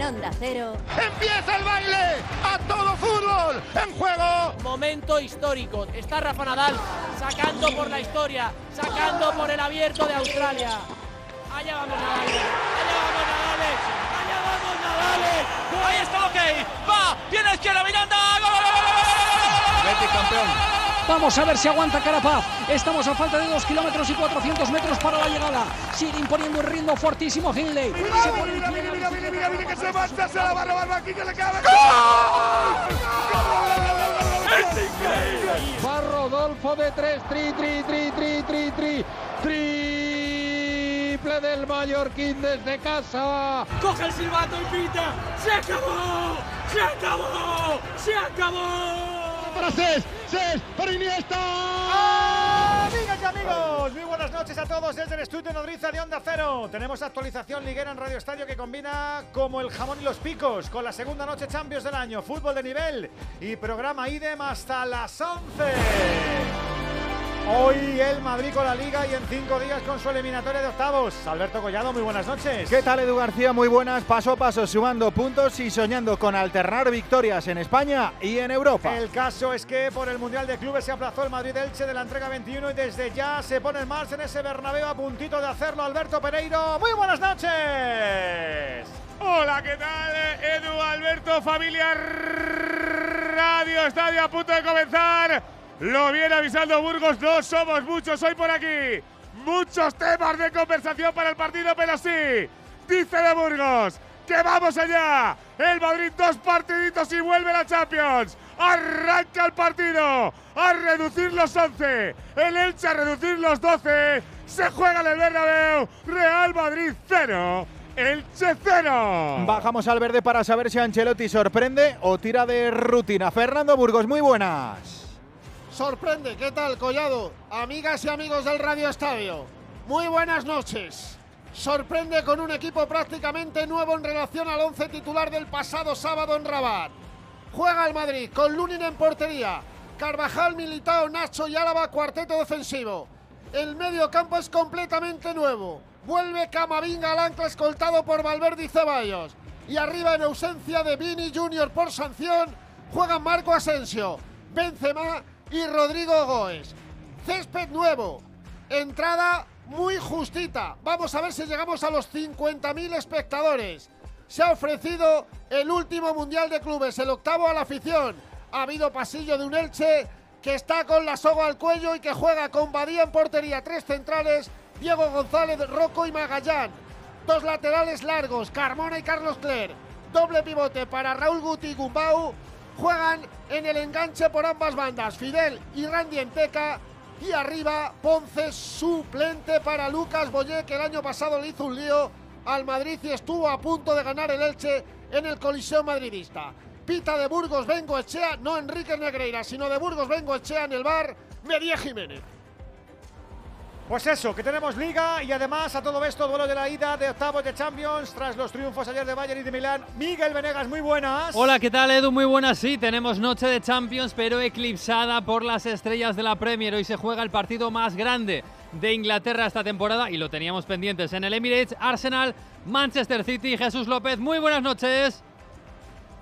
En Onda Cero. ¡Empieza el baile! ¡A todo fútbol! ¡En juego! Momento histórico. Está Rafa Nadal sacando por la historia, sacando por el abierto de Australia. Allá vamos Nadal. Allá vamos Nadal. Allá vamos Nadal. Ahí está, ok. Va. Tiene izquierda Miranda. ¡Gol. Vamos a ver si aguanta Carapaz. Estamos a falta de 2 kilómetros y 400 metros para la llegada. Sigue imponiendo un ritmo fortísimo Hindley. Mira, mira, mira, mira, mira, mira, mira, que se marcha, se la va a robar aquí, que le cabe. Va Rodolfo de 3, tri, tri, tri, tri, tri, tri, triple del Mallorquín desde casa. Coge el silbato y pita. ¡Se acabó! ¡Se acabó! ¡Se acabó! Para Cés, para Iniesta. Amigas y amigos, muy buenas noches a todos desde el estudio Nodriza de Onda Cero. Tenemos actualización liguera en Radio Estadio que combina como el jamón y los picos con la segunda noche Champions del año, fútbol de nivel y programa IDEM hasta las 11. Hoy el Madrid con la Liga y en cinco días con su eliminatoria de octavos. Alberto Collado, muy buenas noches. ¿Qué tal Edu García? Muy buenas, paso a paso, sumando puntos y soñando con alternar victorias en España y en Europa. El caso es que por el Mundial de Clubes se aplazó el Madrid-Elche de la entrega 21 y desde ya se pone en marcha en ese Bernabéu a puntito de hacerlo Alberto Pereiro. Muy buenas noches. Hola, ¿qué tal? Edu, Alberto, familia Radio Estadio a punto de comenzar. Lo viene avisando Burgos, no somos muchos hoy por aquí. Muchos temas de conversación para el partido, pero sí, dice de Burgos que vamos allá. El Madrid dos partiditos y vuelve la Champions. Arranca el partido a reducir los 11. El Elche a reducir los 12. Se juega en el Bernabéu. Real Madrid 0. Elche 0. Bajamos al verde para saber si Ancelotti sorprende o tira de rutina. Fernando Burgos, muy buenas. Sorprende, ¿qué tal, Collado? Amigas y amigos del Radio Estadio, muy buenas noches. Sorprende con un equipo prácticamente nuevo en relación al once titular del pasado sábado en Rabat. Juega el Madrid con Lunin en portería, Carvajal, Militao, Nacho y Álava cuarteto defensivo. El medio campo es completamente nuevo. Vuelve Camavinga al ancla escoltado por Valverde y Ceballos. Y arriba en ausencia de Vini Junior por sanción, juega Marco Asensio, Benzema y Rodrigo Goes. Césped nuevo. Entrada muy justita. Vamos a ver si llegamos a los 50.000 espectadores. Se ha ofrecido el último Mundial de Clubes, el octavo a la afición. Ha habido pasillo de un Elche que está con la soga al cuello y que juega con Badía en portería. Tres centrales, Diego González, Rocco y Magallán. Dos laterales largos, Carmona y Carlos Cler. Doble pivote para Raúl Guti y Gumbau juegan en el enganche por ambas bandas, Fidel y Randy Enteca. Y arriba Ponce suplente para Lucas Boyé, que el año pasado le hizo un lío al Madrid y estuvo a punto de ganar el Elche en el Coliseo madridista. Pita de Burgos Vengo Echea, no Enrique Negreira, sino de Burgos Vengo Echea en el bar, Media Jiménez. Pues eso, que tenemos liga y además a todo esto duelo de la ida de octavos de Champions tras los triunfos ayer de Bayern y de Milán. Miguel Venegas, muy buenas. Hola, ¿qué tal Edu? Muy buenas, sí, tenemos noche de Champions pero eclipsada por las estrellas de la Premier. Hoy se juega el partido más grande de Inglaterra esta temporada y lo teníamos pendientes en el Emirates, Arsenal, Manchester City. Jesús López, muy buenas noches.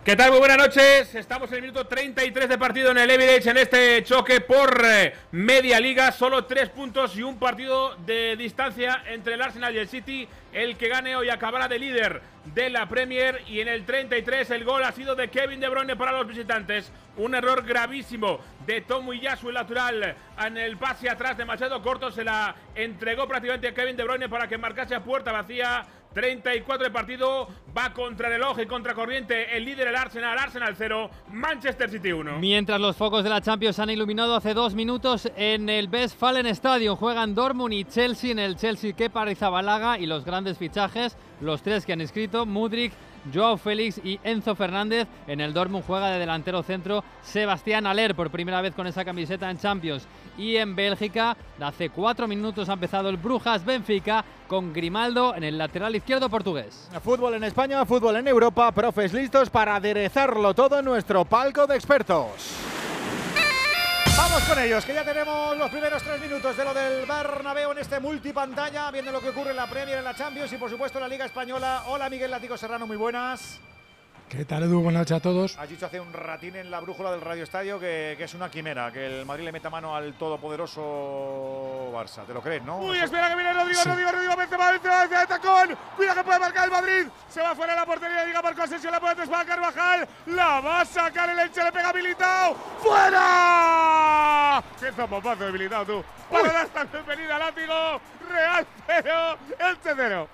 ¿Qué tal? Muy buenas noches. Estamos en el minuto 33 de partido en el Emirates en este choque por eh, media liga. Solo tres puntos y un partido de distancia entre el Arsenal y el City. El que gane hoy acabará de líder de la Premier. Y en el 33 el gol ha sido de Kevin De Bruyne para los visitantes. Un error gravísimo de Tomu Yasu, el natural, en el pase atrás demasiado corto. Se la entregó prácticamente a Kevin De Bruyne para que marcase a puerta vacía. 34 de partido, va contra reloj y contra corriente el líder el Arsenal, Arsenal 0, Manchester City 1. Mientras los focos de la Champions han iluminado hace dos minutos en el Westfalen Stadium, juegan Dortmund y Chelsea en el Chelsea Kepa Arrizabalaga y los grandes fichajes, los tres que han escrito, Mudrik, Joao Félix y Enzo Fernández. En el Dortmund juega de delantero centro Sebastián Aller por primera vez con esa camiseta en Champions. Y en Bélgica, hace cuatro minutos ha empezado el Brujas Benfica con Grimaldo en el lateral izquierdo portugués. Fútbol en España, fútbol en Europa, profes listos para aderezarlo todo en nuestro palco de expertos. Vamos con ellos, que ya tenemos los primeros tres minutos de lo del Bernabéu en este multipantalla, viendo lo que ocurre en la Premier, en la Champions y por supuesto en la Liga Española. Hola Miguel Látigo Serrano, muy buenas. ¿Qué tal, Edu? Buenas noches a todos. Has dicho hace un ratín en la brújula del Radio Estadio que, que es una quimera, que el Madrid le meta mano al todopoderoso Barça. ¿Te lo crees, no? Uy, espera que viene Rodrigo, Rodrigo, Rodrigo, Benzema, Benzema, Benzema, tacón. Cuida que puede marcar el Madrid. Se va fuera de la portería, llega Marco Asensio, la puede para Carvajal. La va a sacar el Elche, le pega Militao. ¡Fuera! ¡Qué zapapazo de Militao, tú! Para dar la bienvenida al látigo. Real 0, Elche 0.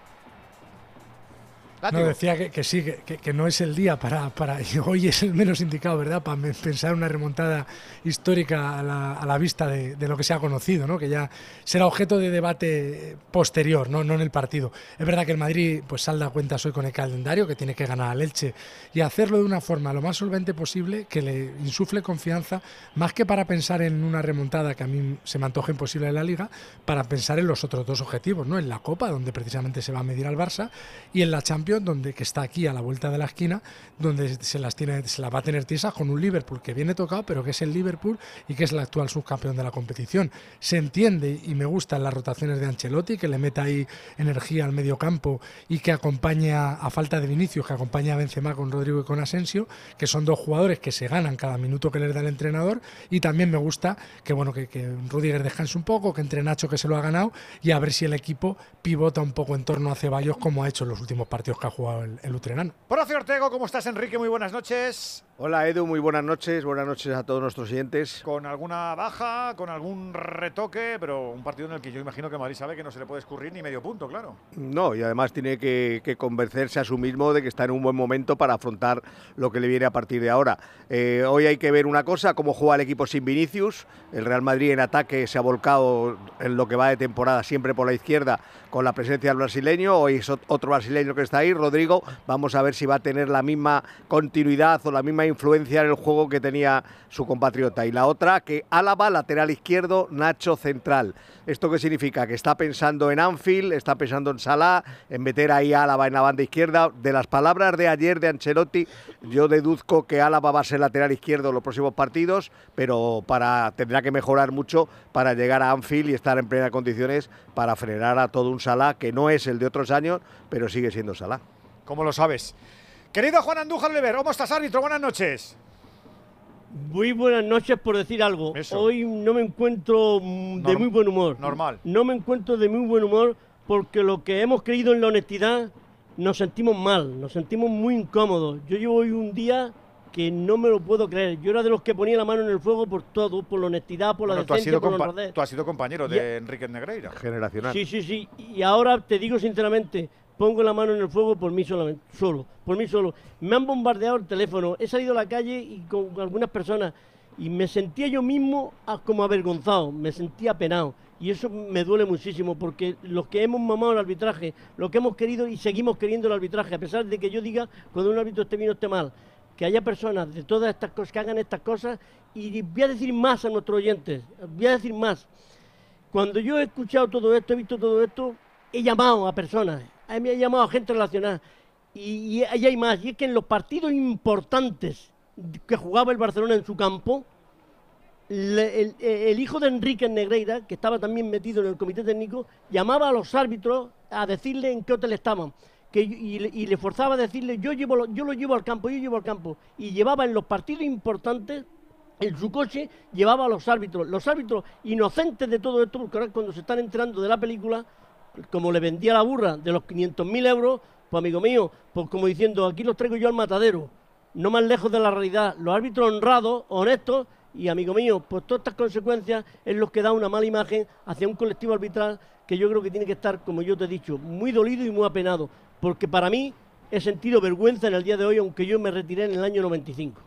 No, decía que, que sí, que, que, no es el día para, para. Hoy es el menos indicado, ¿verdad? Para pensar una remontada histórica a la, a la vista de, de, lo que se ha conocido, ¿no? Que ya será objeto de debate posterior, ¿no? no en el partido. Es verdad que el Madrid pues salda cuentas hoy con el calendario, que tiene que ganar al Elche y hacerlo de una forma lo más solvente posible, que le insufle confianza, más que para pensar en una remontada que a mí se me antoja imposible en la Liga, para pensar en los otros dos objetivos, ¿no? En la Copa, donde precisamente se va a medir al Barça, y en la Champions donde que está aquí a la vuelta de la esquina, donde se las tiene, se va a tener tiesas con un Liverpool que viene tocado, pero que es el Liverpool y que es el actual subcampeón de la competición. Se entiende y me gustan las rotaciones de Ancelotti, que le meta ahí energía al medio campo y que acompaña a falta de Vinicius, que acompaña a Benzema con Rodrigo y con Asensio, que son dos jugadores que se ganan cada minuto que les da el entrenador y también me gusta que bueno que, que Rudiger descanse un poco, que entre Nacho que se lo ha ganado y a ver si el equipo pivota un poco en torno a Ceballos como ha hecho en los últimos partidos que ha jugado el, el Utrenano. Horacio Ortego, ¿cómo estás, Enrique? Muy buenas noches. Hola Edu, muy buenas noches, buenas noches a todos nuestros oyentes. Con alguna baja, con algún retoque, pero un partido en el que yo imagino que Madrid sabe que no se le puede escurrir ni medio punto, claro. No, y además tiene que, que convencerse a sí mismo de que está en un buen momento para afrontar lo que le viene a partir de ahora. Eh, hoy hay que ver una cosa, cómo juega el equipo sin Vinicius. El Real Madrid en ataque se ha volcado en lo que va de temporada siempre por la izquierda con la presencia del brasileño. Hoy es otro brasileño que está ahí, Rodrigo. Vamos a ver si va a tener la misma continuidad o la misma influencia en el juego que tenía su compatriota. Y la otra, que Álava, lateral izquierdo, Nacho central. ¿Esto qué significa? Que está pensando en Anfield, está pensando en Salah, en meter ahí a Álava en la banda izquierda. De las palabras de ayer de Ancelotti, yo deduzco que Álava va a ser lateral izquierdo en los próximos partidos, pero para, tendrá que mejorar mucho para llegar a Anfield y estar en plenas condiciones para frenar a todo un Salah que no es el de otros años, pero sigue siendo Salah. ¿Cómo lo sabes? Querido Juan Andújar Oliver, ¿cómo estás, árbitro? Buenas noches. Muy buenas noches por decir algo. Eso. Hoy no me encuentro de Norm- muy buen humor. normal. No me encuentro de muy buen humor porque lo que hemos creído en la honestidad nos sentimos mal, nos sentimos muy incómodos. Yo llevo hoy un día que no me lo puedo creer. Yo era de los que ponía la mano en el fuego por todo, por la honestidad, por la Bueno, tú, has decencia, sido por la honradez. tú has sido compañero de Enrique Negreira. Generacional. Sí, sí, sí. Y ahora te digo sinceramente, pongo la mano en el fuego por mí solamente, solo, por mí solo. Me han bombardeado el teléfono, he salido a la calle y con algunas personas y me sentía yo mismo ah, como avergonzado, me sentía penado. Y eso me duele muchísimo porque los que hemos mamado el arbitraje, lo que hemos querido y seguimos queriendo el arbitraje, a pesar de que yo diga cuando un árbitro esté bien o esté mal, que haya personas de todas estas cosas que hagan estas cosas y voy a decir más a nuestros oyentes, voy a decir más. Cuando yo he escuchado todo esto, he visto todo esto, he llamado a personas, a mí he llamado a gente relacionada. Y, ahí hay más, y es que en los partidos importantes que jugaba el Barcelona en su campo, el, hijo de Enrique Negreira, que estaba también metido en el comité técnico, llamaba a los árbitros a decirle en qué hotel estaban. Que, y, le- forzaba a decirle, yo, llevo, yo lo llevo al campo, yo llevo al campo. Y llevaba en los partidos importantes en su coche llevaba a los árbitros, los árbitros inocentes de todo esto, porque ahora cuando se están enterando de la película, como le vendía la burra de los 500.000 euros, pues amigo mío, pues como diciendo, aquí los traigo yo al matadero, no más lejos de la realidad. Los árbitros honrados, honestos, y amigo mío, pues todas estas consecuencias es lo que da una mala imagen hacia un colectivo arbitral que yo creo que tiene que estar, como yo te he dicho, muy dolido y muy apenado, porque para mí he sentido vergüenza en el día de hoy, aunque yo me retiré en el año 95.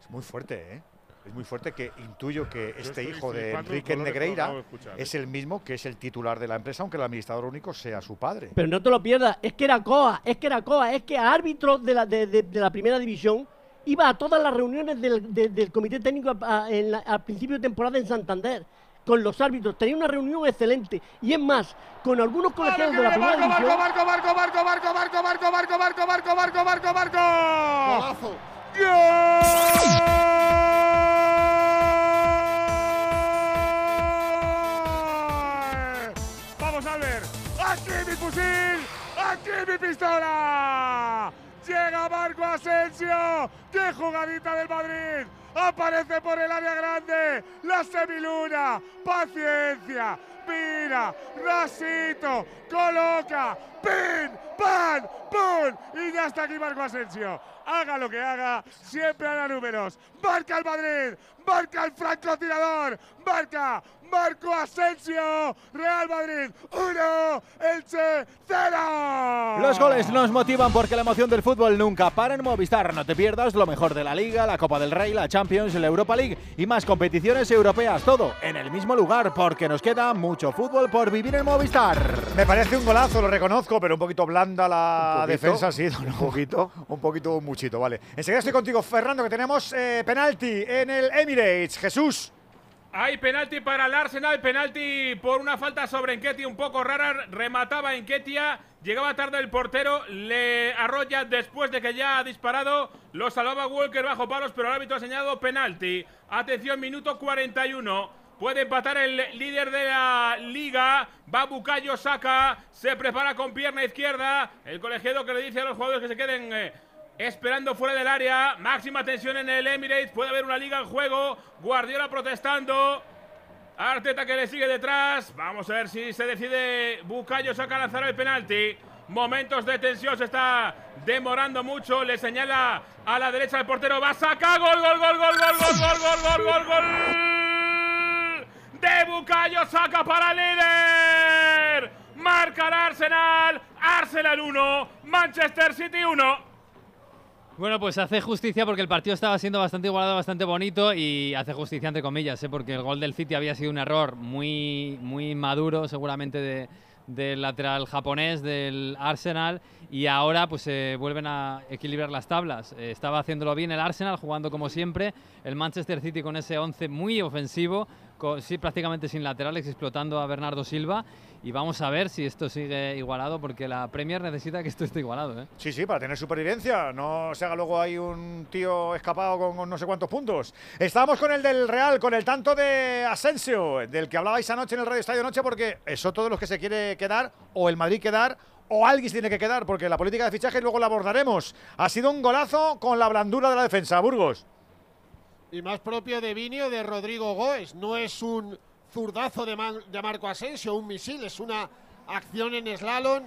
Es muy fuerte, ¿eh? Es muy fuerte que intuyo que este hijo de Enrique Negreira ¿eh? es el mismo que es el titular de la empresa, aunque el administrador único sea su padre. Pero no te lo pierdas, es que era COA, es que era COA, es que árbitro de la, de, de- de la primera división iba a todas las reuniones del, de- del comité técnico a- a- en la- al principio de temporada en Santander con los árbitros, tenía una reunión excelente y es más, con algunos colegiados de la primera Marco, división. Marco, Marco, Marco, Marco, Marco, Marco, Marco, Marco, Marco, Marco, Marco, Marco. Golazo. ¡Vamos, a ver, ¡Aquí mi fusil! ¡Aquí mi pistola! Llega Marco Asensio. ¡Qué jugadita del Madrid! Aparece por el área grande, la semiluna, paciencia, mira, rasito, coloca, pin, pan, pum, y ya está aquí Marco Asensio. Haga lo que haga, siempre hará números. Marca el Madrid, marca el francotirador, marca Marco Asensio, Real Madrid 1, Elche 0. Los goles nos motivan porque la emoción del fútbol nunca para en Movistar. No te pierdas lo mejor de la Liga, la Copa del Rey, la Champions, la Europa League y más competiciones europeas. Todo en el mismo lugar porque nos queda mucho fútbol por vivir en Movistar. Me parece un golazo, lo reconozco, pero un poquito blanda la defensa ha sido. Un poquito. un poquito, un muchito, vale. Enseguida estoy contigo, Fernando, que tenemos eh, penalti en el Emirates. Jesús. Hay penalti para el Arsenal, penalti por una falta sobre Enketia un poco rara, remataba Enketia, llegaba tarde el portero, le arrolla después de que ya ha disparado, lo salvaba Walker bajo palos, pero el árbitro ha señalado penalti. Atención, minuto 41. Puede empatar el líder de la liga. Va Bucayo Saca. Se prepara con pierna izquierda. El colegiado que le dice a los jugadores que se queden eh, esperando fuera del área. Máxima tensión en el Emirates. Puede haber una liga en juego. Guardiola protestando. Arteta que le sigue detrás. Vamos a ver si se decide Bucayo saca lanzar el penalti. Momentos de tensión, se está demorando mucho. Le señala a la derecha el portero. Va a sacar. Gol, gol, gol, gol, gol, gol, gol, gol, gol, gol, gol. De Bucayo saca para líder. Marca el Arsenal. Arsenal 1. Manchester City 1. Bueno, pues hace justicia porque el partido estaba siendo bastante igualado, bastante bonito y hace justicia entre comillas, ¿eh? porque el gol del City había sido un error muy, muy maduro seguramente de, del lateral japonés del Arsenal y ahora pues se vuelven a equilibrar las tablas. Eh, estaba haciéndolo bien el Arsenal, jugando como siempre, el Manchester City con ese 11 muy ofensivo, sí, prácticamente sin laterales, explotando a Bernardo Silva. Y vamos a ver si esto sigue igualado, porque la Premier necesita que esto esté igualado. ¿eh? Sí, sí, para tener supervivencia. No se haga luego ahí un tío escapado con, no sé cuántos puntos. Estamos con el del Real, con el tanto de Asensio, del que hablabais anoche en el Radio Estadio Noche, porque eso todos los que se quiere quedar, o el Madrid quedar, o alguien tiene que quedar, porque la política de fichaje luego la abordaremos. Ha sido un golazo con la blandura de la defensa, Burgos. Y más propio de Vinio de Rodrigo Goes. No es un zurdazo de, Marco Asensio, un misil, es una acción en slalom,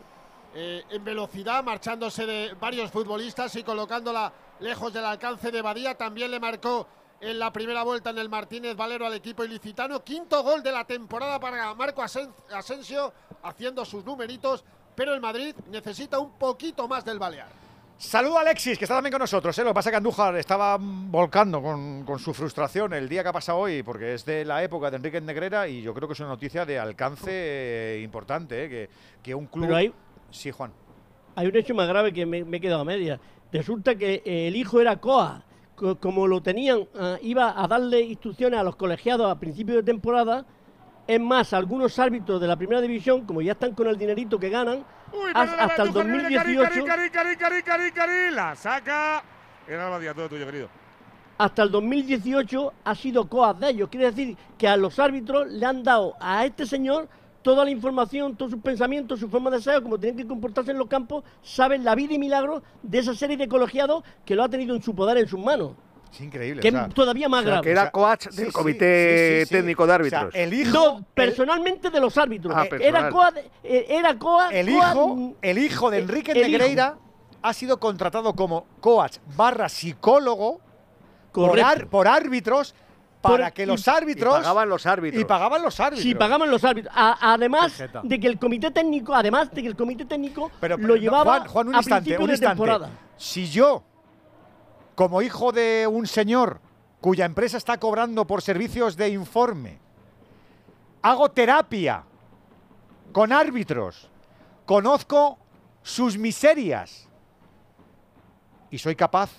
eh, en velocidad, marchándose de varios futbolistas y colocándola lejos del alcance de Badía. También le marcó en la primera vuelta en el Martínez Valero al equipo ilicitano. Quinto gol de la temporada para Marco Asensio, haciendo sus numeritos, pero el Madrid necesita un poquito más del Balear. Saludo a Alexis, que está también con nosotros. ¿eh? Lo que pasa es que Andújar estaba volcando con, su frustración el día que ha pasado hoy, porque es de la época de Enrique Negrera y yo creo que es una noticia de alcance eh, importante, ¿eh? que, un club... Pero hay, sí, Juan. Hay un hecho más grave que me, he quedado a media. Resulta que el hijo era Coa. Como lo tenían, ah, iba a darle instrucciones a los colegiados a principio de temporada. Es más, algunos árbitros de la primera división, como ya están con el dinerito que ganan, Uy, hasta el 2018. Cari, cari, cari, cari, cari, la saca. Era todo tuyo, querido. Hasta el 2018 ha sido coas de ellos. Quiere decir que a los árbitros le han dado a este señor toda la información, todos sus pensamientos, su forma de ser, cómo tienen que comportarse en los campos, saben la vida y milagro de esa serie de colegiados que lo ha tenido en su poder, en sus manos. Es increíble. Que todavía más grave. Que era coach del comité técnico de árbitros. el hijo. personalmente de los árbitros. Ah, era coach. Eh, era coach. El hijo, el hijo de Enrique Negreira ha sido contratado como coach barra psicólogo por, árbitros para que los árbitros. Y pagaban los árbitros. Y pagaban los árbitros. Sí, pagaban los árbitros. además de que el comité técnico, además de que el comité técnico lo llevaba Juan, un instante, un instante. Si yo como hijo de un señor cuya empresa está cobrando por servicios de informe, hago terapia con árbitros, conozco sus miserias y soy capaz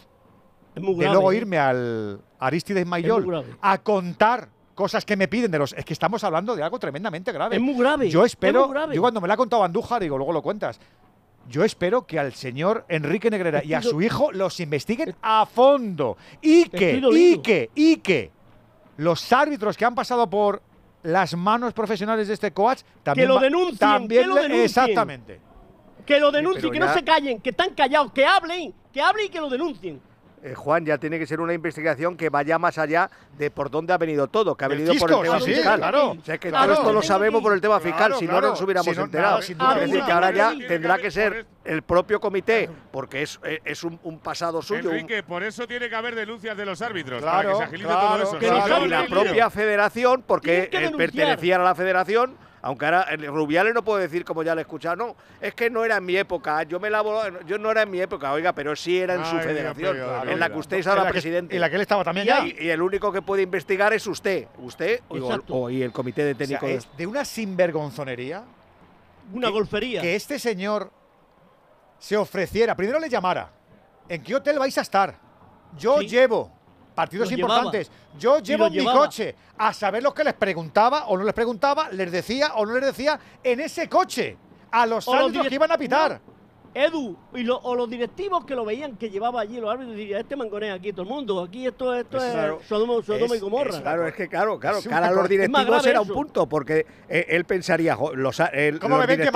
de luego ¿eh? irme al Aristides Mayol a contar cosas que me piden de los. Es que estamos hablando de algo tremendamente grave. Es muy grave. Yo espero. Yo cuando me la ha contado Andújar, digo, luego lo cuentas. Yo espero que al señor Enrique Negrera y a su hijo los investiguen a fondo y que, y que, y que los árbitros que han pasado por las manos profesionales de este coach también que lo denuncien, también que lo denuncien. exactamente. Que lo denuncien, que no se callen, que están callados, que hablen, que hablen y que lo denuncien. Eh, Juan, ya tiene que ser una investigación que vaya más allá de por dónde ha venido todo, que ha venido por fisco, el tema sí, sí, fiscal. claro. O sea, que Claro. todo esto lo sabemos por el tema fiscal, Claro, si no, nos hubiéramos Si no, enterado. nada, sin duda es decir, que ahora ya tendrá que ser el propio comité, porque es, eh, es un, un pasado suyo. un- Enrique, por eso tiene que haber denuncias de los árbitros, Claro, para que se agilice claro, todo eso. y la propia federación, porque eh, denunciar. pertenecían a la federación, aunque ahora el Rubiales no puede decir, como ya le he escuchado, no, es que no era en mi época, yo me lavo, yo no era en mi época, oiga, pero sí era en su Ay, federación, en la que usted es ahora presidente. En la que él estaba también Y ya. Y, y el único que puede investigar es usted, usted o, Exacto. o- y el comité de O sea, técnicos. es de una sinvergonzonería Una que- golfería. que este señor se ofreciera, primero le llamara, ¿en qué hotel vais a estar? Yo Sí. llevo partidos llevaba. importantes, yo llevo mi llevaba. coche a saber lo que les preguntaba o no les preguntaba, les decía o no les decía en ese coche a los árbitros que iban a pitar. No. Edu, y lo- o los directivos que lo veían que llevaba allí los árbitros y dirían, este mangonea aquí todo el mundo, aquí esto, esto es Claro. Sodoma, Sodoma y Es- Gomorra. es Claro, es que claro, claro, cara a los directivos era un punto, porque eh, él pensaría, los, el- ¿Cómo los me ven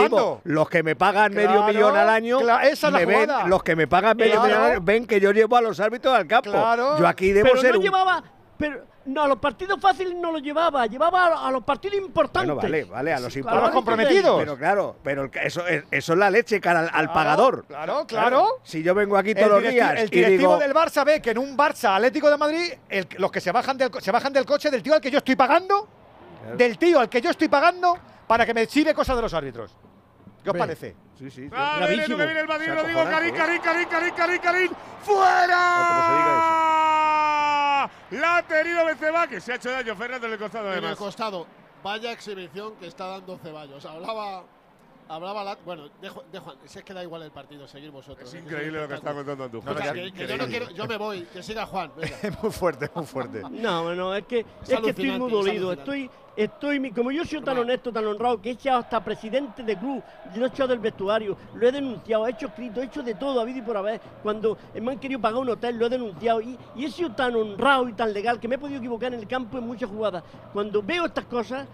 los que me pagan medio Claro, millón al año, cla- esa es la me ven, los que me pagan medio Claro. millón al año, ven que yo llevo a los árbitros al campo. Claro. Yo aquí debo pero ser no un... llevaba, pero no, a los partidos fáciles no los llevaba, llevaba a, los partidos importantes. Bueno, vale, vale, a los A los importantes. comprometidos. Pero claro, pero eso, es- eso es la leche cara al, al Claro, pagador. Claro, claro. Si yo vengo aquí todos los días el y directivo digo, del Barça ve que en un Barça Atlético de Madrid, el- los que se bajan, del, se bajan del coche del tío al que yo estoy pagando, del tío al que yo estoy pagando, para que me chive cosas de los árbitros. ¿Qué os parece? Sí, sí. A ver, Gravísimo. Edu, que viene el Madrid, Rodrigo, acojona, Karim, joder. Karim, Karim, Karim, Karim, Karim, ¡fuera! La ha tenido Benzema, que se ha hecho daño Fernando en el costado En el además. costado. Vaya exhibición que está dando Ceballos. Hablaba. Hablaba la, bueno, dejo, dejo, si es que da igual el partido, seguir vosotros. Es Es increíble lo que está contando. O sea, No, que- que yo no quiero, yo me voy, que siga Juan. Es muy fuerte, muy fuerte. No, no, es que, es que estoy muy es dolido. Estoy, estoy, mi- como yo soy tan honesto, tan honrado, que he echado hasta presidente de club, lo he echado del vestuario, lo he denunciado, he hecho escrito, he hecho de todo, habido y por haber. Cuando me han querido pagar un hotel, lo he denunciado. Y, y he sido tan honrado y tan legal que me he podido equivocar en el campo en muchas jugadas. Cuando veo estas cosas,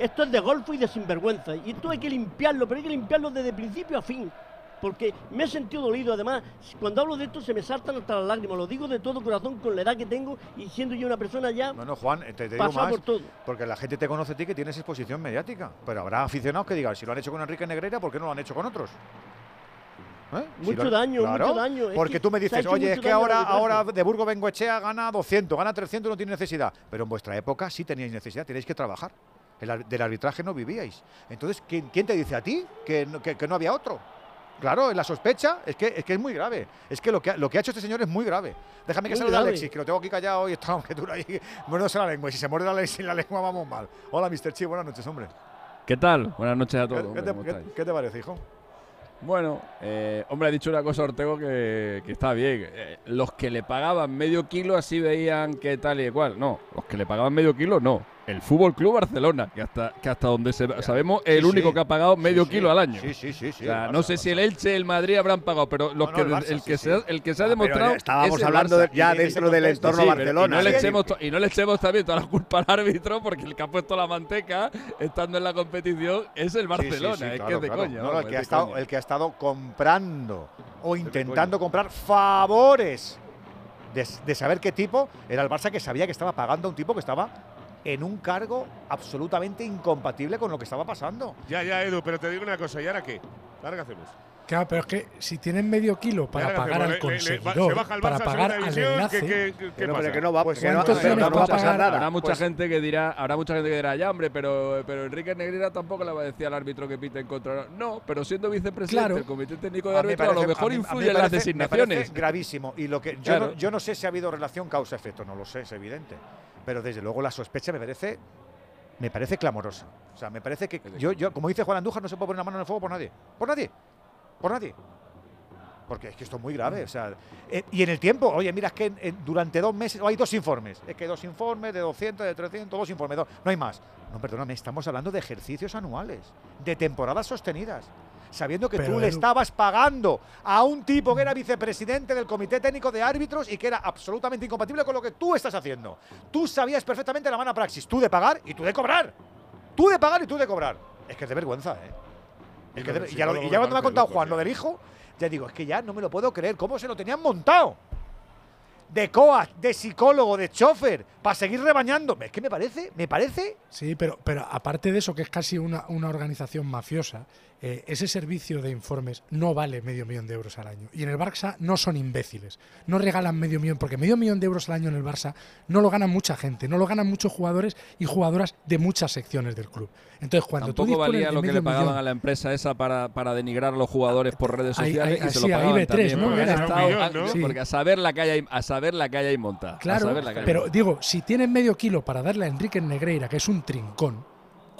esto es de golfo y de sinvergüenza. Y esto hay que limpiarlo, pero hay que limpiarlo desde principio a fin. Porque me he sentido dolido. Además, cuando hablo de esto se me saltan hasta las lágrimas. Lo digo de todo corazón con la edad que tengo y siendo yo una persona ya No, no, Juan, te, te digo más. por todo. Porque la gente te conoce a ti que tienes exposición mediática. Pero habrá aficionados que digan, si lo han hecho con Enrique Negreira, ¿por qué no lo han hecho con otros? ¿Eh? Si Mucho lo- daño, Claro, mucho daño. Es Porque que tú me dices, oye, es que ahora, arbitraje". ahora de Burgo Bengoechea gana 200, gana 300, no tiene necesidad. Pero en vuestra época sí teníais necesidad, tenéis que trabajar. El del arbitraje no vivíais. Entonces, ¿quién, quién te dice a ti que no, que- que no había otro? Claro, la sospecha es que, es que es muy grave. Es que lo que, ha- lo que ha hecho este señor es muy grave. Déjame que Muy salude a grave. Alexis, que lo tengo aquí callado y está aunque dura ahí la lengua. Y si se muerde la, la lengua vamos mal. Hola, Mr. Chi, buenas noches, hombre. ¿Qué tal? Buenas noches a ¿Qué, todos. qué hombre, te, ¿cómo qué- estáis? qué te parece, hijo? Bueno, eh, hombre, ha dicho una cosa Ortego que, que está bien. Eh, los que le pagaban medio kilo así veían que tal y cual. No, los que le pagaban medio kilo no. El Fútbol Club Barcelona, que hasta, que hasta donde se- sabemos es el Sí, único sí. que ha pagado medio sí. kilo al año. Sí, sí, sí. sí o sea, no sé si el. Elche, el Madrid habrán pagado, pero los No, no, que, el Barça, el, sí, que se, ha- el que se ha Ah, pero demostrado. estábamos es el hablando Barça. ya dentro del entorno Barcelona. Y no, le echemos y no le echemos también toda la culpa al árbitro porque el que ha puesto la manteca estando en la competición es el Barcelona. Es que es de ha coña. el que ha estado comprando o intentando comprar favores de, de saber qué tipo era el Barça que sabía que estaba pagando a un tipo que estaba en un cargo absolutamente incompatible con lo que estaba pasando. Ya, ya, Edu, pero te digo una cosa, ¿y ahora qué? ¿Ahora qué hacemos? Claro, pero es que si tienen medio kilo para ¿Y ahora qué pagar al conseguidor, se baja el para pagar al enlace, ¿qué- qué- qué Que no, pasa? pero que no va, Pues que no, ¿cuántos que no millones va a pasar nada. Habrá mucha Pues- gente que dirá, habrá mucha gente que dirá, ya hombre, pero, pero Enrique Negreira tampoco le va a decir al árbitro que pite en contra. No, pero siendo vicepresidente Claro. del Comité Técnico de A Árbitros, a lo mejor a mí- a mí influye en las parece- me designaciones. gravísimo. Y lo que yo, Claro. no, yo no sé si ha habido relación causa-efecto, no lo sé, es evidente. Pero desde luego la sospecha me parece me parece clamorosa. O sea, me parece que yo, yo como dice Juan Andújar, no se puede poner la mano en el fuego por nadie. Por nadie. Por nadie. Porque es que esto es muy grave. O sea, eh, y en el tiempo, oye, mira, es que durante dos meses, hay dos informes. Es que dos informes de 200, de 300, dos informes, dos- no hay más. No, perdóname, estamos hablando de ejercicios anuales, de temporadas sostenidas. Sabiendo que Pero, tú le estabas pagando a un tipo que era vicepresidente del Comité Técnico de Árbitros y que era absolutamente incompatible con lo que tú estás haciendo. Tú sabías perfectamente la mala praxis, tú de pagar y tú de cobrar. Tú de pagar y tú de cobrar. Es que es de vergüenza, ¿eh? Es que de- y ya, lo- y ya cuando me ha contado Juan lo del hijo, ya digo, es que ya no me lo puedo creer. ¿Cómo se lo tenían montado? De coach, de psicólogo, de chofer, para seguir rebañando. Es que me parece, me parece Sí, pero, pero aparte de eso, que es casi una, una organización mafiosa, eh, ese servicio de informes no vale medio millón de euros al año. Y en el Barça no son imbéciles. No regalan medio millón, porque medio millón de euros al año en el Barça no lo ganan mucha gente, no lo ganan muchos jugadores y jugadoras de muchas secciones del club. Entonces, cuando tú Tampoco dispones valía lo que le pagaban millón- a la empresa esa para, para denigrar a los jugadores por redes sociales y se sí, lo pagaban IB3, también ¿no? por Era haber un estado- millón, ¿no? sí, Sí. Porque a saber la que hay, a saber la que hay montada. a Claro, saber la que hay pero montada. digo, si tienes medio kilo para darle a Enrique Negreira, que es un trincón,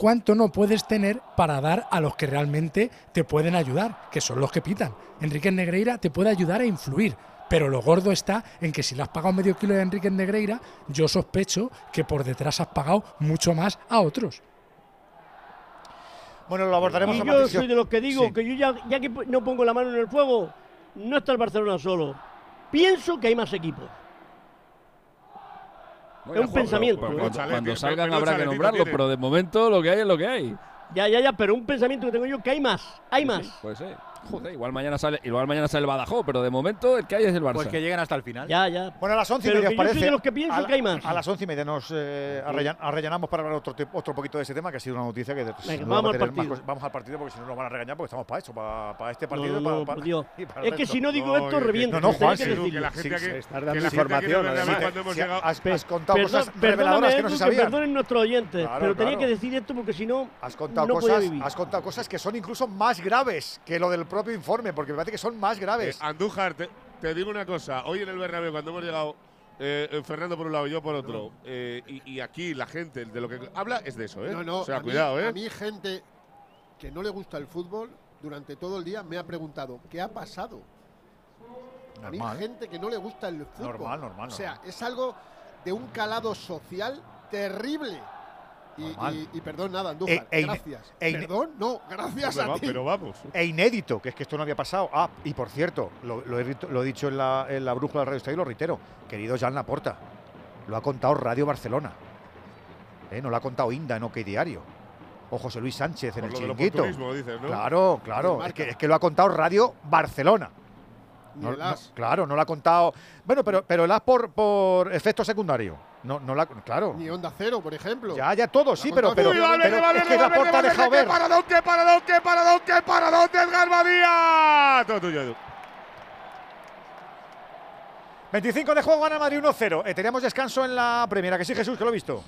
¿cuánto no puedes tener para dar a los que realmente te pueden ayudar, que son los que pitan? Enrique Negreira te puede ayudar a influir, pero lo gordo está en que si le has pagado medio kilo a Enrique Negreira, yo sospecho que por detrás has pagado mucho más a otros. Bueno, lo abordaremos Y a yo soy de los que digo Sí. que yo ya, ya que no pongo la mano en el fuego, no está el Barcelona solo. Pienso que hay más equipos. Es un pensamiento. pero ¿eh? Cuando, cuando salgan habrá que tiene. pero de momento lo que hay es lo que hay. Ya, ya, ya, pero un pensamiento que tengo yo que hay más. Hay más. Pues sí. Joder, igual mañana sale, igual mañana sale el Badajoz, pero de momento el que hay es el Barça. Pues que lleguen hasta el final. Ya, ya. Bueno, a las once y Pero media, que ¿os yo soy parece? de los que pienso a, la- que hay más. a las once y media nos eh, arrellan- arrellanamos para hablar otro, te- otro poquito de ese tema, que ha sido una noticia que Venga, nos va vamos al más. Vamos al partido porque si no nos van a regañar porque estamos para eso, para, para este partido no, para, no, para- Dios. y para Es que si no digo No, esto, que- reviento. No, no, Juan, tenía sí, que que la gente Sí, que dando información, has, contado cosas reveladoras que no se sabían. Perdonen nuestros oyentes, pero tenía que decir esto porque si no, has contado cosas que son incluso más graves que lo del propio informe, porque me parece que son más Eh, graves. Andújar, te, te digo una cosa. Hoy en el Bernabéu, cuando hemos llegado, eh, eh, Fernando por un lado y yo por otro, eh, y, y aquí la gente de lo que habla es de eso, ¿eh? No, no, o sea, a mí- cuidado, ¿eh? A mí gente que no le gusta el fútbol durante todo el día me ha preguntado, ¿qué ha pasado? A mí Normal. gente que no le gusta el fútbol. Normal, normal, O sea, normal. es algo de un calado social terrible. Y, Normal. y- y perdón, nada, Andújar, E- e- gracias. e- perdón, no, gracias Hombre, a ti. pero vamos. E inédito, que es que esto no había pasado. Ah, y por cierto, lo, lo he, rito- lo he dicho en la, en la brújula del Radio Estadio y lo reitero. Querido Jan Laporta, lo ha contado Radio Barcelona. ¿Eh? No lo ha contado Inda en OK Diario. O José Luis Sánchez en el chiringuito. oportunismo, dices, ¿no? Claro, claro. Es que, es que lo ha contado Radio Barcelona. No- no- claro, no lo ha contado. Bueno, pero, pero el as por, por efecto secundario. No, no la, claro. Ni Onda Cero, por ejemplo. Ya, ya todo, sí, pero, pero, es que Valverde, Laporta ha dejado qué ver. paradón, qué paradón, qué paradón, qué paradón de Edgar Badía. Todo tuyo, Edu. 25 de juego, gana Madrid 1-0. Eh, teníamos descanso en la primera, que sí, Jesús, que lo he visto.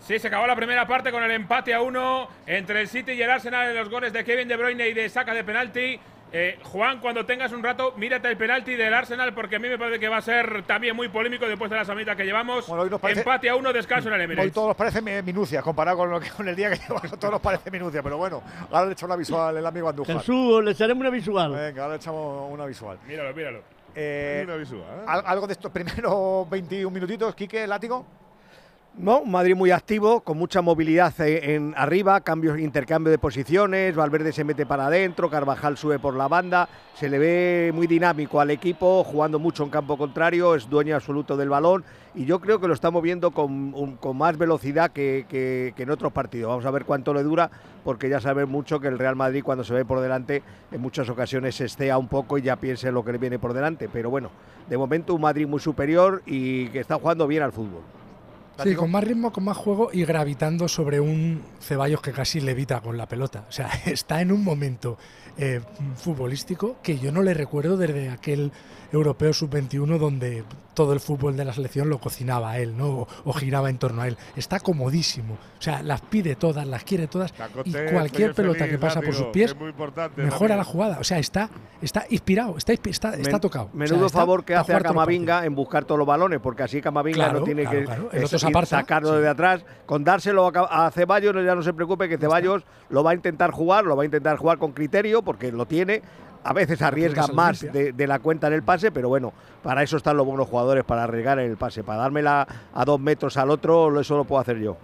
Sí, se acabó la primera parte con el empate a uno entre el City y el Arsenal en los goles de Kevin De Bruyne y de saca de penalti. Eh, Juan, cuando tengas un rato, mírate el penalti del Arsenal porque a mí me parece que va a ser también muy polémico después de la samita que llevamos. Bueno, hoy nos parece- Empate a uno, descanso en el Hoy Emirates. todo nos parece mi- minucia, comparado con, lo que, con el día que llevamos, todo nos parece minucia. Pero bueno, ahora le echamos una visual el amigo Andújar. Jesús, le echaremos una visual. Venga, ahora le echamos una visual. Míralo, míralo. Eh, Una visual, ¿eh? al- algo de estos primeros 21 minutitos, Quique, látigo. No, un Madrid muy activo, con mucha movilidad eh, en arriba, cambios, intercambio de posiciones, Valverde se mete para adentro, Carvajal sube por la banda, se le ve muy dinámico al equipo, jugando mucho en campo contrario, es dueño absoluto del balón y yo creo que lo está moviendo con, más velocidad que, en otros partidos. Vamos a ver cuánto le dura, porque ya sabe mucho que el Real Madrid cuando se ve por delante en muchas ocasiones se estea un poco y ya piense en lo que le viene por delante. Pero bueno, de momento un Madrid muy superior y que está jugando bien al fútbol. Sí, con más ritmo, con más juego y gravitando sobre un Ceballos que casi levita con la pelota. O sea, está en un momento eh, futbolístico que yo no le recuerdo desde aquel europeo sub-21 donde todo el fútbol de la selección lo cocinaba a él, ¿no? O, o giraba en torno a él. Está comodísimo. O sea, las pide todas, las quiere todas. Y cualquier pelota feliz, que pasa por sus pies mejora la jugada. O sea, está, está inspirado, está, está, tocado. O sea, Menudo está favor que hace a Camavinga en buscar todos los balones, porque así Camavinga Claro, no tiene claro, que claro. El es- otro se ir aparta, sacarlo sí. de atrás. Con dárselo a, a Ceballos ya no se preocupe que Ceballos lo va a intentar jugar, lo va a intentar jugar con criterio, porque lo tiene. A veces arriesga se lo más de la cuenta en el pase, pero bueno, para eso están los buenos jugadores, para arriesgar en el pase. Para dármela a dos metros al otro, eso lo puedo hacer yo.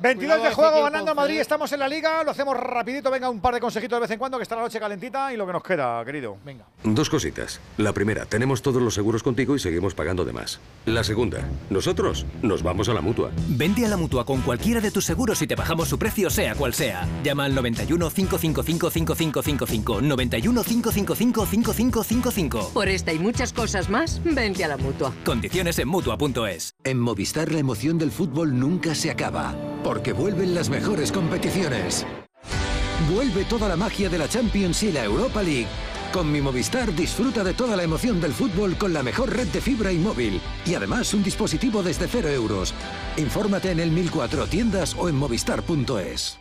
22 de juego ganando Madrid, estamos en la liga, lo hacemos rapidito, venga un par de consejitos de vez en cuando que está la noche calentita y lo que nos queda, querido. Venga. Dos cositas. La primera, tenemos todos los seguros contigo y seguimos pagando de más. La segunda, nosotros nos vamos a la mutua. Vende a la mutua con cualquiera de tus seguros y te bajamos su precio sea cual sea. Llama al 91 555 5555 91 555 5555. Por esta y muchas cosas más, vente a la mutua. Condiciones en mutua.es. En Movistar la emoción del fútbol nunca se acaba porque vuelven las mejores competiciones. Vuelve toda la magia de la Champions y la Europa League. Con mi Movistar disfruta de toda la emoción del fútbol con la mejor red de fibra y móvil. Y además un dispositivo desde cero euros. Infórmate en el 1004 tiendas o en movistar.es.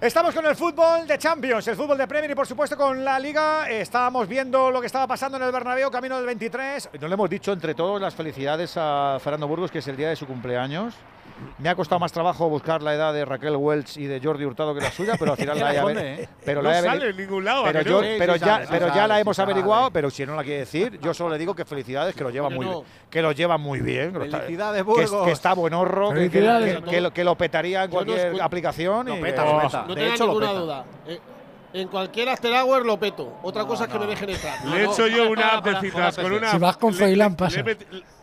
Estamos con el fútbol de Champions, el fútbol de Premier y por supuesto con la Liga. Estábamos viendo lo que estaba pasando en el Bernabéu, camino del 23. No le hemos dicho entre todos las felicidades a Fernando Burgos, que es el día de su cumpleaños. Me ha costado más trabajo buscar la edad de Raquel Welch y de Jordi Hurtado que la suya, pero al final la he pero no sale en ningún lado. Pero, ya, pero ya la hemos averiguado, pero si no la quiere decir, yo solo le digo que felicidades, que lo lleva muy bien. Que lo lleva muy bien. Felicidades, Burgos. Que, está buen horro, que, que, lo, petaría en cualquier aplicación. y, No tenga ninguna duda. Eh, en cualquier after hour lo peto. Otra cosa es que me dejen entrar. Le he hecho yo una app de citas con una. Si vas con Feilan pasa.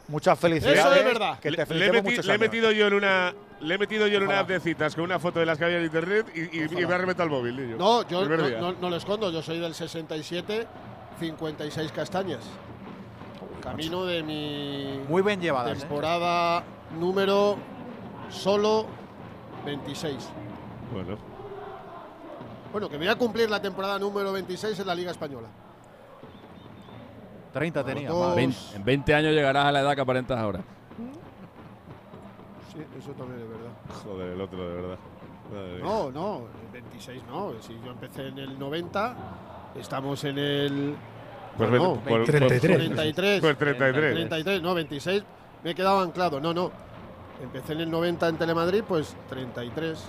Muchas felicidades. Eso es verdad. Que te le, le, he metido yo en una. Le he metido yo en una app de citas con una foto de las que había en internet y, y, me ha remetido al móvil. Niño. No, yo no, no, lo escondo. Yo soy del 67, 56 castañas. Camino de mi. Muy bien llevada. ¿eh? Temporada número solo 26. Bueno. Bueno, que voy a cumplir la temporada número 26 en la Liga Española. 30 tenía. en 20 años llegarás a la edad que aparentas ahora. Sí, eso también es verdad. Joder, el otro, de verdad. No, no, 26 no. Si yo empecé en el 90, estamos en el. Pues no, 33. 33. Pues 33. 33, no, 26. Me he quedado anclado. No, no. Empecé en el 90 en Telemadrid, pues 33.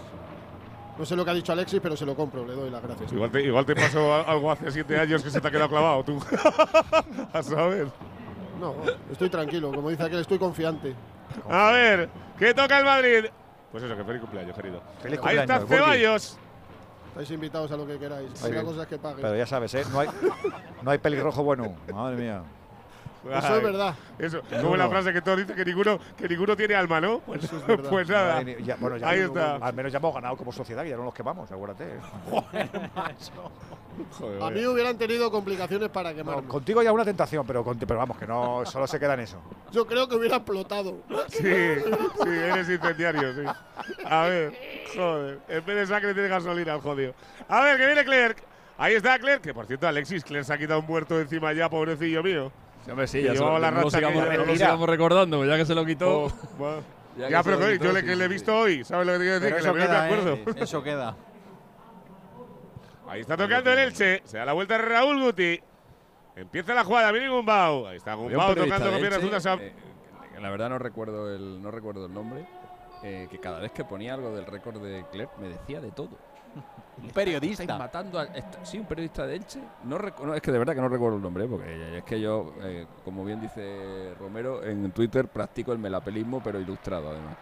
No sé lo que ha dicho Alexis, pero se lo compro, le doy las gracias. Igual te, igual te pasó algo hace siete años que se te ha quedado clavado, tú. a saber. No, estoy tranquilo, como dice aquel, estoy confiante. A ver, ¿qué toca el Madrid? Pues eso, que feliz cumpleaños, querido. Feliz Ahí cumpleaños, está Ceballos. Estáis invitados a lo que queráis. Hay cosas que paguen. Pero ya sabes, ¿eh? No hay, no hay pelirrojo bueno. Madre mía. Eso es verdad. Eso, como la frase que todos dicen que ninguno, que ninguno tiene alma, ¿no? Pues, Eso es verdad. pues nada. Ya, bueno, ya Ahí está. Al menos ya hemos ganado como sociedad, que ya no nos quemamos, acuérdate. Joder, A mí hubieran tenido complicaciones para quemarme. No, contigo ya una tentación, pero, con- pero vamos, que no solo se queda en eso. Yo creo que hubiera explotado. Sí, sí, eres incendiario, sí. A ver, joder. En vez de sangre tiene gasolina, el jodido. A ver, que viene Clerc. Ahí está Clerc, que por cierto, Alexis, Clerc se ha quitado un muerto encima ya, pobrecillo mío. Sí, hombre, sí, ya se la no lo sigamos, aquella. no lo sigamos recordando, ya que se lo quitó. Oh, bueno. Ya pero quitó, yo le, sí, que le he sí. visto hoy, ¿sabes lo que te quiero decir? Que eso acuerdo. ¿eh? Eso queda. Ahí está tocando el Elche. Se da la vuelta Raúl Guti. Empieza la jugada, viene Gumbau. Ahí está Gumbau tocando con de piernas juntas. eh, la verdad no recuerdo el, no recuerdo el nombre. eh, que cada vez que ponía algo del récord de Clerc me decía de todo. Un periodista. Estáis matando a, sí, un periodista de Elche. No, no, es que de verdad que no recuerdo el nombre, porque es que yo, eh, como bien dice Romero, en Twitter practico el melapelismo, pero ilustrado además.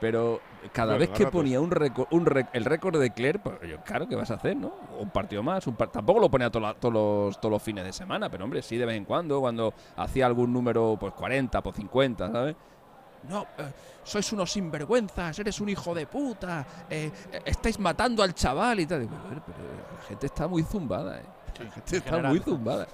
Pero cada Bueno, vez que ponía un récord, un rec- el récord de Clerc, pues yo, claro, ¿qué vas a hacer, no? Un partido más, un par- tampoco lo ponía todos todos los, todos los fines de semana, pero hombre, sí de vez en cuando, cuando hacía algún número, pues 40, pues 50, ¿sabes? No, eh, sois unos sinvergüenzas, eres un hijo de puta, eh, eh, estáis matando al chaval y tal. "Joder, pero la gente está muy zumbada, ¿eh? La gente está general. muy zumbada.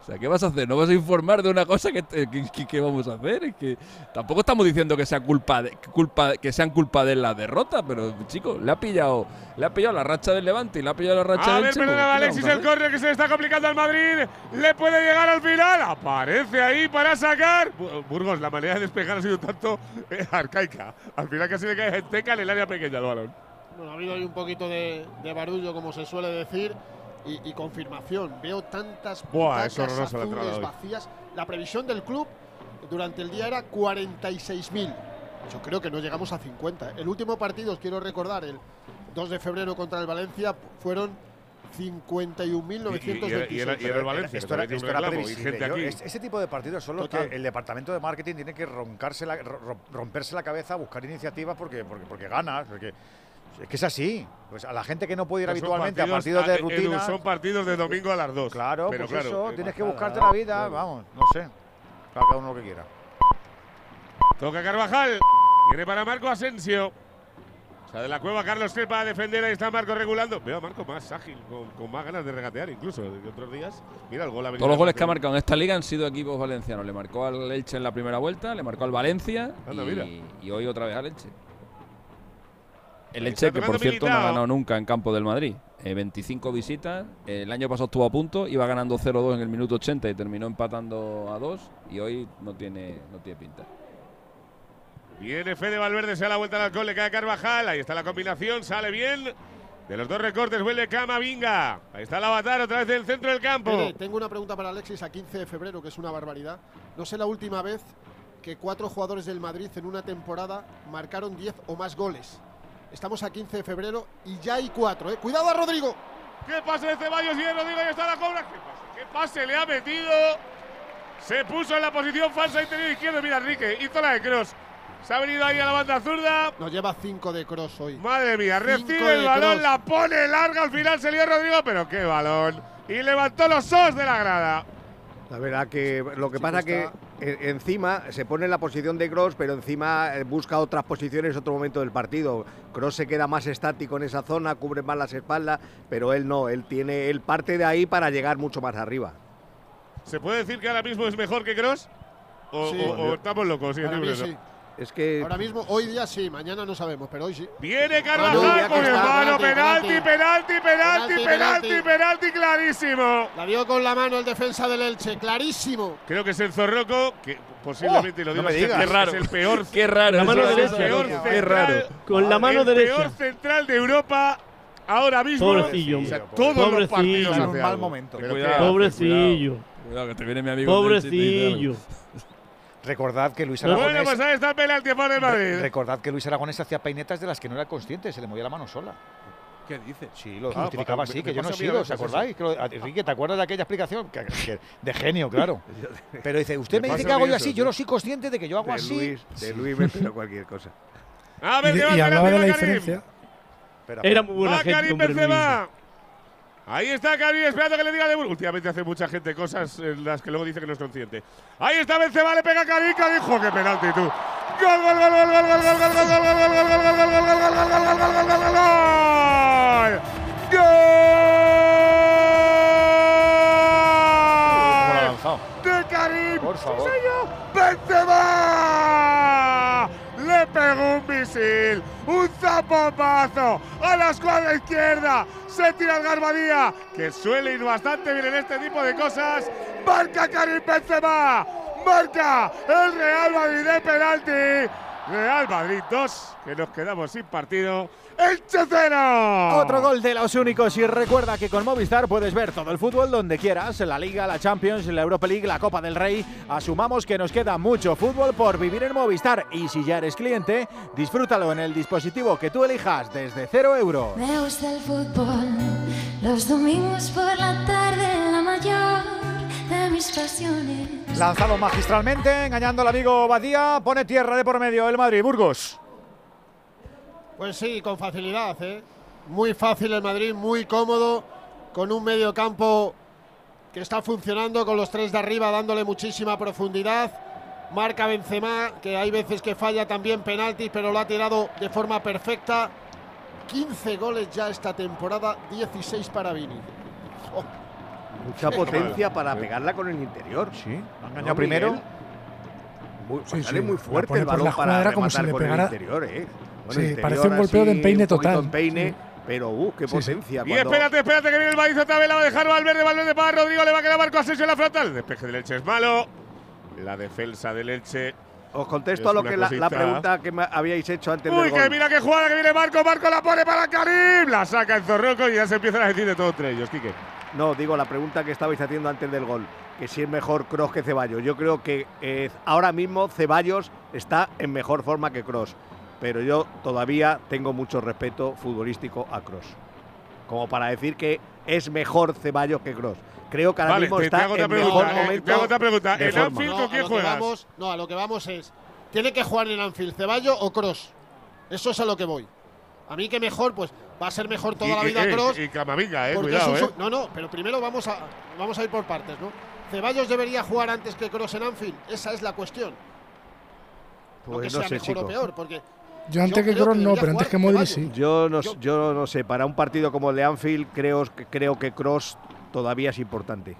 O sea, ¿qué vas a hacer? ¿No vas a informar de una cosa que, que, que- que vamos a hacer? Es que tampoco estamos diciendo que sea culpa de, culpa, que sean culpa de la derrota, pero chicos, le ha pillado, le ha pillado la racha del Levante y le ha pillado la racha A del ver, ¿qué Alexis, el córner que se le está complicando al Madrid. Le puede llegar al final. Aparece ahí para sacar. Bu- Burgos, la manera de despejar ha sido tanto eh, arcaica. Al final casi le cae Teca en el área pequeña el balón. Bueno, ha habido ahí un poquito de, de barullo, como se suele decir, y, y confirmación. Veo tantas Buah, es la entrada azules vacías. La previsión del club durante el día era 46.000. Yo creo que no llegamos a 50. El último partido, os quiero recordar, el 2 de febrero contra el Valencia, fueron 51.926. Y, era, el Valencia. Esto era, esto era previsible. Este tipo de partidos son los que el departamento de marketing tiene que roncarse la, romperse la cabeza, buscar iniciativas porque, porque, porque ganas. Porque, es que es así. Pues a la gente que no puede ir habitualmente a partidos de rutina. son partidos de domingo a las 2. Claro, pero pues eso, tienes que buscarte la vida. Vamos, no sé. Cada uno lo que quiera. Toca Carvajal. Viene para Marco Asensio. O sea, de la cueva Carlos Crepa a defender. Ahí está Marco regulando. Veo a Marco más ágil, con, más ganas de regatear incluso que otros días. Mira el gol. Todos los goles que ha marcado en esta liga han sido equipos valencianos. Le marcó al Elche en la primera vuelta, le marcó al Valencia y, hoy otra vez al Elche. El Elche, que por cierto no ha ganado nunca en campo del Madrid. 25 eh, visitas. el año pasado estuvo a punto, iba ganando 0-2 en el minuto 80 y terminó empatando a 2. Y hoy no tiene, no tiene pinta. Viene Fede Valverde, se da la vuelta al alcohol, le cae Carvajal. Ahí está la combinación, sale bien. De los dos recortes vuelve Camavinga. Ahí está el avatar otra vez del centro del campo. tengo una pregunta para Alexis a 15 de febrero, que es una barbaridad. No sé la última vez que cuatro jugadores del Madrid en una temporada marcaron 10 o más goles. Estamos a 15 de febrero y ya hay cuatro. ¿eh? Cuidado a Rodrigo. ¿Qué pase de Ceballos y de Rodrigo? Ahí está la cobra. ¿Qué pase? ¿Qué pase le ha metido? Se puso en la posición falsa interior izquierdo. Mira, Enrique, hizo la de Cross. Se ha venido ahí a la banda zurda. Nos lleva 5 de cross hoy. Madre mía, recibe el balón, la pone larga, al final se lió Rodrigo, pero qué balón. Y levantó los sos de la grada. La verdad que lo que pasa que encima se pone en la posición de Cross, pero encima eh, busca otras posiciones otro momento del partido. Cross se queda más estático en esa zona, cubre más las espaldas, pero él no, él tiene, él parte de ahí para llegar mucho más arriba. ¿Se puede decir que ahora mismo es mejor que Cross? ¿O, estamos locos? Sí, sí. Es que Ahora mismo, hoy día sí, mañana no sabemos, pero hoy sí. Viene Carvajal con el mano, penalti, penalti, penalti, penalti, penalti, clarísimo. La dio con la mano el defensa del Elche, clarísimo. Creo que es el Zorroco, que posiblemente lo digo, qué raro. es el peor. qué raro. La mano derecha. Qué raro. Con la mano derecha. El peor central de Europa ahora mismo. Pobrecillo. todos los partidos en un mal momento. Pobrecillo. Cuidado, que te viene mi amigo. Pobrecillo. Recordad que Luis Aragonés. Bueno, pues ahí está el penalti por el Madrid. Recordad que Luis Aragonés hacía peinetas de las que no era consciente, se le movía la mano sola. ¿Qué dice? Sí, lo ah, así, que yo no he sido, ¿os acordáis? Enrique, ¿te acuerdas de aquella explicación? de genio, claro. Pero dice, usted me dice que hago yo así, yo no soy consciente de que yo hago así. de Luis me espero cualquier cosa. A ver, y, y hablaba de la diferencia. Era muy buena gente, Karim Benzema. Ahí está Karim esperando que le diga de Últimamente hace mucha gente cosas en las que luego dice que no es consciente. Ahí está Benzema, le pega a Karim, dijo que penalti tú. Gol, gol, gol, gol, gol, gol, gol, gol, gol, gol, gol, gol, gol, gol, gol, gol, gol, gol, gol, gol, de Karim. Por favor. Benzema le pegó un misil, un zapopazo a la escuadra izquierda se tira el Garbadía, que suele ir bastante bien en este tipo de cosas. Marca Karim Benzema, marca el Real Madrid de penalti. Real Madrid 2, que nos quedamos sin partido. ¡El cero! Otro gol de los únicos y recuerda que con Movistar puedes ver todo el fútbol donde quieras, la Liga, la Champions, la Europa League, la Copa del Rey. Asumamos que nos queda mucho fútbol por vivir en Movistar y si ya eres cliente, disfrútalo en el dispositivo que tú elijas desde cero euros. Me gusta el fútbol, los domingos por la tarde, la mayor de mis pasiones. Lanzado magistralmente, engañando al amigo Badía, pone tierra de por medio el Madrid, Burgos. Pues sí, con facilidad, ¿eh? Muy fácil el Madrid, muy cómodo, con un medio campo que está funcionando, con los tres de arriba dándole muchísima profundidad. Marca Benzema, que hay veces que falla también penaltis, pero lo ha tirado de forma perfecta. 15 goles ya esta temporada, 16 para Vini. Oh. Mucha potencia para pegarla con el interior. Sí, ha engañado primero. Muy, sale muy fuerte el balón para rematar como si le pegara, con el interior, ¿eh? Sí, parece un golpeo de empeine total. Empeine, pero uh, qué potencia. Y espérate, espérate que viene el Madrid otra vez, la va a dejar Valverde, Valverde para Rodrigo, le va a quedar Marco Asensio en la frontal. El despeje del Elche es malo. La defensa del Elche os contesto a lo que la, pregunta que me habíais hecho antes Uy, del que mira que jugada que viene Marco, Marco la pone para Karim, la saca el Zorroco y ya se empiezan a decir de todos entre ellos, Quique. No, digo la pregunta que estabais haciendo antes del gol, que si es mejor Cross que Ceballos. Yo creo que eh, ahora mismo Ceballos está en mejor forma que Cross pero yo todavía tengo mucho respeto futbolístico a Cross. como para decir que es mejor Ceballos que Cross. Creo que ahora Vale, mismo te- te está hago otra en pregunta, mejor eh, momento te hago otra pregunta. ¿En. Anfield No, con a quién lo que juegas? vamos- no, a lo que vamos es. ¿Tiene que jugar en Anfield Ceballo o Cross? Eso es a lo que voy. A mí que mejor, pues va a ser mejor toda Y- la vida y- Cross. Y Camavinga, eh, cuidado, un eh. No, no, pero primero vamos a, vamos a ir por partes, ¿no? ¿Ceballos debería jugar antes que Cross en Anfield? Esa es la cuestión. no que Pues sea no sé, mejor chico. o peor, porque. Yo antes que creo Kroos no, pero antes que Modric sí. Yo no, yo no sé, para un partido como el de Anfield creo, que- creo que Cross todavía es importante.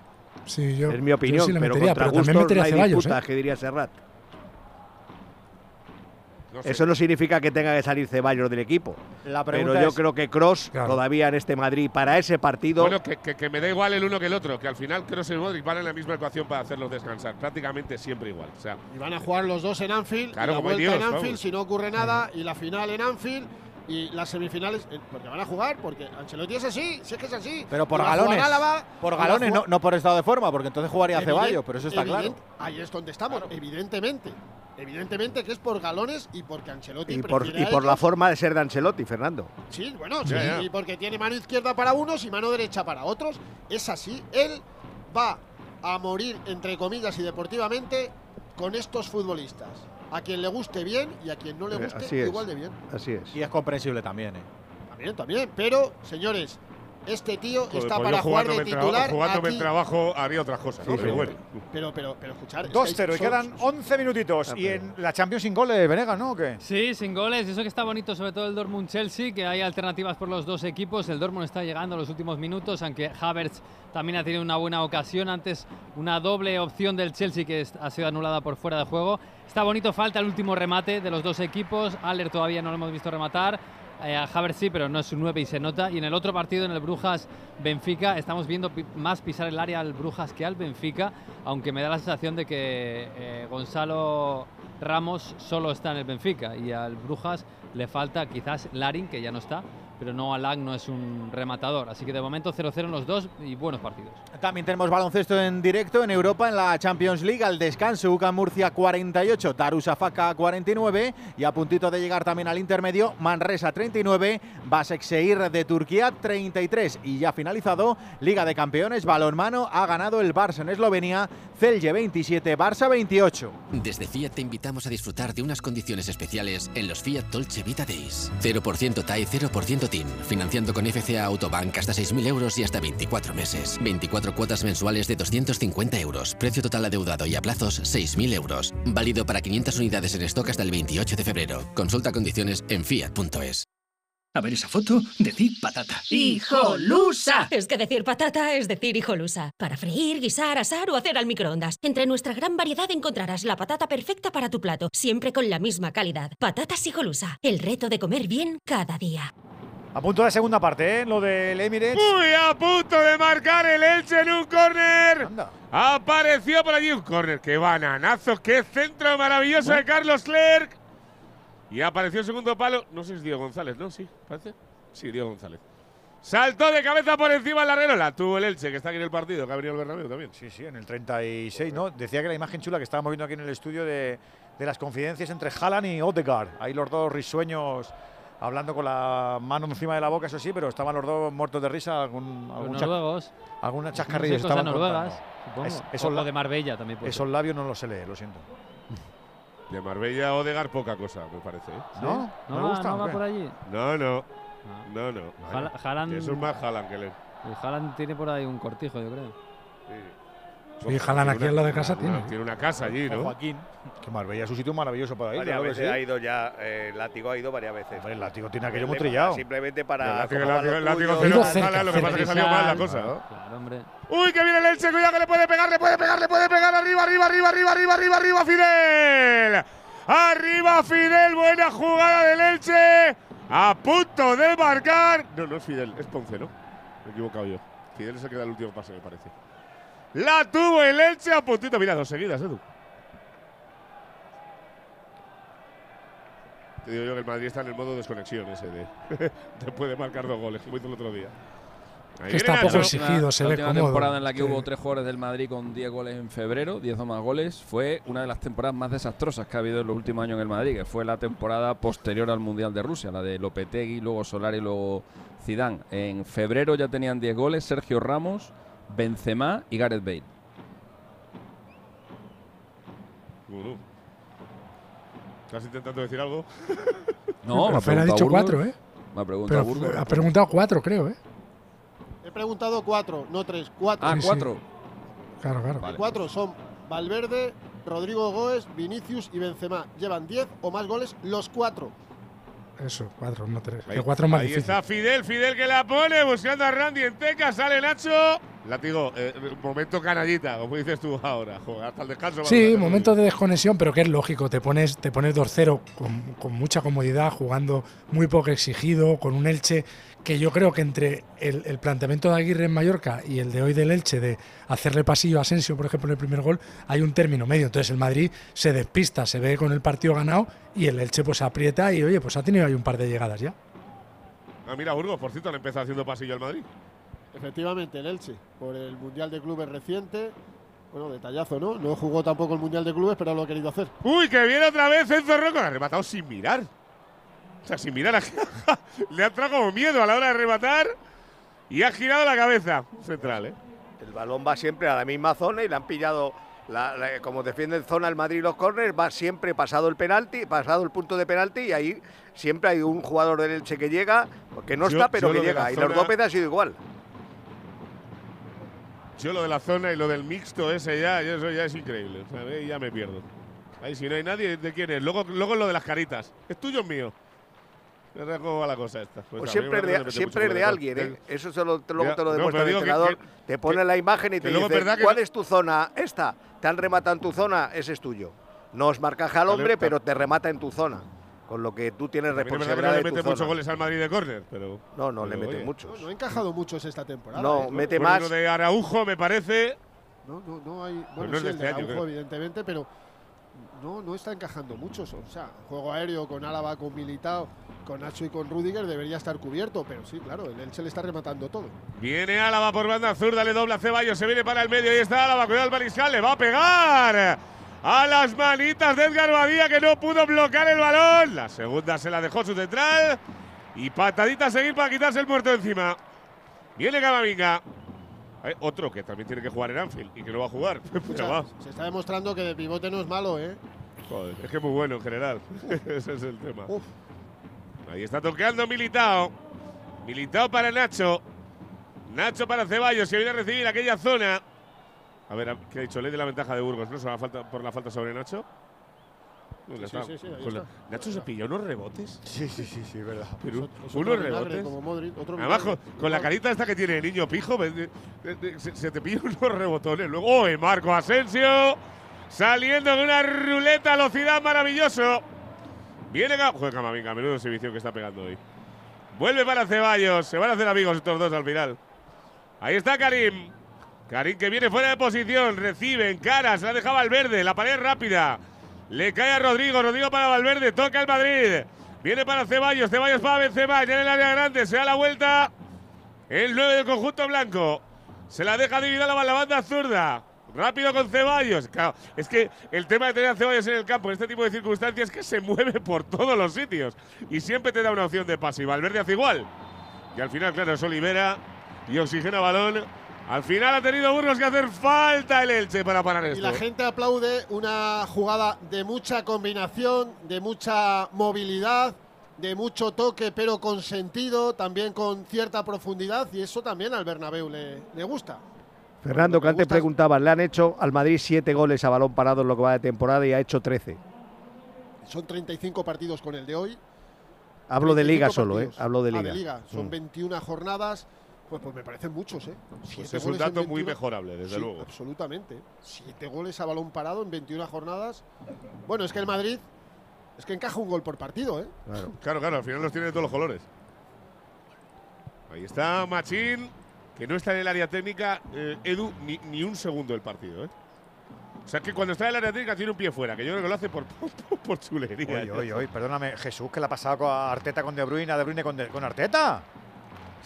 Sí, yo, es mi yo opinión, sí le pero metería, contra pero también gustos metería no hay Ceballos, disputa, ¿eh? que diría Serrat. No sé. Eso no significa que tenga que salir Ceballos del equipo. La Pero yo es- creo que Cross Claro. todavía en este Madrid, para ese partido, Bueno, que, que- que me da igual el uno que el otro, que al final Kroos y Modric van en la misma ecuación para hacerlos descansar, prácticamente siempre igual. O sea, Y van a jugar los dos en Anfield. Claro, y la como vuelta en Anfield vamos. si no ocurre nada. Y la final en Anfield. Y las semifinales. en- porque van a jugar. Porque Ancelotti es así. Si es que es así. Pero por galones. Álava, por galones, no, no por estado de forma, porque entonces jugaría Evident- Ceballos, pero eso está claro. evident- Ahí es donde estamos, evidentemente. Evidentemente que es por galones y porque Ancelotti y por, y por la forma de ser de Ancelotti, Fernando. Sí, bueno, sí, y porque tiene mano izquierda para unos y mano derecha para otros. Es así. Él va a morir, entre comillas y deportivamente, con estos futbolistas. A quien le guste bien y a quien no le Eh, guste así es. igual de bien. Así es. Y es comprensible también, ¿eh? También, también. Pero, señores, este tío joder, está pues para jugar de el titular. trabajo, jugándome el trabajo haría otras cosas, ¿no? Sí, pero sí. bueno. Pero, pero, pero, escuchar. es que 2-0 y quedan 11 minutitos. Y en la Champions sin goles, Venegas, ¿no? ¿O qué? Sí, sin goles. Eso que está bonito, sobre todo el Dortmund-Chelsea, que hay alternativas por los dos equipos. El Dortmund está llegando a los últimos minutos, aunque Havertz también ha tenido una buena ocasión. Antes, una doble opción del Chelsea que ha sido anulada por fuera de juego. Está bonito, falta el último remate de los dos equipos. Aller todavía no lo hemos visto rematar. Eh, a sí, pero no es un 9 y se nota. Y en el otro partido, en el Brujas-Benfica, estamos viendo más pisar el área al Brujas que al Benfica, aunque me da la sensación de que eh, Gonzalo Ramos solo está en el Benfica y al Brujas le falta quizás Larin, que ya no está, pero no Alag no es un rematador. Así que de momento 0-0 en los dos y buenos partidos. También tenemos baloncesto en directo en Europa en la Champions League. Al descanso, UCAM Murcia 48, Darusafaka 49 y a puntito de llegar también al intermedio, Manresa 39, Başakşehir de Turquía 33 y ya finalizado, Liga de Campeones, balonmano, ha ganado el Barça en Eslovenia, Celje 27, Barça 28. Desde Fiat te invitamos a disfrutar de unas condiciones especiales en los Fiat Dolce Vita Days. 0% TAE, 0% Financiando con FCA Autobank hasta 6.000 euros y hasta 24 meses. 24 cuotas mensuales de 250 euros. Precio total adeudado y a plazos 6.000 euros. Válido para 500 unidades en stock hasta el 28 de febrero. Consulta condiciones en fiat.es. A ver esa foto, decir patata. ¡Hijolusa! Es que decir patata es decir hijolusa. Para freír, guisar, asar o hacer al microondas. Entre nuestra gran variedad encontrarás la patata perfecta para tu plato, siempre con la misma calidad. Patatas hijolusa. El reto de comer bien cada día. A punto de la segunda parte, ¿eh? Lo del Emirates. Muy a punto de marcar el Elche en un córner. Apareció por allí un córner. ¡Qué bananazo! ¡Qué centro maravilloso de Carlos Clerc! Y apareció el segundo palo. No sé si es Diego González, ¿no? Sí, parece. Sí, Diego González. Saltó de cabeza por encima. La tuvo el Elche, que está aquí en el partido, que ha venido el Bernabéu también. Sí, sí, en el 36, ¿no? Decía que la imagen chula que estábamos viendo aquí en el estudio de, de las confidencias entre Haaland y Odegaard. Ahí los dos risueños hablando con la mano encima de la boca, eso sí, pero estaban los dos muertos de risa. Algún, algún cha- noruegos. Alguna No chascarrilla sé, cosas estaban noruegas, supongo. esos O de Marbella también puede Esos ser. labios no los se lee, lo siento. De Marbella o Odegar, poca cosa, me parece. ¿eh? ¿No? ¿No, ¿No le va, gusta no va por allí? No, no. No, no. Eso es más Haaland que él. El Haaland tiene por ahí un cortijo, yo creo. Sí, Haaland aquí al lado de casa tiene. Tiene una casa allí, ¿no? Joaquín, que Marbella es un sitio maravilloso para ir. Varias veces sí. ha ido ya, eh, el látigo ha ido varias veces. Hombre, el látigo tiene aquello Él muy le trillado. pasa Simplemente para. El látigo- el látigo- el lo que pasa es que salió mal la cosa. ¿no? Claro, hombre. Uy, que viene el Elche, cuidado que le puede pegar, le puede pegar, le puede pegar arriba, arriba, arriba, arriba, arriba, arriba, arriba, Fidel. Arriba Fidel, buena jugada del Elche. A punto de marcar. No, no es Fidel, es Ponce, ¿no? Me he equivocado yo. Fidel es el que da el último pase, me parece. La tuvo el Elche a puntito. Mira, dos seguidas, Edu. Te digo yo que el Madrid está en el modo desconexión ese de. Después de marcar dos goles, como hizo el otro día. que está poco exigido, se la ve última cómodo. temporada en la que Sí. hubo tres jugadores del Madrid con 10 goles en febrero, 10 o más goles, fue una de las temporadas más desastrosas que ha habido en los últimos años en el Madrid, que fue la temporada posterior al Mundial de Rusia, la de Lopetegui, luego Solari y luego Zidane. En febrero ya tenían 10 goles Sergio Ramos, Benzema y Gareth Bale. Gurú. ¿Estás intentando decir algo? No, me ha dicho Burgos. cuatro, ¿eh? Me ha preguntado Pero Burgos. ha preguntado cuatro, creo, ¿eh? He preguntado cuatro, no tres, cuatro. Ah, Sí, sí. cuatro. Claro, claro. Vale. Cuatro son Valverde, Rodrigo Goes, Vinicius y Benzema. Llevan 10 o más goles los cuatro. Eso, cuatro, no tres. Ahí, cuatro es más ahí difícil. está Fidel, Fidel que la pone, buscando a Randy en teca, sale Nacho. Látigo, eh, momento canallita, como dices tú ahora. Joder, hasta el descanso. Sí, momento de desconexión, pero que es lógico. Te pones, te pones 2-0 con, con mucha comodidad, jugando muy poco exigido, con un Elche que yo creo que entre el, el planteamiento de Aguirre en Mallorca y el de hoy del Elche de hacerle pasillo a Asensio, por ejemplo, en el primer gol, hay un término medio. Entonces el Madrid se despista, se ve con el partido ganado y el Elche pues aprieta y oye, pues ha tenido ahí un par de llegadas ya. Ah, mira, Burgos, por cierto, le empezó haciendo pasillo al Madrid. Efectivamente, el Elche, por el Mundial de Clubes reciente. Bueno, detallazo, ¿no? No jugó tampoco el Mundial de Clubes, pero lo ha querido hacer. Uy, que viene otra vez Enzo Rocco. Ha rematado sin mirar. O sea, sin mirar. le ha entrado como miedo a la hora de rematar y ha girado la cabeza. Central, ¿eh? El balón va siempre a la misma zona y le han pillado, la- la- como defiende zona el Madrid los córneres, va siempre pasado el penalti, pasado el punto de penalti y ahí siempre hay un jugador del Elche que llega, que no Yo- está, pero que llega. Y los veces ha sido igual. Yo lo de la zona y lo del mixto ese ya, eso ya es increíble. O sea, ya me pierdo. Ahí si no hay nadie, ¿de quién es? Luego, luego lo de las caritas. ¿Es tuyo o mío? Sabes ¿Cómo va la cosa esta? Pues a mí siempre es de, siempre es de alguien, ¿eh? Que- Eso se lo- te- luego Ya, te lo no, demuestra pero el que- entrenador. que- te pone la imagen y que te dice, verdad que ¿cuál no- es tu zona? Esta. Te han rematado en tu zona, ese es tuyo. No os marcaje al hombre, pero te remata en tu zona. Con lo que tú tienes que responsabilidad no le mete muchos goles al Madrid de córner, pero. No, no, le pero, mete oye. muchos. No ha encajado muchos esta temporada. No, ¿eh? mete Bueno, más. uno de Araujo, me parece. No, no, no hay. Bueno, no es sí, de el este de año, Araujo, evidentemente, pero no, no está encajando muchos. O sea, juego aéreo con Álava, con Militao, con Nacho y con Rudiger debería estar cubierto, pero sí, claro, el Elche le está rematando todo. Viene Álava por banda zurda, le dobla Ceballos, se viene para el medio. Ahí está Álava, cuidado el mariscal, le va a pegar a las manitas de Edgar Badía que no pudo bloquear el balón. La segunda se la dejó su central y patadita a seguir para quitarse el muerto encima. Viene Camavinga. Eh, otro que también tiene que jugar en Anfield y que no va a jugar. O Pero sea, va. se está demostrando que de pivote no es malo, ¿eh? Joder, es que es muy bueno en general. Ese es el tema. Ahí está toqueando Militao. Militao para Nacho. Nacho para Ceballos, que viene a recibir aquella zona. A ver, ¿qué ha dicho? Ley de la ventaja de Burgos, ¿no? ¿Se va a falta, por la falta sobre Nacho? Sí, sí, sí, la-. Nacho se pilló unos rebotes. Sí, sí, sí, sí, verdad. Pero Es unos rebotes. como Modric, otro Además, con, la carita esta que tiene el niño pijo, se, se te pilla unos rebotones. Luego, ¡oh! Marco Asensio! Saliendo de una ruleta a velocidad maravilloso. Viene Joder, Camavinga, menudo exhibición que está pegando hoy. Vuelve para Ceballos. Se van a hacer amigos estos dos al final. Ahí está Karim. Karim que viene fuera de posición. Recibe en cara. Se la dejaba al verde. La pared rápida. Le cae a Rodrigo. Rodrigo para Valverde. Toca el Madrid. Viene para Ceballos. Ceballos para Benzema. Ya en el área grande. Se da la vuelta. El 9 del conjunto blanco. Se la deja dividida la, la banda zurda. Rápido con Ceballos. Es que el tema de tener a Ceballos en el campo en este tipo de circunstancias es que se mueve por todos los sitios. Y siempre te da una opción de pase. Y Valverde hace igual. Y al final, claro, eso libera y oxigena balón. Al final ha tenido Burgos que hacer falta el Elche para parar Y esto. la gente aplaude una jugada de mucha combinación, de mucha movilidad, de mucho toque, pero con sentido, también con cierta profundidad, y eso también al Bernabéu le, le gusta. Fernando, que antes preguntabas, le han hecho al Madrid siete goles a balón parado en lo que va de temporada y ha hecho 13. Son 35 partidos con el de hoy. Hablo de 35 liga solo, ¿eh? Hablo de Ah, liga. liga. Son Mm. 21 jornadas. Pues, pues me parecen muchos, ¿eh? Pues es un dato muy 21. mejorable, desde Sí, luego. Absolutamente. Siete goles a balón parado en 21 jornadas. Bueno, es que el Madrid es que encaja un gol por partido, ¿eh? Claro. claro, claro, al final los tiene de todos los colores. Ahí está Machín, que no está en el área técnica, eh, Edu, ni, ni un segundo del partido. ¿eh? O sea que cuando está en el área técnica tiene un pie fuera, que yo creo que lo hace por, por, por chulería. Oye, oye, oye, perdóname, Jesús, ¿qué le ha pasado con Arteta con De Bruyne, a De Bruyne con, De- con Arteta?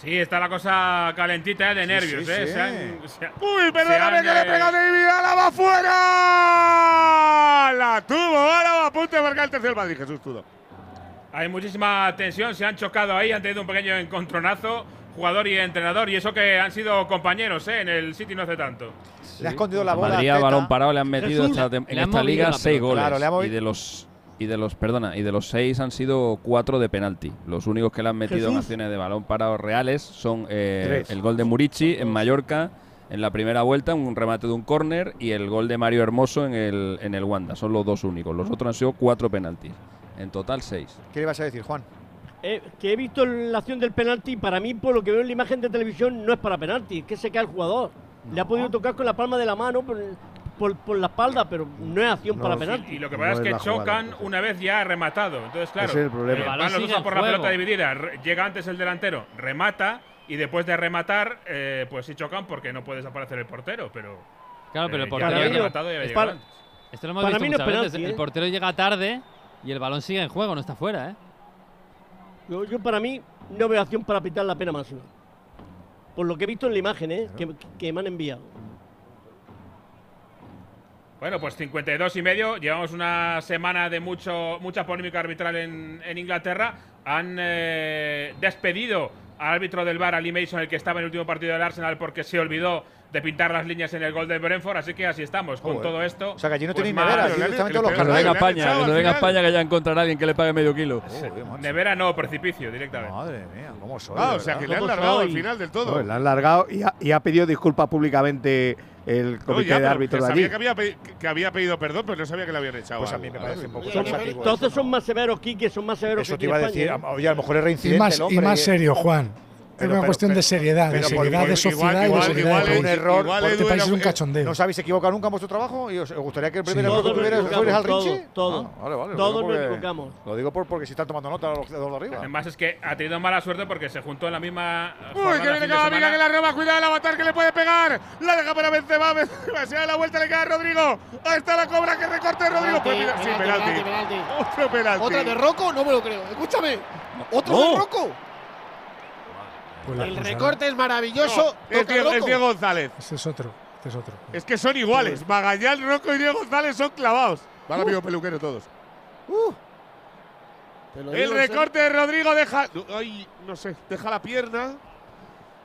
Sí, está la cosa calentita eh, de nervios, sí, ¿eh? sí. Se han- se han- Uy, perdóname han, que le he eh, pegado David Álava fuera. La tuvo Álava a punto de marcar el tercer Madrid, Jesús Tudo. Hay muchísima tensión, se han chocado ahí, han tenido un pequeño encontronazo, jugador y entrenador, y eso que han sido compañeros ¿eh? en el City no hace tanto. Le ha escondido la bola. Madrid a balón parado le han metido Jesús, esta tem- en esta liga seis goles Claro, le ha movido- y de los y de los perdona y de los seis han sido cuatro de penalti. Los únicos que le han metido en acciones de balón parado reales son eh, el gol de Murici en Mallorca en la primera vuelta, un remate de un córner y el gol de Mario Hermoso en el en el Wanda. Son los dos únicos. Los otros han sido cuatro penaltis. En total seis. ¿Qué le ibas a decir, Juan? Eh, que he visto la acción del penalti, para mí, por lo que veo en la imagen de televisión, no es para penalti, es que se cae el jugador. Le ha podido tocar con la palma de la mano por- por la espalda, pero no es acción para penalti. Y lo que pasa es que chocan una vez ya ha rematado. Entonces, claro, Ese es el problema. eh, El van balón los sigue dos a en por la pelota dividida. re- Llega antes el delantero, remata, y después de rematar, eh, pues sí chocan porque no puede desaparecer el portero, pero. Claro, pero eh, el ya portero había llega- rematado y había es para- antes. Esto lo hemos Para visto mí no es muchas veces. penalti, El ¿eh? portero llega tarde y el balón sigue en juego, no está fuera, ¿eh? Yo, yo para mí no veo acción para pitar la pena máxima. Por lo que he visto en la imagen, ¿eh? que, que me han enviado. Bueno, pues 52 y medio. Llevamos una semana de mucho, mucha polémica arbitral en, en Inglaterra. Han eh, despedido al árbitro del VAR, Ali Mason, el que estaba en el último partido del Arsenal, porque se olvidó de pintar las líneas en el gol del Brentford. Así que así estamos con Joder. todo esto. O sea, que allí no Pues tenéis más- nevera, allí le directamente le- los le- Que le- venga le- a le- España, le- que al venga. España que ya encontrará a alguien que le pague medio kilo. Nevera no, precipicio, directamente. Madre mía, cómo soy. Ah, de o sea, que le han ¿Cómo largado al final del todo. Pues la han largado y ha, y ha pedido disculpas públicamente el No, comité ya, de árbitros de sabía allí. que había, que había pedido perdón, pero no sabía que le habían echado. Pues a mí me parece un poco. Entonces son más severos, Quique, son más severos Eso te iba a decir. España, ¿eh? Oye, a lo mejor es Y reincidente más, el y más serio, Juan. Es Pero- una pero- cuestión de pero- seriedad, de pero seriedad, igual- de sociedad igual- y de igual- solidaridad. igual un error. igual Este país es un cachondeo. ¿No os habéis equivocado nunca en vuestro trabajo? ¿Y os os gustaría que el primer Sí, error que al Rinchi? todos, Ah, vale, vale. lo todos digo nos porque- equivocamos. Lo digo por, porque si están tomando nota los de los de arriba. Además es que ha tenido mala suerte porque se juntó en la misma. Uy, que viene de Camavinga semana. que la roba, cuidado el avatar que le puede pegar. La deja para Benzema, Benzema se da la vuelta, le queda a Rodrigo. Ahí está la cobra que recorte Rodrigo. Pues sí, penalti. Otro penalti. ¿Otra de Rocco? No me lo creo. Escúchame. ¿Otro de Rocco? Pues El recorte es maravilloso. Es Toca Diego, es. Diego González. Este es otro. Este es otro. Es que son iguales. Magallanes, Rocco y Diego González son clavados. Van amigo peluquero todos. Te lo El recorte de Rodrigo deja. Ay, no sé, deja la pierna.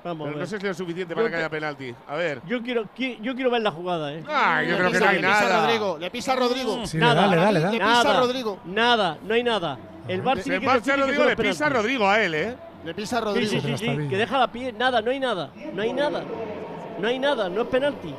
Vamos Pero no sé si es lo suficiente para Yo que haya penalti. A ver. Yo quiero, qui- yo quiero ver la jugada, ¿eh? Ay, yo Le creo que pisa- no hay le pisa a nada. Rodrigo. Le pisa a Rodrigo. Sí, Nada, le da, le da, le Le da. pisa a Nada, Rodrigo. nada, no hay nada. El Se tiene que que Rodrigo, le no es pisa a. Rodrigo a él, ¿eh? Le pisa a Sí, Rodrigo. sí, sí, sí, bien. que deja la pie, nada, no hay nada, no hay nada, no hay nada, no es penalti.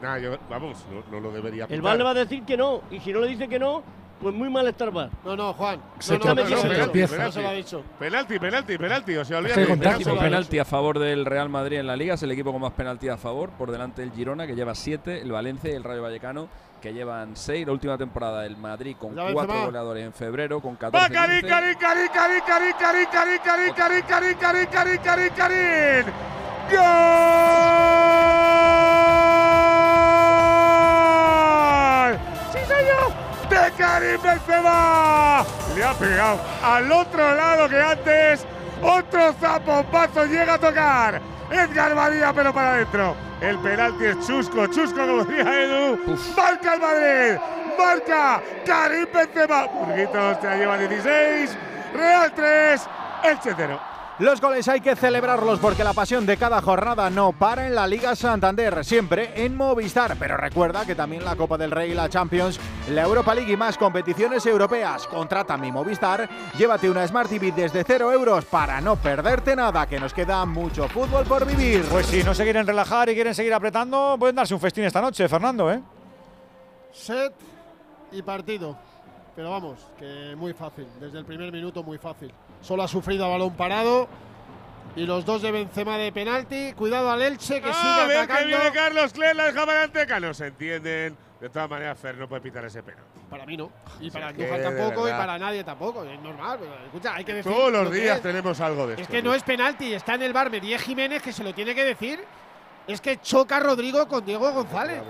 Nah, yo, vamos, no, no lo debería El pitar. VAR le va a decir que no, y si no le dice que no, pues muy mal está el VAR. No, no, Juan. Se no, no, trope- no, se no, penalti. No se lo ha dicho. Penalti, penalti, penalti. O sea, olvídate. penalti. Un penalti a favor del Real Madrid en la Liga, es el equipo con más penalti a favor, por delante del Girona, que lleva 7, el Valencia y el Rayo Vallecano, que llevan 6. La última temporada el Madrid con Ya 4 Benzema. goleadores en febrero, con Va 14. Karim, 15. Karim, Karim, Karim, Karim, Karim, Karim, Karim, Karim, Karim, Karim, Karim, Karim, Karim. ¡Gol! ¡Sí, señor! ¡De Karim Benzema! Le ha pegado al otro lado que antes. Otro zapopazo llega a tocar. Edgar Badía, pero para adentro. El penalti es chusco, chusco, como diría Edu. Marca el Madrid. Marca Karim Benzema. Burguitos se la lleva 16. Real 3. Elche 0. Los goles hay que celebrarlos porque la pasión de cada jornada no para en la Liga Santander, siempre en Movistar. Pero recuerda que también la Copa del Rey, la Champions, la Europa League y más competiciones europeas. Contrata mi Movistar, llévate una Smart TV desde 0 euros para no perderte nada, que nos queda mucho fútbol por vivir. Pues si no se quieren relajar y quieren seguir apretando, pueden darse un festín esta noche, Fernando, ¿eh? Set y partido. Pero vamos, que muy fácil. Desde el primer minuto muy fácil. Solo ha sufrido a balón parado. Y los dos de Benzema de penalti. Cuidado al Elche que A sigue ver que atacando. viene Carlos Cler, la deja para Anteca. No se entienden. De todas maneras, Fer no puede pitar ese penalti. Para mí no. Y O sea para que, Andújar tampoco y para nadie tampoco. Es normal. Escucha, hay que decir. Todos los lo que días es. tenemos algo de esto. Es que no es penalti. Está en el bar Medie Jiménez que se lo tiene que decir. Es que choca Rodrigo con Diego González.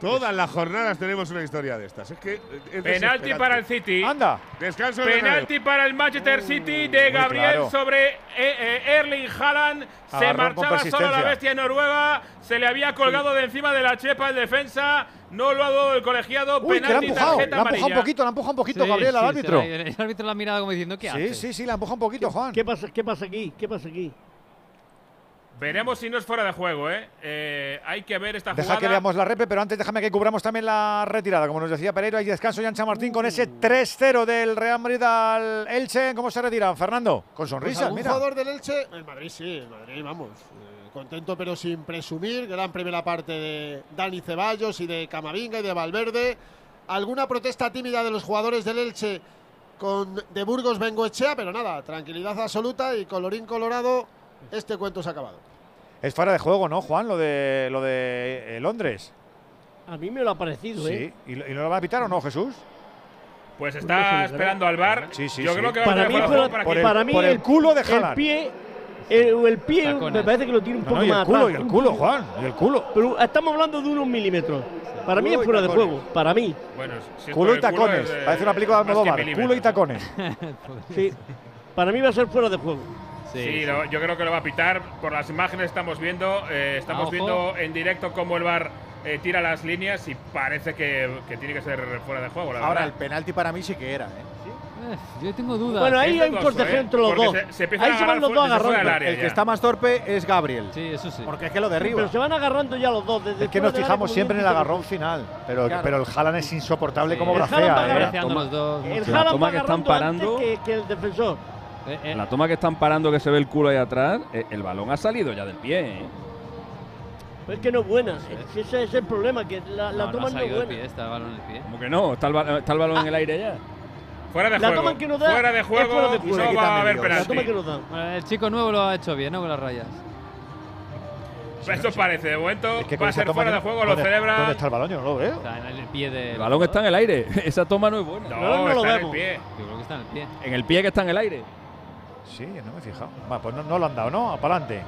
Todas las jornadas tenemos una historia de estas. Es que es Penalti para el City. Anda. Descanso de Penalti para el Manchester City de Gabriel claro. sobre eh, eh, Erling Haaland. Se Agarrón con marchaba solo la bestia Noruega. Se le había colgado de encima de la chepa el defensa. No lo ha dado el colegiado. Uy, que la ha Penalti, empujado. tarjeta La ha empujado un poquito, la ha empujado un poquito Sí, Gabriel al sí, árbitro. se la- El árbitro la ha mirado como diciendo, ¿qué Sí, hace? sí, sí, la empuja un poquito, Juan. ¿Qué pasa, ¿Qué pasa aquí? ¿Qué pasa aquí? Veremos si no es fuera de juego, ¿eh? Eh, hay que ver esta Deja jugada. que veamos la repe, pero antes déjame que cubramos también la retirada. Como nos decía Pereiro, hay descanso ya en Chamartín con ese 3-0 del Real Madrid al Elche. ¿Cómo se retiran, Fernando? Con Pues sonrisa, algún mira. jugador del Elche, el Madrid sí, el Madrid, vamos. eh, contento pero sin presumir. Gran primera parte de Dani Ceballos y de Camavinga y de Valverde. Alguna protesta tímida de los jugadores del Elche con de Burgos Bengoechea, pero nada, tranquilidad absoluta y colorín colorado, este cuento se ha acabado. Es fuera de juego, ¿no, Juan? Lo de, lo de eh, Londres. A mí me lo ha parecido, Sí. ¿eh? ¿Y, lo- y no lo van a pitar o no, Jesús? Pues está esperando al bar. Sí, sí, Yo sí. creo que va Para a mí, de para por el- para mí por el culo de el Haaland. pie, el, el pie me parece que lo tiene un No, poco no, y más el culo, y el culo, Juan. Y el culo. Pero estamos hablando de unos milímetros. Para mí Culo es fuera de juego. Para mí. Bueno, si Culo y el culo tacones. es, eh, Parece una película de Almodóvar. Culo y tacones. Sí. Para mí va a ser fuera de juego. Sí, lo- yo creo que lo va a pitar. Por las imágenes estamos viendo, eh, estamos ojo. viendo en directo cómo el bar eh, tira las líneas y parece que, que tiene que ser fuera de juego. La Ahora, el penalti para mí sí que era, ¿eh? Eh, yo tengo dudas. Bueno, ahí Es hay un cortejo ¿eh? entre los dos. se- se empiezan ahí se van los dos agarrando. El que está más torpe es Gabriel. Sí, eso sí. Porque es que lo Pero derriba. se van agarrando ya los dos. Desde Es que nos fijamos siempre en el agarrón final. Pero, Claro. pero el Haaland es insoportable Sí. como El Haaland va bracea, ¿eh? Toma-. El Haaland toma va que están antes parando- Que, que el defensor. Eh, eh, La toma que están parando, que se ve el culo ahí atrás, eh, el balón ha salido ya del pie. ¿eh? Pues es que no es buena. Ese es el problema, que la, la no, toma no no, es buena. pie, está el balón en el pie. Como que no, está el, está el balón en el aire ya. Fuera de La juego. toma que nos da fuera de juego, fuera de juego. no va a haber medios. La toma que penalti. nos da. Bueno, el chico nuevo lo ha hecho bien, ¿no? Con las rayas. Eso parece. De momento Es que va a ser fuera de juego, lo ¿dónde- celebra. ¿Dónde está el balón? Yo no lo veo. Está en el pie de. El balón está en el aire. Esa toma no es buena. No, No, no lo está en el vemos. pie. Yo creo que está en el pie. En el pie que está en el aire. Sí, no me he fijado. Va, pues no, no lo han dado, ¿no? Para adelante.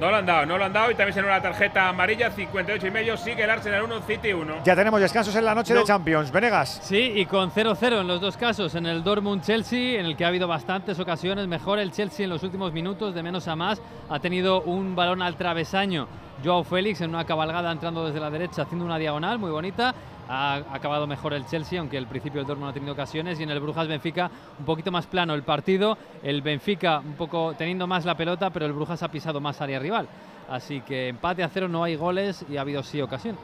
No lo han dado, no lo han dado y también se una tarjeta amarilla, 58 y medio, sigue el Arsenal 1, City 1. Ya tenemos descansos en la noche No. de Champions. Venegas. Sí, y con 0-0 en los dos casos, en el Dortmund-Chelsea, en el que ha habido bastantes ocasiones. Mejor el Chelsea en los últimos minutos, de menos a más. Ha tenido un balón al travesaño. Joao Félix en una cabalgada entrando desde la derecha, haciendo una diagonal muy bonita. Ha acabado mejor el Chelsea, aunque al principio el Dortmund ha tenido ocasiones. Y en el Brujas-Benfica, un poquito más plano el partido. El Benfica un poco teniendo más la pelota, pero el Brujas ha pisado más área rival. Así que empate a cero, no hay goles y ha habido sí ocasiones.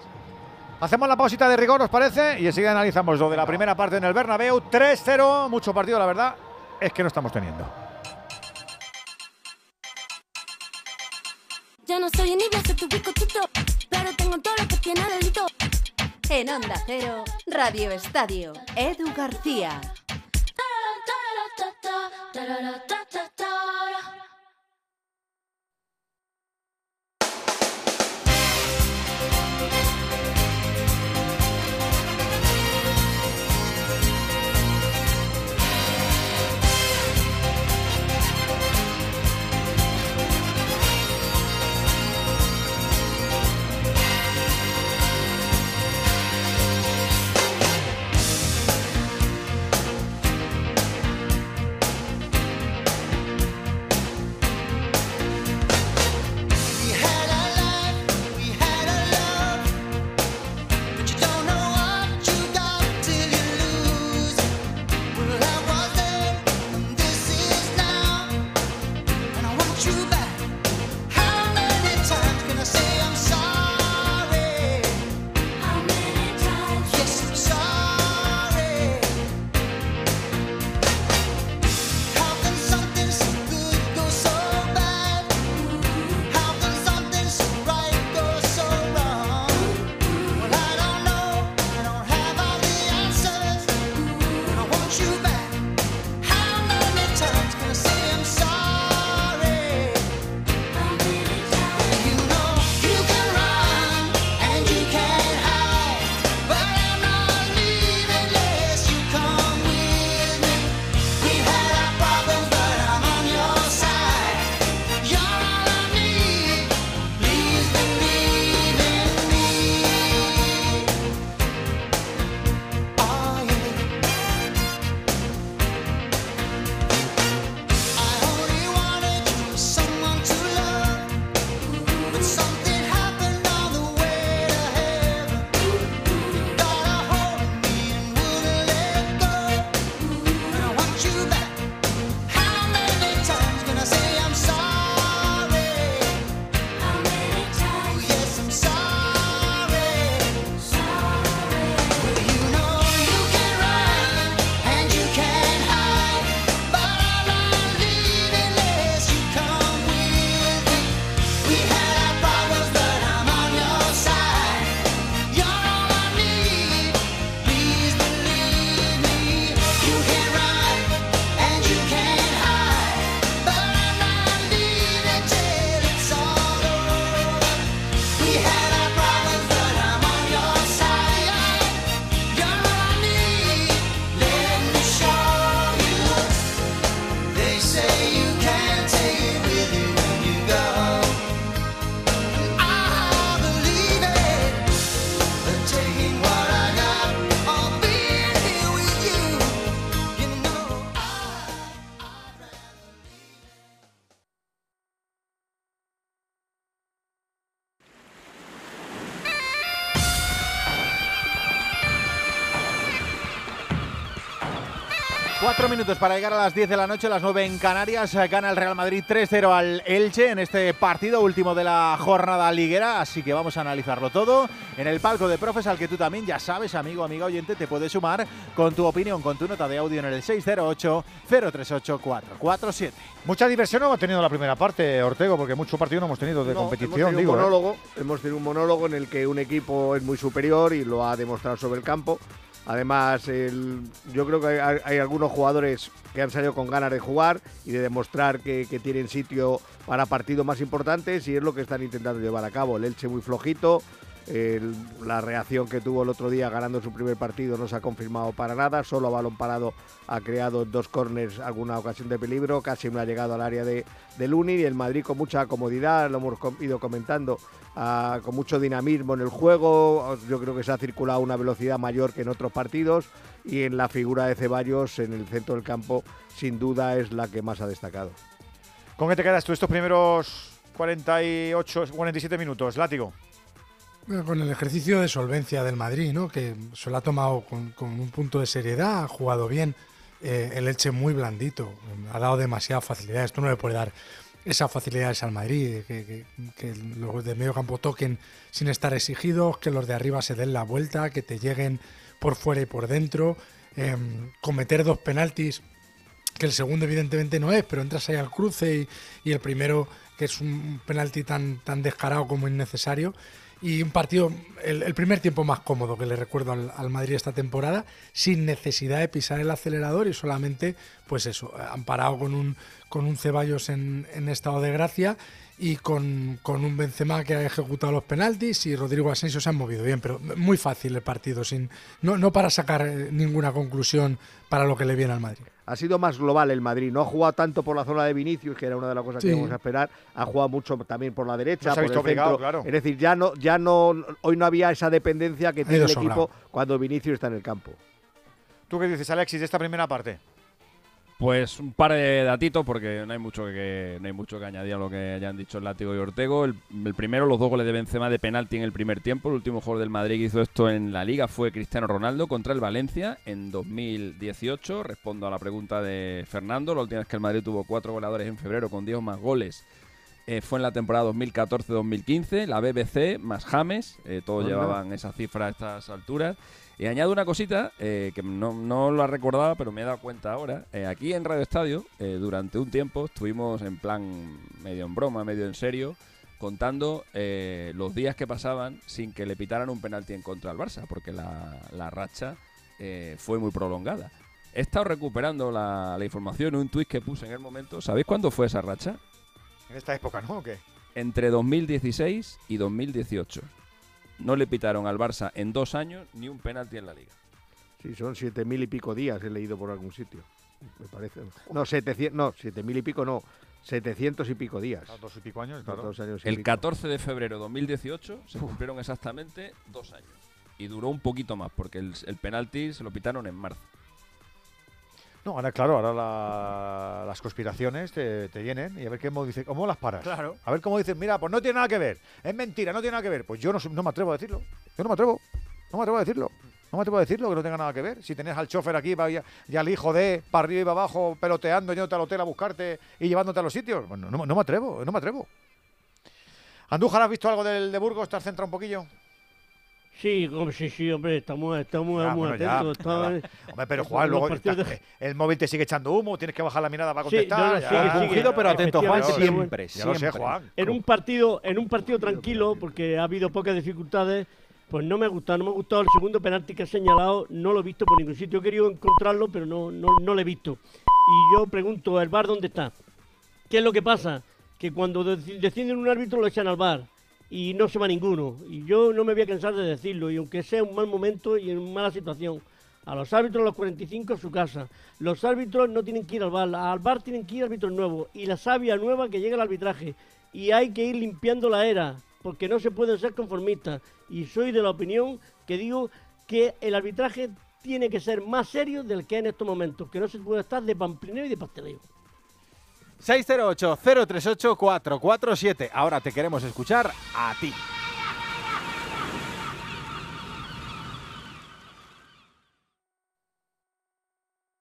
Hacemos la pausita de rigor, ¿os parece? Y enseguida analizamos lo de la primera parte en el Bernabéu. 3-0, mucho partido, la verdad. Es que no estamos teniendo. Yo no soy ni soy tu bizcochucho, pero tengo todo lo que tiene delito. En Onda Cero, Radio Estadio, Edu García. Minutos para llegar a las 10 de la noche, las 9 en Canarias. Gana el Real Madrid 3-0 al Elche en este partido último de la jornada liguera. Así que vamos a analizarlo todo en el palco de profes, al que tú también, ya sabes, amigo, amiga oyente, te puedes sumar con tu opinión, con tu nota de audio en el 608-038-447. Mucha diversión no hemos tenido en la primera parte, Ortego, porque mucho partido no hemos tenido de No, competición. hemos tenido digo, un ¿eh? hemos tenido un monólogo en el que un equipo es muy superior y lo ha demostrado sobre el campo. Además, yo creo que hay, hay algunos jugadores que han salido con ganas de jugar y de demostrar que, que tienen sitio para partidos más importantes y es lo que están intentando llevar a cabo. El Elche muy flojito, la reacción que tuvo el otro día ganando su primer partido no se ha confirmado para nada, solo a balón parado ha creado dos corners alguna ocasión de peligro, casi no ha llegado al área de, del Uni y el Madrid con mucha comodidad, lo hemos ido comentando, ah, con mucho dinamismo en el juego, yo creo que se ha circulado a una velocidad mayor que en otros partidos y en la figura de Ceballos en el centro del campo sin duda es la que más ha destacado. ¿Con qué te quedas tú estos primeros 48, 47 minutos, Látigo? Con el ejercicio de solvencia del Madrid, ¿no? que se lo ha tomado con, un punto de seriedad, ha jugado bien. Eh, el Elche muy blandito, ha dado demasiadas facilidades. Tú no le puedes dar esas facilidades al Madrid, que, que- que los de medio campo toquen sin estar exigidos, que los de arriba se den la vuelta, que te lleguen por fuera y por dentro. Eh, cometer dos penaltis que el segundo evidentemente no es, pero entras ahí al cruce y, el primero que es un penalti tan descarado como innecesario. Y un partido, el, primer tiempo más cómodo que le recuerdo al, Madrid esta temporada, sin necesidad de pisar el acelerador y solamente, pues eso, amparado con un, con un Ceballos en, en estado de gracia y con, con un Benzema que ha ejecutado los penaltis y Rodrigo Asensio se han movido bien, pero muy fácil el partido, sin, no, no para sacar eh, ninguna conclusión para lo que le viene al Madrid. Ha sido más global el Madrid, no ha jugado tanto por la zona de Vinicius, que era una de las cosas Sí. que íbamos a esperar, ha jugado mucho también por la derecha, No se ha por visto el obligado, claro. Es decir, ya no, ya no, hoy no había esa dependencia que tiene el sobrado. equipo cuando Vinicius está en el campo. ¿Tú qué dices, Alexis, de esta primera parte? Pues un par de datitos porque no hay mucho que no hay mucho que añadir a lo que hayan dicho el Látigo y Ortego. El, el primero, los dos goles de Benzema de penalti en el primer tiempo. El último jugador del Madrid que hizo esto en la Liga fue Cristiano Ronaldo contra el Valencia en 2018. Respondo a la pregunta de Fernando. La última vez que el Madrid tuvo cuatro goleadores en febrero con 10 más goles eh, fue en la temporada 2014-2015. La BBC más James, eh, todos llevaban esa cifra a estas alturas. Y añado una cosita eh, que no, no lo recordaba, pero me he dado cuenta ahora. Eh, aquí en Radio Estadio, eh, durante un tiempo, estuvimos en plan medio en broma, medio en serio, contando los días que pasaban sin que le pitaran un penalti en contra al Barça, porque la, la racha fue muy prolongada. He estado recuperando la, la información un tuit que puse en el momento. ¿Sabéis cuándo fue esa racha? En esta época, ¿no? ¿O qué? Entre 2016 y 2018. No le pitaron al Barça en dos años ni un penalti en la liga. Sí, son siete mil y pico días, he leído por algún sitio. Me parece. No, 700, no, siete mil y pico no, 700 y pico días. Dos y pico años, Dos años y El pico. 14 de febrero de 2018 se cumplieron exactamente dos años. Y duró un poquito más, porque el, el penalti se lo pitaron en marzo. No, ahora claro, ahora la- las conspiraciones te, te vienen y a ver cómo, dice, cómo las paras. Claro. A ver cómo dicen, mira, pues no tiene nada que ver, es mentira, no tiene nada que ver. Pues yo no, no me atrevo a decirlo, yo no me atrevo, no me atrevo a decirlo. No me atrevo a decirlo que no tenga nada que ver. Si tenés al chofer aquí va- y, y al hijo de para arriba y para abajo peloteando, yéndote al hotel a buscarte y llevándote a los sitios, bueno, no, no me atrevo, no me atrevo. Andújar, ¿has visto algo del de Burgos? ¿Te has centrado un poquillo? Sí, hombre, sí, sí, hombre, estamos, estamos Ah, muy bueno, ya, atentos. estamos- nada. Hombre, pero Juan, luego de- está- el móvil te sigue echando humo, tienes que bajar la mirada para Sí, contestar. no, no, ya. sigue, sigue. Pero atento, Juan, siempre, Ya lo sé, siempre. Juan. En un partido, en un partido tranquilo, porque ha habido pocas dificultades, pues no me ha gustado, no me ha gustado el segundo penalti que ha señalado, no lo he visto por ningún sitio. He querido encontrarlo, pero no, no, no lo he visto. Y yo pregunto, ¿el bar dónde está? ¿Qué es lo que pasa? Que cuando deci- deciden un árbitro lo echan al bar y no se va ninguno. Y yo no me voy a cansar de decirlo, y aunque sea un mal momento y en mala situación. A los árbitros a los 45 a su casa. Los árbitros no tienen que ir al bar, al bar tienen que ir árbitros nuevos. Y la savia nueva que llega al arbitraje. Y hay que ir limpiando la era, porque no se pueden ser conformistas. Y soy de la opinión que digo que el arbitraje tiene que ser más serio del que es en estos momentos, que no se puede estar de pamplineo y de pasteleo. 608-038-447. Ahora te queremos escuchar a ti.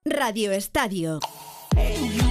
Radio Estadio. Like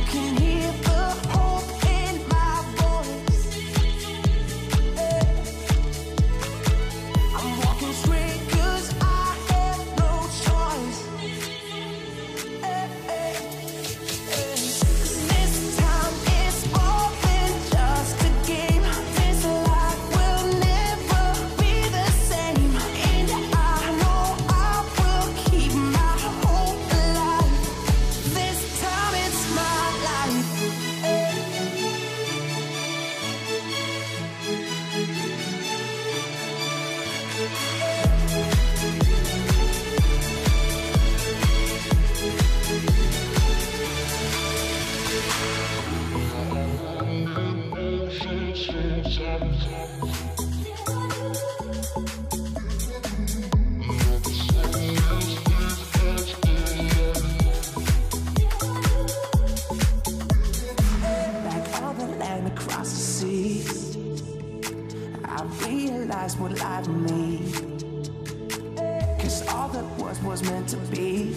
was meant to be,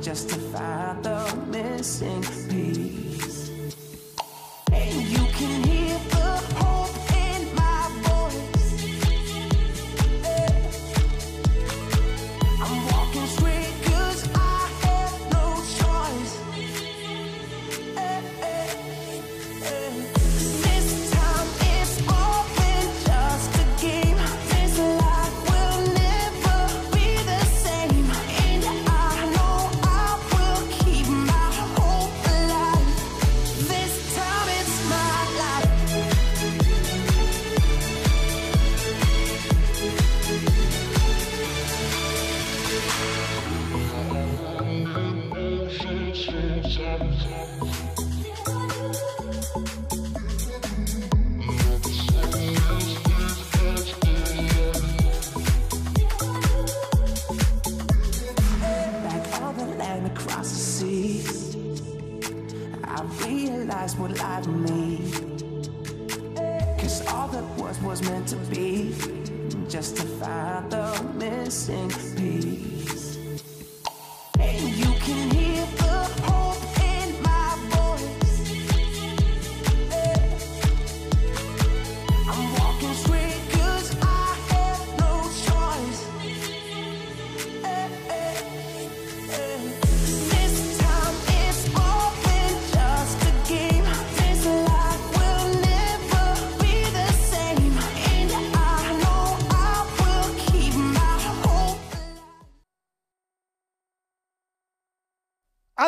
just to find the missing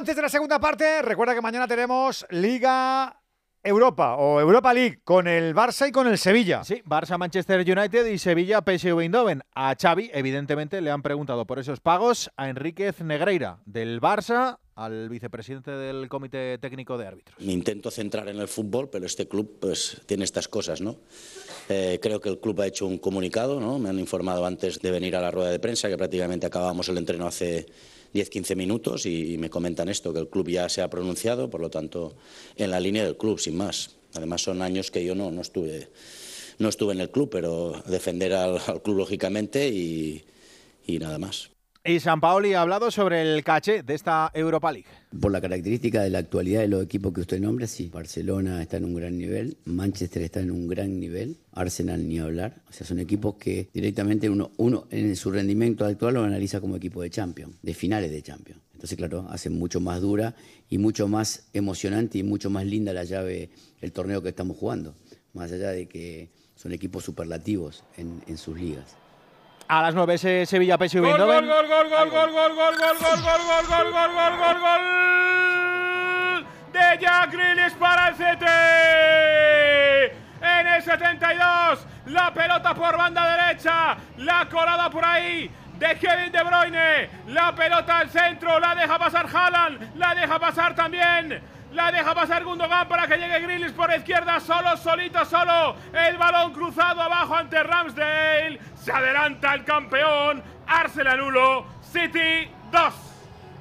Antes de la segunda parte, recuerda que mañana tenemos Liga Europa o Europa League con el Barça y con el Sevilla. Sí, Barça, Manchester United y Sevilla, PSV Eindhoven. A Xavi, evidentemente, le han preguntado por esos pagos a Enríquez Negreira, del Barça al vicepresidente del Comité Técnico de Árbitros. Me intento centrar en el fútbol, pero este club pues tiene estas cosas, ¿no? Eh, creo que el club ha hecho un comunicado, ¿no? Me han informado antes de venir a la rueda de prensa que prácticamente acabamos el entreno hace 10-15 minutos y, me comentan esto, que el club ya se ha pronunciado, por lo tanto, en la línea del club, sin más. Además, son años que yo no, no estuve no estuve en el club, pero defender al, club lógicamente y nada más. Y San Paoli ha hablado sobre el caché de esta Europa League. Por la característica de la actualidad de los equipos que usted nombra, sí. Barcelona está en un gran nivel, Manchester está en un gran nivel, Arsenal ni hablar. O sea, son equipos que directamente uno, uno en su rendimiento actual lo analiza como equipo de Champions, de finales de Champions. Entonces, claro, hace mucho más dura y mucho más emocionante y mucho más linda la llave, el torneo que estamos jugando. Más allá de que son equipos superlativos en, en sus ligas. A las 9 ese Sevilla PSV Gol, gol, gol, gol, gol, gol, gol, gol, gol, gol, gol, gol, gol, gol, gol, gol, gol de Jack Grealish para el CT. En el 72, la pelota por banda derecha, la colada por ahí de Kevin De Bruyne, la pelota al centro, la deja pasar Haaland, la deja pasar también la deja pasar Gundogan para que llegue Grealish por izquierda, solo, solito, solo. El balón cruzado abajo ante Ramsdale. Se adelanta el campeón. Arsenal 1, City 2.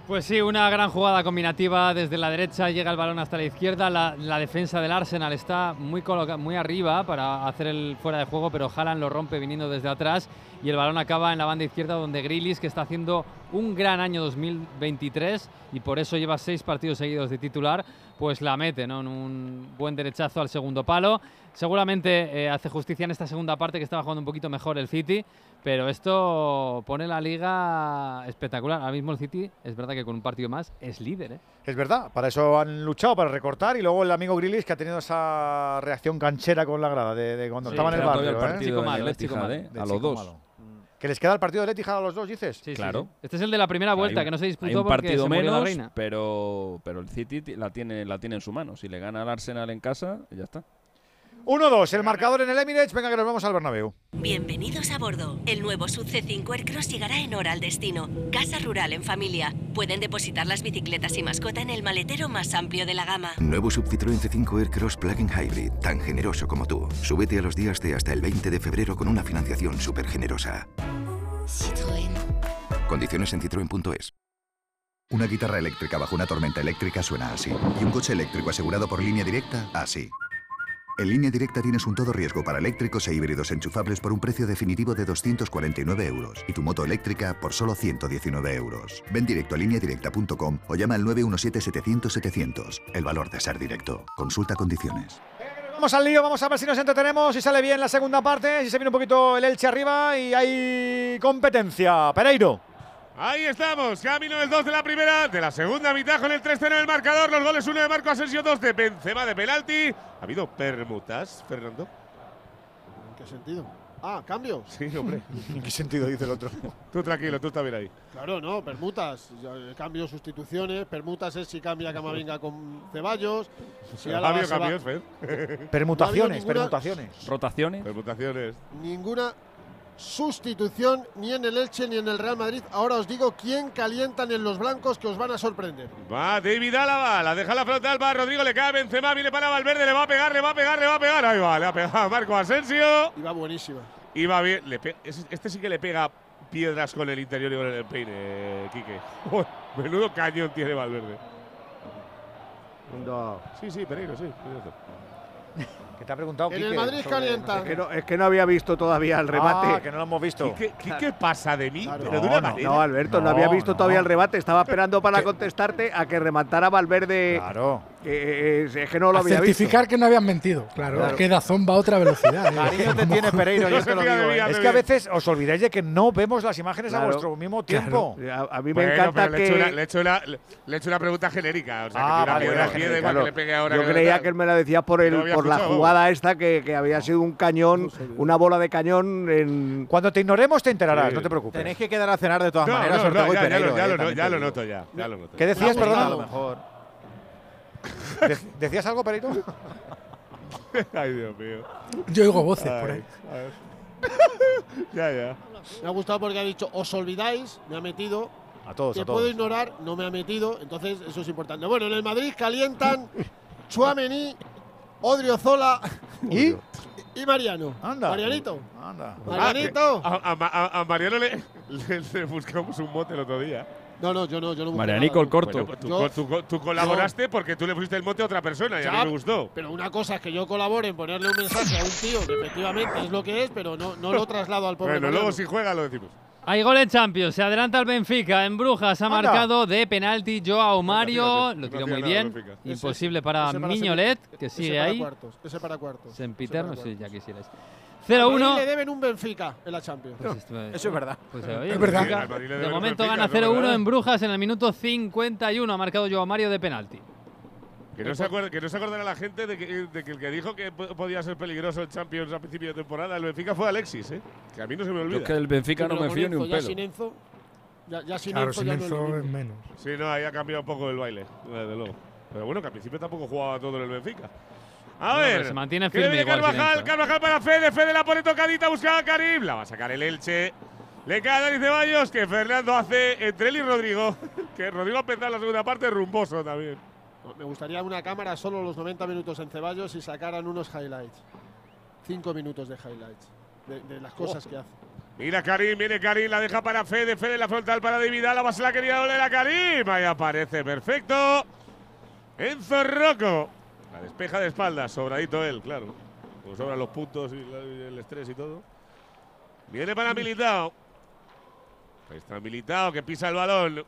Pues sí, una gran jugada combinativa desde la derecha, llega el balón hasta la izquierda, la, defensa del Arsenal está muy, muy arriba para hacer el fuera de juego, pero Haaland lo rompe viniendo desde atrás y el balón acaba en la banda izquierda donde Grealish, que está haciendo un gran año 2023 y por eso lleva seis partidos seguidos de titular, pues la mete ¿no? en un buen derechazo al segundo palo. Seguramente eh, hace justicia en esta segunda parte que estaba jugando un poquito mejor el City, pero esto pone la liga espectacular. Ahora mismo el City es verdad que con un partido más es líder. ¿eh? Es verdad, para eso han luchado, para recortar. Y luego el amigo Grilis que ha tenido esa reacción canchera con la grada de, cuando Sí, estaba en el barrio. el ¿eh? partido el ¿eh? A los dos. malo. Que les queda el partido del Etihad a los dos, dices. Sí, Claro. sí. Este es el de la primera vuelta, Hay un- que no se hay disputó un porque partido se murió menos, la reina. Pero, pero el City la tiene, la tiene en su mano. Si le gana al Arsenal en casa, ya está. 1-2, el marcador en el Emirates. Venga, que nos vamos al Bernabéu. Bienvenidos a bordo. El nuevo Sub C5 Aircross llegará en hora al destino. Casa rural en familia. Pueden depositar las bicicletas y mascota en el maletero más amplio de la gama. Nuevo Sub Citroën C5 Aircross Plug-in Hybrid, tan generoso como tú. Súbete a los días de hasta el 20 de febrero con una financiación súper generosa. Citroën. Condiciones en citroen.es. Una guitarra eléctrica bajo una tormenta eléctrica suena así. Y un coche eléctrico asegurado por línea directa, así. En línea directa tienes un todo riesgo para eléctricos e híbridos enchufables por un precio definitivo de 249 euros y tu moto eléctrica por solo 119 euros. Ven directo a lineadirecta.com o llama al 917-700-700. El valor de ser directo. Consulta condiciones. Vamos al lío, vamos a ver si nos entretenemos, si sale bien la segunda parte, si se viene un poquito el Elche arriba y hay competencia. Pereiro. Ahí estamos, camino del 2 de la primera, de la segunda mitad con el 3-0 en el marcador. Los goles 1 de Marco Asensio, 2 de Benzema de penalti. ¿Ha habido permutas, Fernando? ¿En qué sentido? Ah, cambio. Sí, hombre. ¿En qué sentido dice el otro? tú tranquilo, tú estás bien ahí. Claro, no, permutas. Eh, Cambio, sustituciones. Permutas es si cambia Camavinga con Ceballos. Si ¿Ha habido cambios, Fer? Permutaciones, No ha habido ninguna- permutaciones. Rotaciones. Permutaciones. Ninguna sustitución ni en el Elche ni en el Real Madrid. Ahora os digo quién calientan en los blancos que os van a sorprender. Va David Álava, la deja la frontal, va Rodrigo, le cae Benzema, viene para Valverde, le va a pegar, le va a pegar, le va a pegar. Ahí va, le ha pegado a Marco Asensio. Y va buenísima. Y va bien. le este sí que le pega piedras con el interior y con el peine, Quique. Menudo cañón tiene Valverde. Sí, sí, Pereiro, sí. Que te ha preguntado En el Madrid sobre- calienta. Es que, no, es que no había visto todavía el rebate. Ah, que no lo hemos visto. ¿Qué, qué, qué pasa de mí? Pero de No, una no, manera. no, Alberto, no, No, había visto no. todavía el rebate. Estaba esperando para contestarte a que rematara Valverde. Claro. Que, eh, es que no lo A había visto. certificar que no habían mentido. Claro, Claro. que Dazón va a otra velocidad. ¿eh? Cariño te tiene Pereiro, yo te lo digo. ¿eh? Es que a veces os olvidáis de que no vemos las imágenes a vuestro mismo tiempo. Claro. A, a mí me Bueno, encanta pero le he hecho que. una- le he hecho una- le- le he hecho una pregunta genérica. O sea, Ah, que una vale, igual que le pegue ahora. Yo que creía que él me la decía por, el, No por la jugada esta, que, que había sido un cañón, una bola de cañón en. Cuando te ignoremos te enterarás, Sí. no te preocupes. Tenéis que quedar a cenar de todas maneras, Ortego y ya, Pereiro, lo- ya eh, noto ya. ¿Qué decías, perdón? A lo mejor. De- ¿Decías algo, Pereiro? Ay, Dios mío. Yo oigo voces por ahí. Ay, a ver. ya, ya. Me ha gustado porque ha dicho, os olvidáis, me ha metido. A todos, que a puedo ignorar, no me ha metido. Entonces, eso es importante. Bueno, en el Madrid calientan Chuamení, Odriozola ¿Y? y Mariano. Anda. Marianito. Anda. Marianito. A, a- a- a Mariano le, le- le buscamos un mote el otro día. No, no, yo no, yo no Marianico nada. el corto. Bueno, pues tú, Yo- tú tú colaboraste porque tú le pusiste el mote a otra persona y a mí Ya, me gustó. Pero una cosa es que yo colabore en ponerle un mensaje a un tío que efectivamente es lo que es, pero no, no lo traslado al pobre Bueno, Mariano. luego si juega lo decimos. Hay gol en Champions, se adelanta el Benfica, en Brujas ha Anda. marcado de penalti Joao Mario, lo no tiró muy bien, imposible para Ese para Miñolet, que ese sigue para ahí, cuartos, ese para cuartos. Saint ese Peter, para no sé, cuartos. ya quisierais. Al Madrid 0-1. le deben un Benfica en la Champions. Pues esto es- Eso es verdad. Pues, oye, Es verdad. Benfica, de momento Benfica, gana eso es 0-1 verdad. en Brujas en el minuto 51, ha marcado Joao Mario de penalti. Que no, se acuerde, que no se acordará la gente de que, de que el que dijo que po- podía ser peligroso el Champions a principio de temporada, el Benfica fue Alexis, ¿eh? Que a mí no se me Yo olvida. es que del Benfica Sí, no me fío ni un ya pelo. sin Enzo, ya, ya sin Claro, Enzo sin ya no Enzo mismo. es menos. Sí, no, ahí ha cambiado un poco el baile, desde luego. Pero bueno, que al principio tampoco jugaba todo en el Benfica. A No, ver, pero se mantiene firme igual Carvajal. Carvajal para Fede, Fede la pone tocadita, buscaba a Karim, la va a sacar el Elche. Le cae a Dani Ceballos, que Fernando hace entre él y Rodrigo. que Rodrigo ha empezado la segunda parte rumboso también. No, Me gustaría una cámara solo los 90 minutos en Ceballos y sacaran unos highlights. Cinco minutos de highlights. De, de las cosas que hace. Mira Karim, viene Karim, la deja para Fede, Fede la frontal para David Álava, se la quería doler a Karim. Ahí aparece, perfecto. Enzo Rocco. La despeja de espaldas, sobradito él, claro. Como sobran los puntos y el estrés y todo. Viene para Militao. Ahí está Militao que pisa el balón.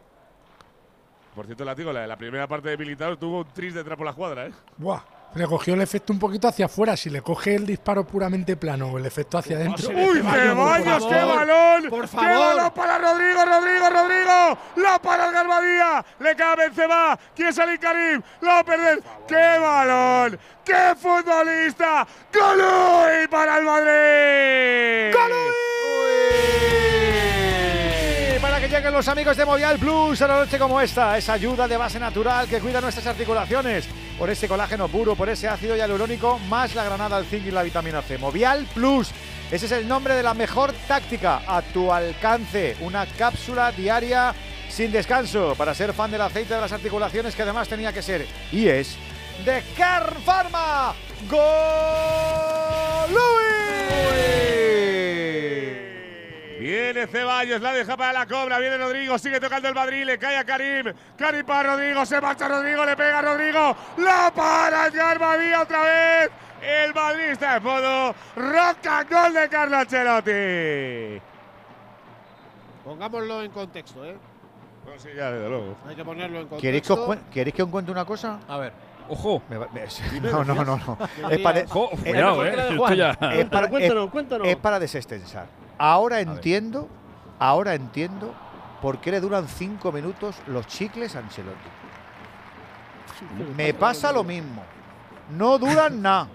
Por cierto, la, la, la primera parte de Militao tuvo un tris detrás por la cuadra, ¿eh? Buah. Le cogió el efecto un poquito hacia afuera. Si le coge el disparo puramente plano o el efecto hacia adentro. ¡Uy, Ceballos! ¡Qué balón! Por favor. ¡Qué balón para Rodrigo, Rodrigo, Rodrigo! ¡La para el Garbadía! ¡Le cabe Benzema! ¿Quiere salir Karim? ¡La va a perder! ¡Qué balón! ¡Qué futbolista! ¡Golui para el Madrid! Para que lleguen los amigos de Movial Plus a una noche como esta, esa ayuda de base natural que cuida nuestras articulaciones, por ese colágeno puro, por ese ácido hialurónico, más la granada, el zinc y la vitamina C. Movial Plus, ese es el nombre de la mejor táctica a tu alcance, una cápsula diaria sin descanso para ser fan del aceite de las articulaciones que además tenía que ser y es de Kern Pharma. ¡Gol! Viene Ceballos, la deja para la cobra. Viene Rodrigo, sigue tocando el Madrid. Le cae a Karim. Karim para Rodrigo. Se marcha Rodrigo, le pega a Rodrigo. La para Edgar Badía otra vez. El Madrid está en modo roca. Gol de Carlo Ancelotti. Pongámoslo en contexto, ¿eh? No, sí, ya, desde luego. Hay que ponerlo en contexto. ¿Queréis que, os, cuen- ¿Queréis que os cuente una cosa? A ver. Ojo. Me va- me- no, no, no, no. Para, ya- es para desestensar. Ahora entiendo, ahora entiendo por qué le duran cinco minutos los chicles a Ancelotti. Me pasa lo mismo. No duran nada.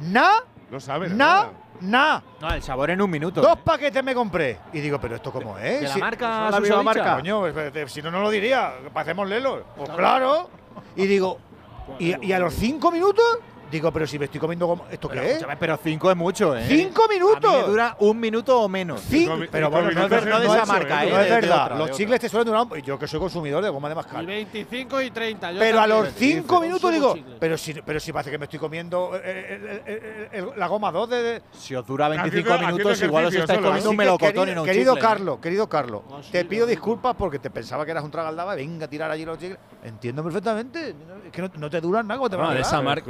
Nada, No sabe nada, nada. No, el sabor en un minuto. Dos paquetes me compré. Y digo, ¿pero esto cómo es? ¿De la Si- marca ¿La marca? Coño, eh, eh, si no, no lo diría. Parecemos lelo. Pues claro. Y digo, ¿y, y a los cinco minutos? Digo, pero si me estoy comiendo como- ¿Esto Pero, qué es? pero cinco es mucho, ¿eh? ¡Cinco A mí minutos! me dura un minuto o menos. Cinco- Cinco- pero cinco bueno, no es, minutos ver- es no de esa marca, ¿eh? ¿eh? No No es verdad. otra, los chicles te suelen durar. un- Yo que soy consumidor de goma de mascar. Y 25 y 30. yo Pero a los cinco minutos digo, chicles. pero si, pero si parece que me estoy comiendo eh, el- el- el- el- la goma 2 de, de- Si os dura 25 Haciendo- haciendo minutos, igual os estáis solo, comiendo un melocotón querido, y no un querido chicle, ¿eh? Carlos, querido Carlos, sí, te pido disculpas porque te pensaba que eras un tragaldaba. Venga a tirar allí los chicles. Entiendo perfectamente. Es que no, no te duran nada. ¿cómo te van No, a esa, mar-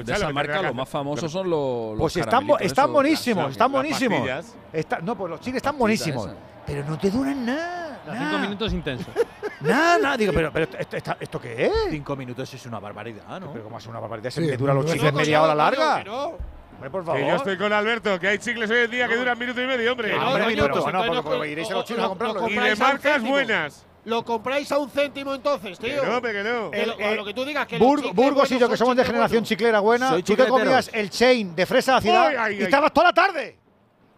De lo que que más hacer. famosos son los. los Pues están, están esos, buenísimos, están buenísimos. Está- no, pues los chicles están buenísimos. esa. Pero no te duran nada. A cinco minutos intensos. nada, nada. Digo, pero, pero esto, esto- esto qué es? Cinco minutos es una barbaridad, ¿no? Pero como hace una barbaridad, Sí, se me duran los no, chicles no, media hora larga. que. Hombre, por Que favor. yo estoy con Alberto, que hay chicles hoy en día que duran minuto y medio, hombre. Que no, hombre, minuto, no, porque- iréis a los chinos a comprarlo. lo Y de marcas buenas. Lo compráis a un céntimo entonces, tío. Que no, que no. Que lo, El- lo que tú digas que Burgos y yo, que somos de generación chiclera buena, tú te comías el chain de fresa Ay, ay, y estabas toda la tarde.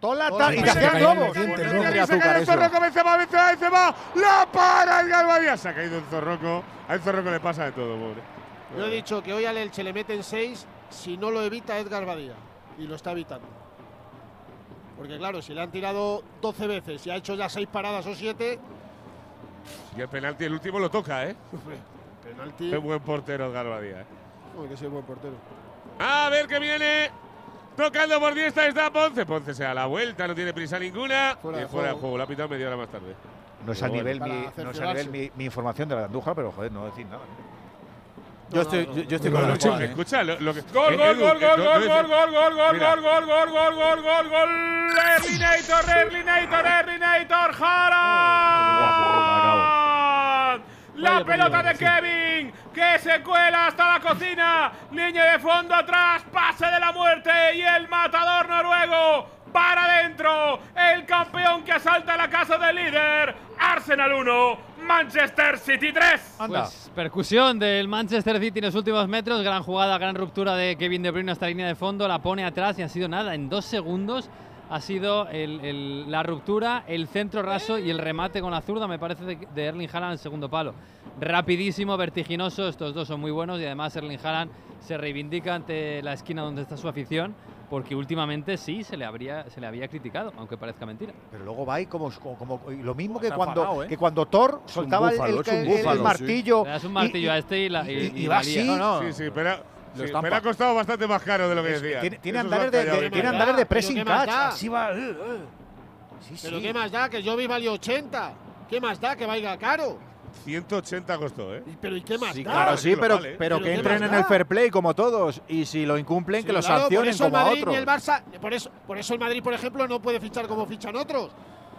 Toda la tarde. Y te hacían globos. el. Zorroco, Benzema, Benzema, Benzema. ¡La para el Galvadía! Se ha caído el Zorroco. A el Zorroco le pasa de todo, pobre. Yo he dicho que hoy al Elche le meten 6 si no lo evita Edgar Badía. Y lo está evitando. Porque claro, si le han tirado 12 veces y ha hecho ya 6 paradas o 7, Y el penalti, el último lo toca, ¿eh? penalti. Qué buen portero el Galvadía, ¿eh? Que soy buen portero. A ver qué viene. Tocando por diestra está Ponce. Ponce se da la vuelta, no tiene prisa ninguna. Fuera y de fuera de juego. juego. La ha pitado media hora más tarde. No es a nivel, mi, no es a nivel mi, mi información de la Andújar, pero joder, no decir nada. Yo estoy, yo, yo estoy con los ¿eh? Escucha, lo, lo que. Gol, gol, gol, gol, gol, gol, gol, gol, gol, gol, gol, gol, gol, gol, gol, gol. Erlinator, Erlinator, Erlinator, Haaland. La Vaya pelota de Kevin, que se cuela hasta la cocina. Línea de fondo atrás, pase de la muerte y el matador noruego para adentro. El campeón que asalta la casa del líder. Arsenal 1, Manchester City 3. Anda. Pues percusión del Manchester City en los últimos metros. Gran jugada, gran ruptura de Kevin De Bruyne hasta la línea de fondo. La pone atrás y ha sido nada. En dos segundos ha sido el- el- la ruptura, el centro raso y el remate con la zurda, me parece, de, de Erling Haaland en el segundo palo. Rapidísimo, vertiginoso. Estos dos son muy buenos y además Erling Haaland se reivindica ante la esquina donde está su afición. Porque últimamente sí se le, habría, se le había criticado, aunque parezca mentira. Pero luego va y como, como, como- y lo mismo que Está cuando, enfadado, ¿eh? que cuando Thor soltaba el- búfalo, el, el- búfalo, el sí. martillo. Le das un y- martillo y- a este y la. y- y- y y va así. No, no. Sí, sí, pero, sí, ha costado bastante más caro de lo que decía. Tiene, tiene andares de, de- tiene andares da? de ¿Pero pressing catch. Así va. eh, eh. Sí, Pero sí. ¿qué más da? Que Jovi valió 80. ¿Qué más da? Que vaya caro. 180 costó, ¿eh? Pero ¿y qué más Sí, da? claro, sí, pero, pero Pero que ¿qué entren en el fair play como todos. Y si lo incumplen, Sí, que lo claro, por sancionen eso el como a Madrid otros. y el Barça, por eso, por eso el Madrid, por ejemplo, no puede fichar como fichan otros.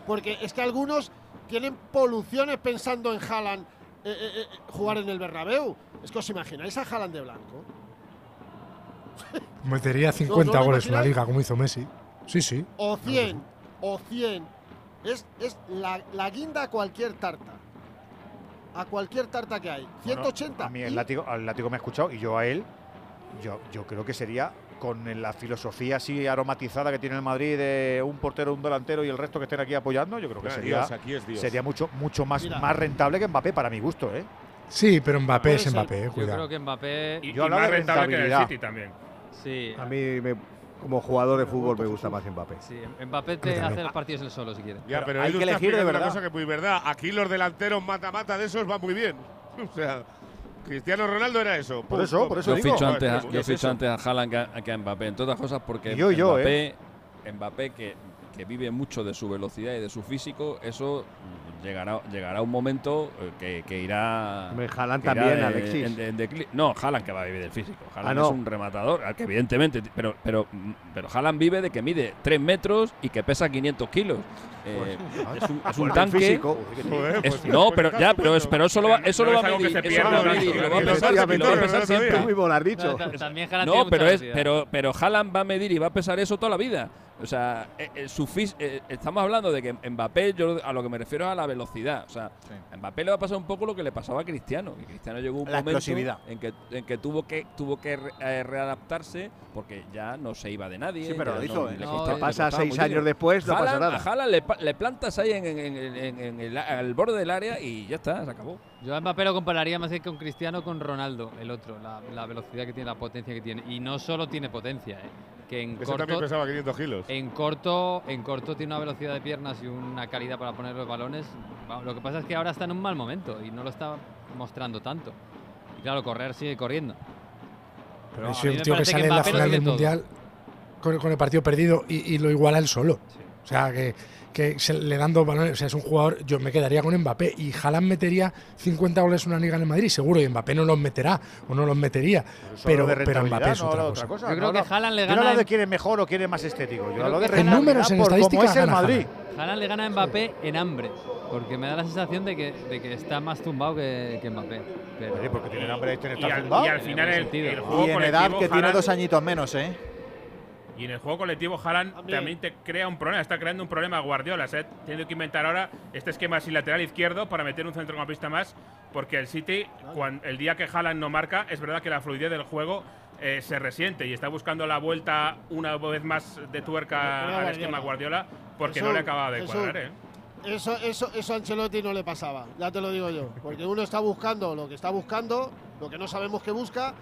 Porque es que algunos tienen poluciones pensando en Haaland eh, eh, eh, jugar en el Bernabéu. Es que os imagináis a Haaland de blanco. Metería 50 ¿no lo goles en la liga, como hizo Messi. Sí, sí. O 100, o 100. Es, es la, la guinda a cualquier tarta. A cualquier tarta que hay. 180. a mí el látigo, al látigo me ha escuchado y yo a él, yo, yo creo que sería con la filosofía así aromatizada que tiene el Madrid de un portero, un delantero y el resto que estén aquí apoyando, yo creo que sería, Dios, aquí es Dios. sería mucho, mucho más, Mira. más rentable que Mbappé para mi gusto, ¿eh? Sí, pero Mbappé es. Mbappé, eh, Yo cuidado. creo que Mbappé. Y, Yo y más de rentable que en el rentabilidad. City también. Sí, A mí, me- como jugador de fútbol, me gusta más Mbappé. sí. Mbappé te hace los partidos él solo si quiere. Ya, Pero pero, hay que elegir de una verdad. cosa que es muy verdad. Aquí los delanteros mata-mata de esos van muy bien. O sea, Cristiano Ronaldo era eso. Por eso, por eso Yo digo. ficho antes, a, ¿qué yo ficho antes a Haaland que a, que a Mbappé, en todas cosas porque Y yo y yo, Mbappé, Mbappé que, que vive mucho de su velocidad y de su físico, eso llegará llegará un momento eh, que, que irá. Hombre, Haaland que irá también, de- Alexis. en- en decli- no, Haaland que va a vivir del físico. Haaland Ah, no. es un rematador, al que evidentemente, pero pero pero Haaland vive de que mide 3 metros y que pesa 500 kilos. Eh, Pues, es un, es un el tanque. físico. Joder, Es- pues- no, pues pero ya, pero, es- pero eso lo va, eso No lo va a medir, eso lo va a durante medir, la lo va a vida. pesar, lo va a siempre. Dicho. También Haaland No, pero es, pero, pero Haaland va a medir y va a pesar eso toda la vida. O sea, eh, eh, su fis- eh, estamos hablando de que Mbappé, yo a lo que me refiero es a la velocidad. O sea, a Mbappé le va a pasar un poco lo que le pasaba a Cristiano. Que Cristiano llegó un La momento explosividad. en que, en que tuvo que tuvo que re- readaptarse porque ya no se iba de nadie. Sí, pero lo hizo, le ¿eh? No, costaba- eh, le Pasa costaba seis muchísimo. años después, no pasa nada. A Haaland le, le plantas ahí en, en- en- el, al borde del área y ya está, se acabó. Yo a Mbappé lo compararía más que con Cristiano con Ronaldo, el otro, la, la velocidad que tiene, la potencia que tiene. Y no solo tiene potencia, ¿eh? que en Ese también corto, pesaba 500 kilos. en corto, en corto tiene una velocidad de piernas y una calidad para poner los balones. Lo que pasa es que ahora está en un mal momento y no lo está mostrando tanto. Y claro, correr sigue corriendo. Pero es un tío que sale en la final del todo. Mundial con, con el partido perdido y, y lo iguala él solo. O sea, que, que se le dan dos balones. O sea, es un jugador. Yo me quedaría con Mbappé y Haaland metería 50 goles en una liga en el Madrid, seguro. Y Mbappé no los meterá o no los metería. Pero, de pero Mbappé es no otra cosa. cosa. Yo creo no que hablo- Haaland le yo no gana hablo de quién es mejor o quién es más estético. Yo hablo de que En números, en por cómo estadísticas, es el gana Madrid. Haaland le gana a Mbappé en hambre, porque me da la sensación de que, de que está más tumbado que, que Mbappé. Pero, Oye, porque tiene hambre de tener Y al, tumbado. y al final el, el juego Y en colectivo, edad que tiene dos añitos menos, ¿eh? Y en el juego colectivo, Haaland También. te crea un problema. Está creando un problema a Guardiola. Se ha tenido que inventar ahora este esquema sin lateral izquierdo para meter un centrocampista más. Porque el City, cuan- el día que Haaland no marca, es verdad que la fluidez del juego eh, se resiente y está buscando la vuelta una vez más de tuerca al esquema Guardiola porque Eso- no le acaba de eso- cuadrar. ¿eh? Eso, eso, eso a Ancelotti no le pasaba, ya te lo digo yo. Porque uno está buscando lo que está buscando, lo que no sabemos que busca.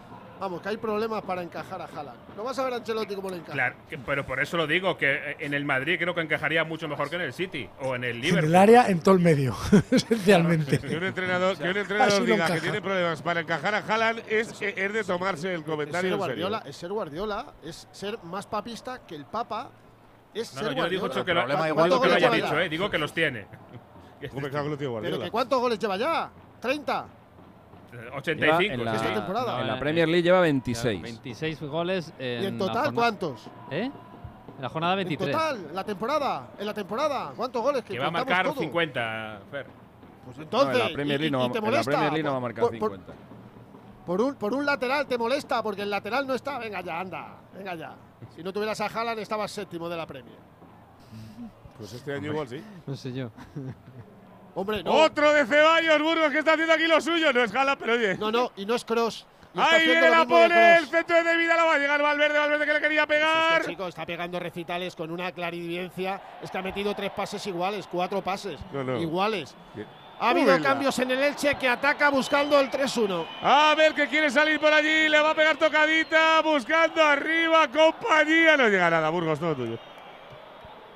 Vamos, que hay problemas para encajar a Haaland. No vas a ver a Ancelotti cómo le encaja. Claro, que- pero por eso lo digo, que en el Madrid creo que encajaría mucho mejor que en el City o en el En Liverpool. el área, en todo el medio, esencialmente. Que un entrenador, que un entrenador diga que encaja. tiene problemas para encajar a Haaland es, es de tomarse el es comentario ser en serio. Guardiola, es ser Guardiola, es ser más papista que el Papa. Es No, ser no, yo digo Guardiola. que lo, igual digo que lo haya dicho, eh, digo que los tiene. Que lo Pero Guardiola. que ¿cuántos goles lleva ya? 30. Lleva 85. en la, esta temporada. en la No, Premier League lleva 26. 26 goles en, ¿Y en la total jornada- cuántos? ¿Eh? En la jornada 23. En total, en la temporada. En la temporada. ¿Cuántos goles? Que va a marcar todo. 50, Fer. Pues No, entonces. en la Premier y- League no, y te va- en la molesta. Premier League no va a Por- marcar por- por- 50. Por un, por un lateral te molesta, porque el lateral no está. Venga ya, anda. Venga ya. Si no tuvieras a Haaland, estabas séptimo de la Premier. Pues este año igual sí. No sé yo. Hombre, no. Otro de Ceballos, Burgos, que está haciendo aquí lo suyo. No es Haaland, pero oye. No, no, y no es Cross. Ahí viene la pone, el centro de vida la va a llegar Valverde, Valverde que le quería pegar. Este chico está pegando recitales con una clarividencia. Es que ha metido tres pases iguales, cuatro pases No, no. iguales. Bien. Ha habido Uy, cambios en el Elche que ataca buscando el 3-1. A ver que quiere salir por allí, le va a pegar tocadita, buscando arriba, compañía. No llega nada, Burgos, todo tuyo.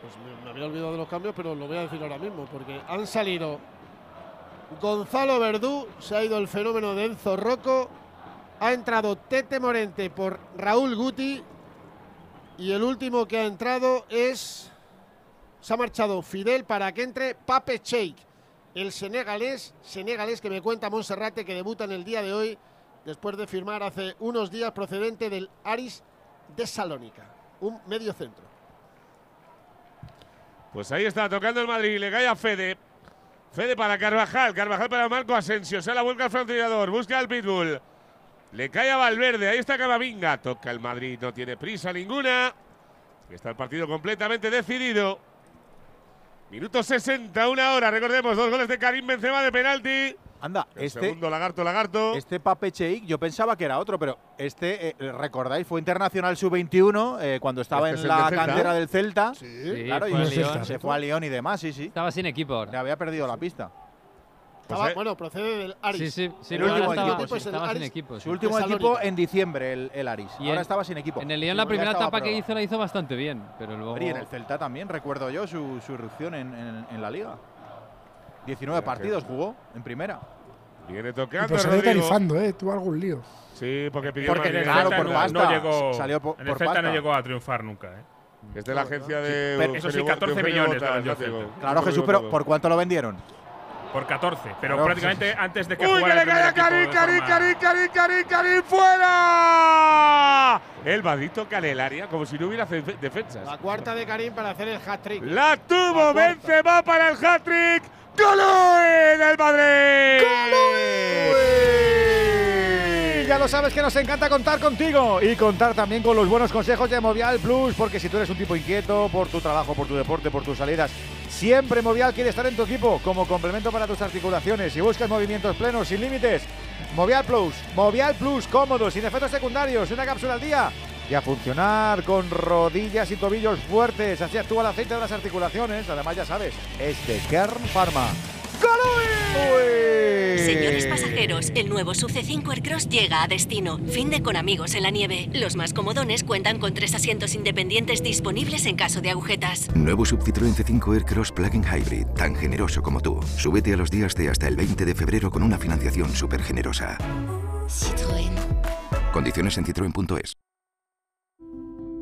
Pues me había olvidado de los cambios, pero lo voy a decir ahora mismo, porque han salido Gonzalo Verdú, se ha ido el fenómeno de Enzo Rocco, ha entrado Tete Morente por Raúl Guti y el último que ha entrado es, se ha marchado Fidel para que entre Pape Cheik, el senegalés, senegalés que me cuenta Monserrate que debuta en el día de hoy después de firmar hace unos días procedente del Aris de Salónica, un medio centro. Pues ahí está, tocando el Madrid, le cae a Fede. Fede para Carvajal, Carvajal para Marco Asensio, se la vuelca al francotirador, busca al Pitbull. Le cae a Valverde, ahí está Camavinga, toca el Madrid, no tiene prisa ninguna. Está el partido completamente decidido. Minuto 60, una hora, recordemos, dos goles de Karim Benzema de penalti. Anda, El este, segundo lagarto, lagarto. este Pape Cheik, yo pensaba que era otro, pero este, eh, recordáis, fue internacional sub-21 eh, cuando estaba Este es en la del cantera del Celta. Sí, claro, y fue a se- fue a Lyon y demás, sí, sí. Estaba sin equipo ahora. Le había perdido la pista. Estaba- bueno, procede del Aris. Sí, sí, sí, El último estaba, equipo, pues el estaba sin Aris equipo. sí. Su último equipo en diciembre, el, el Aris. Y Ahora estaba sin equipo. En el Lyon Sí, la primera etapa que hizo la hizo bastante bien, pero luego… Y en el Celta también, recuerdo yo su, su irrupción en, en- en la liga. 19 partidos jugó en primera. Viene tocando pues salió tarifando, ¿eh? Tuvo algún lío. Sí, porque pidió Porque más en el Celta por no, pasta. no llegó. Salió por- en el Celta no llegó a triunfar nunca. ¿eh? Es de la agencia de. pero- Eso sí, Bo- 14 de Eugenio millones. Celta. Claro, Jesús, pero ¿por cuánto lo vendieron? Por 14, pero Claro. prácticamente antes de que ¡Uy, que le cae a Karim, Karim, Karim, Karim, Karim, Karim, fuera! El el área como si no hubiera fe- defensas. La cuarta de Karim para hacer el hat-trick. La tuvo La. Benzema para el hat-trick. ¡Golui del Madrid! Y ya lo sabes que nos encanta contar contigo y contar también con los buenos consejos de Movial Plus, porque si tú eres un tipo inquieto por tu trabajo, por tu deporte, por tus salidas, siempre Movial quiere estar en tu equipo como complemento para tus articulaciones. Si buscas movimientos plenos, sin límites, Movial Plus, Movial Plus, cómodo, sin efectos secundarios, una cápsula al día. Y a funcionar con rodillas y tobillos fuertes. Así actúa el aceite de las articulaciones. Además, ya sabes, es de Kern Pharma. ¡Golui! Señores pasajeros, el nuevo Sub C5 Aircross llega a destino. Fin de con amigos en la nieve. Los más comodones cuentan con tres asientos independientes disponibles en caso de agujetas. Nuevo Sub Citroën C5 Aircross Plug-in Hybrid, tan generoso como tú. Súbete a los días de hasta el 20 de febrero con una financiación súper generosa. Citroën. Condiciones en citroen.es.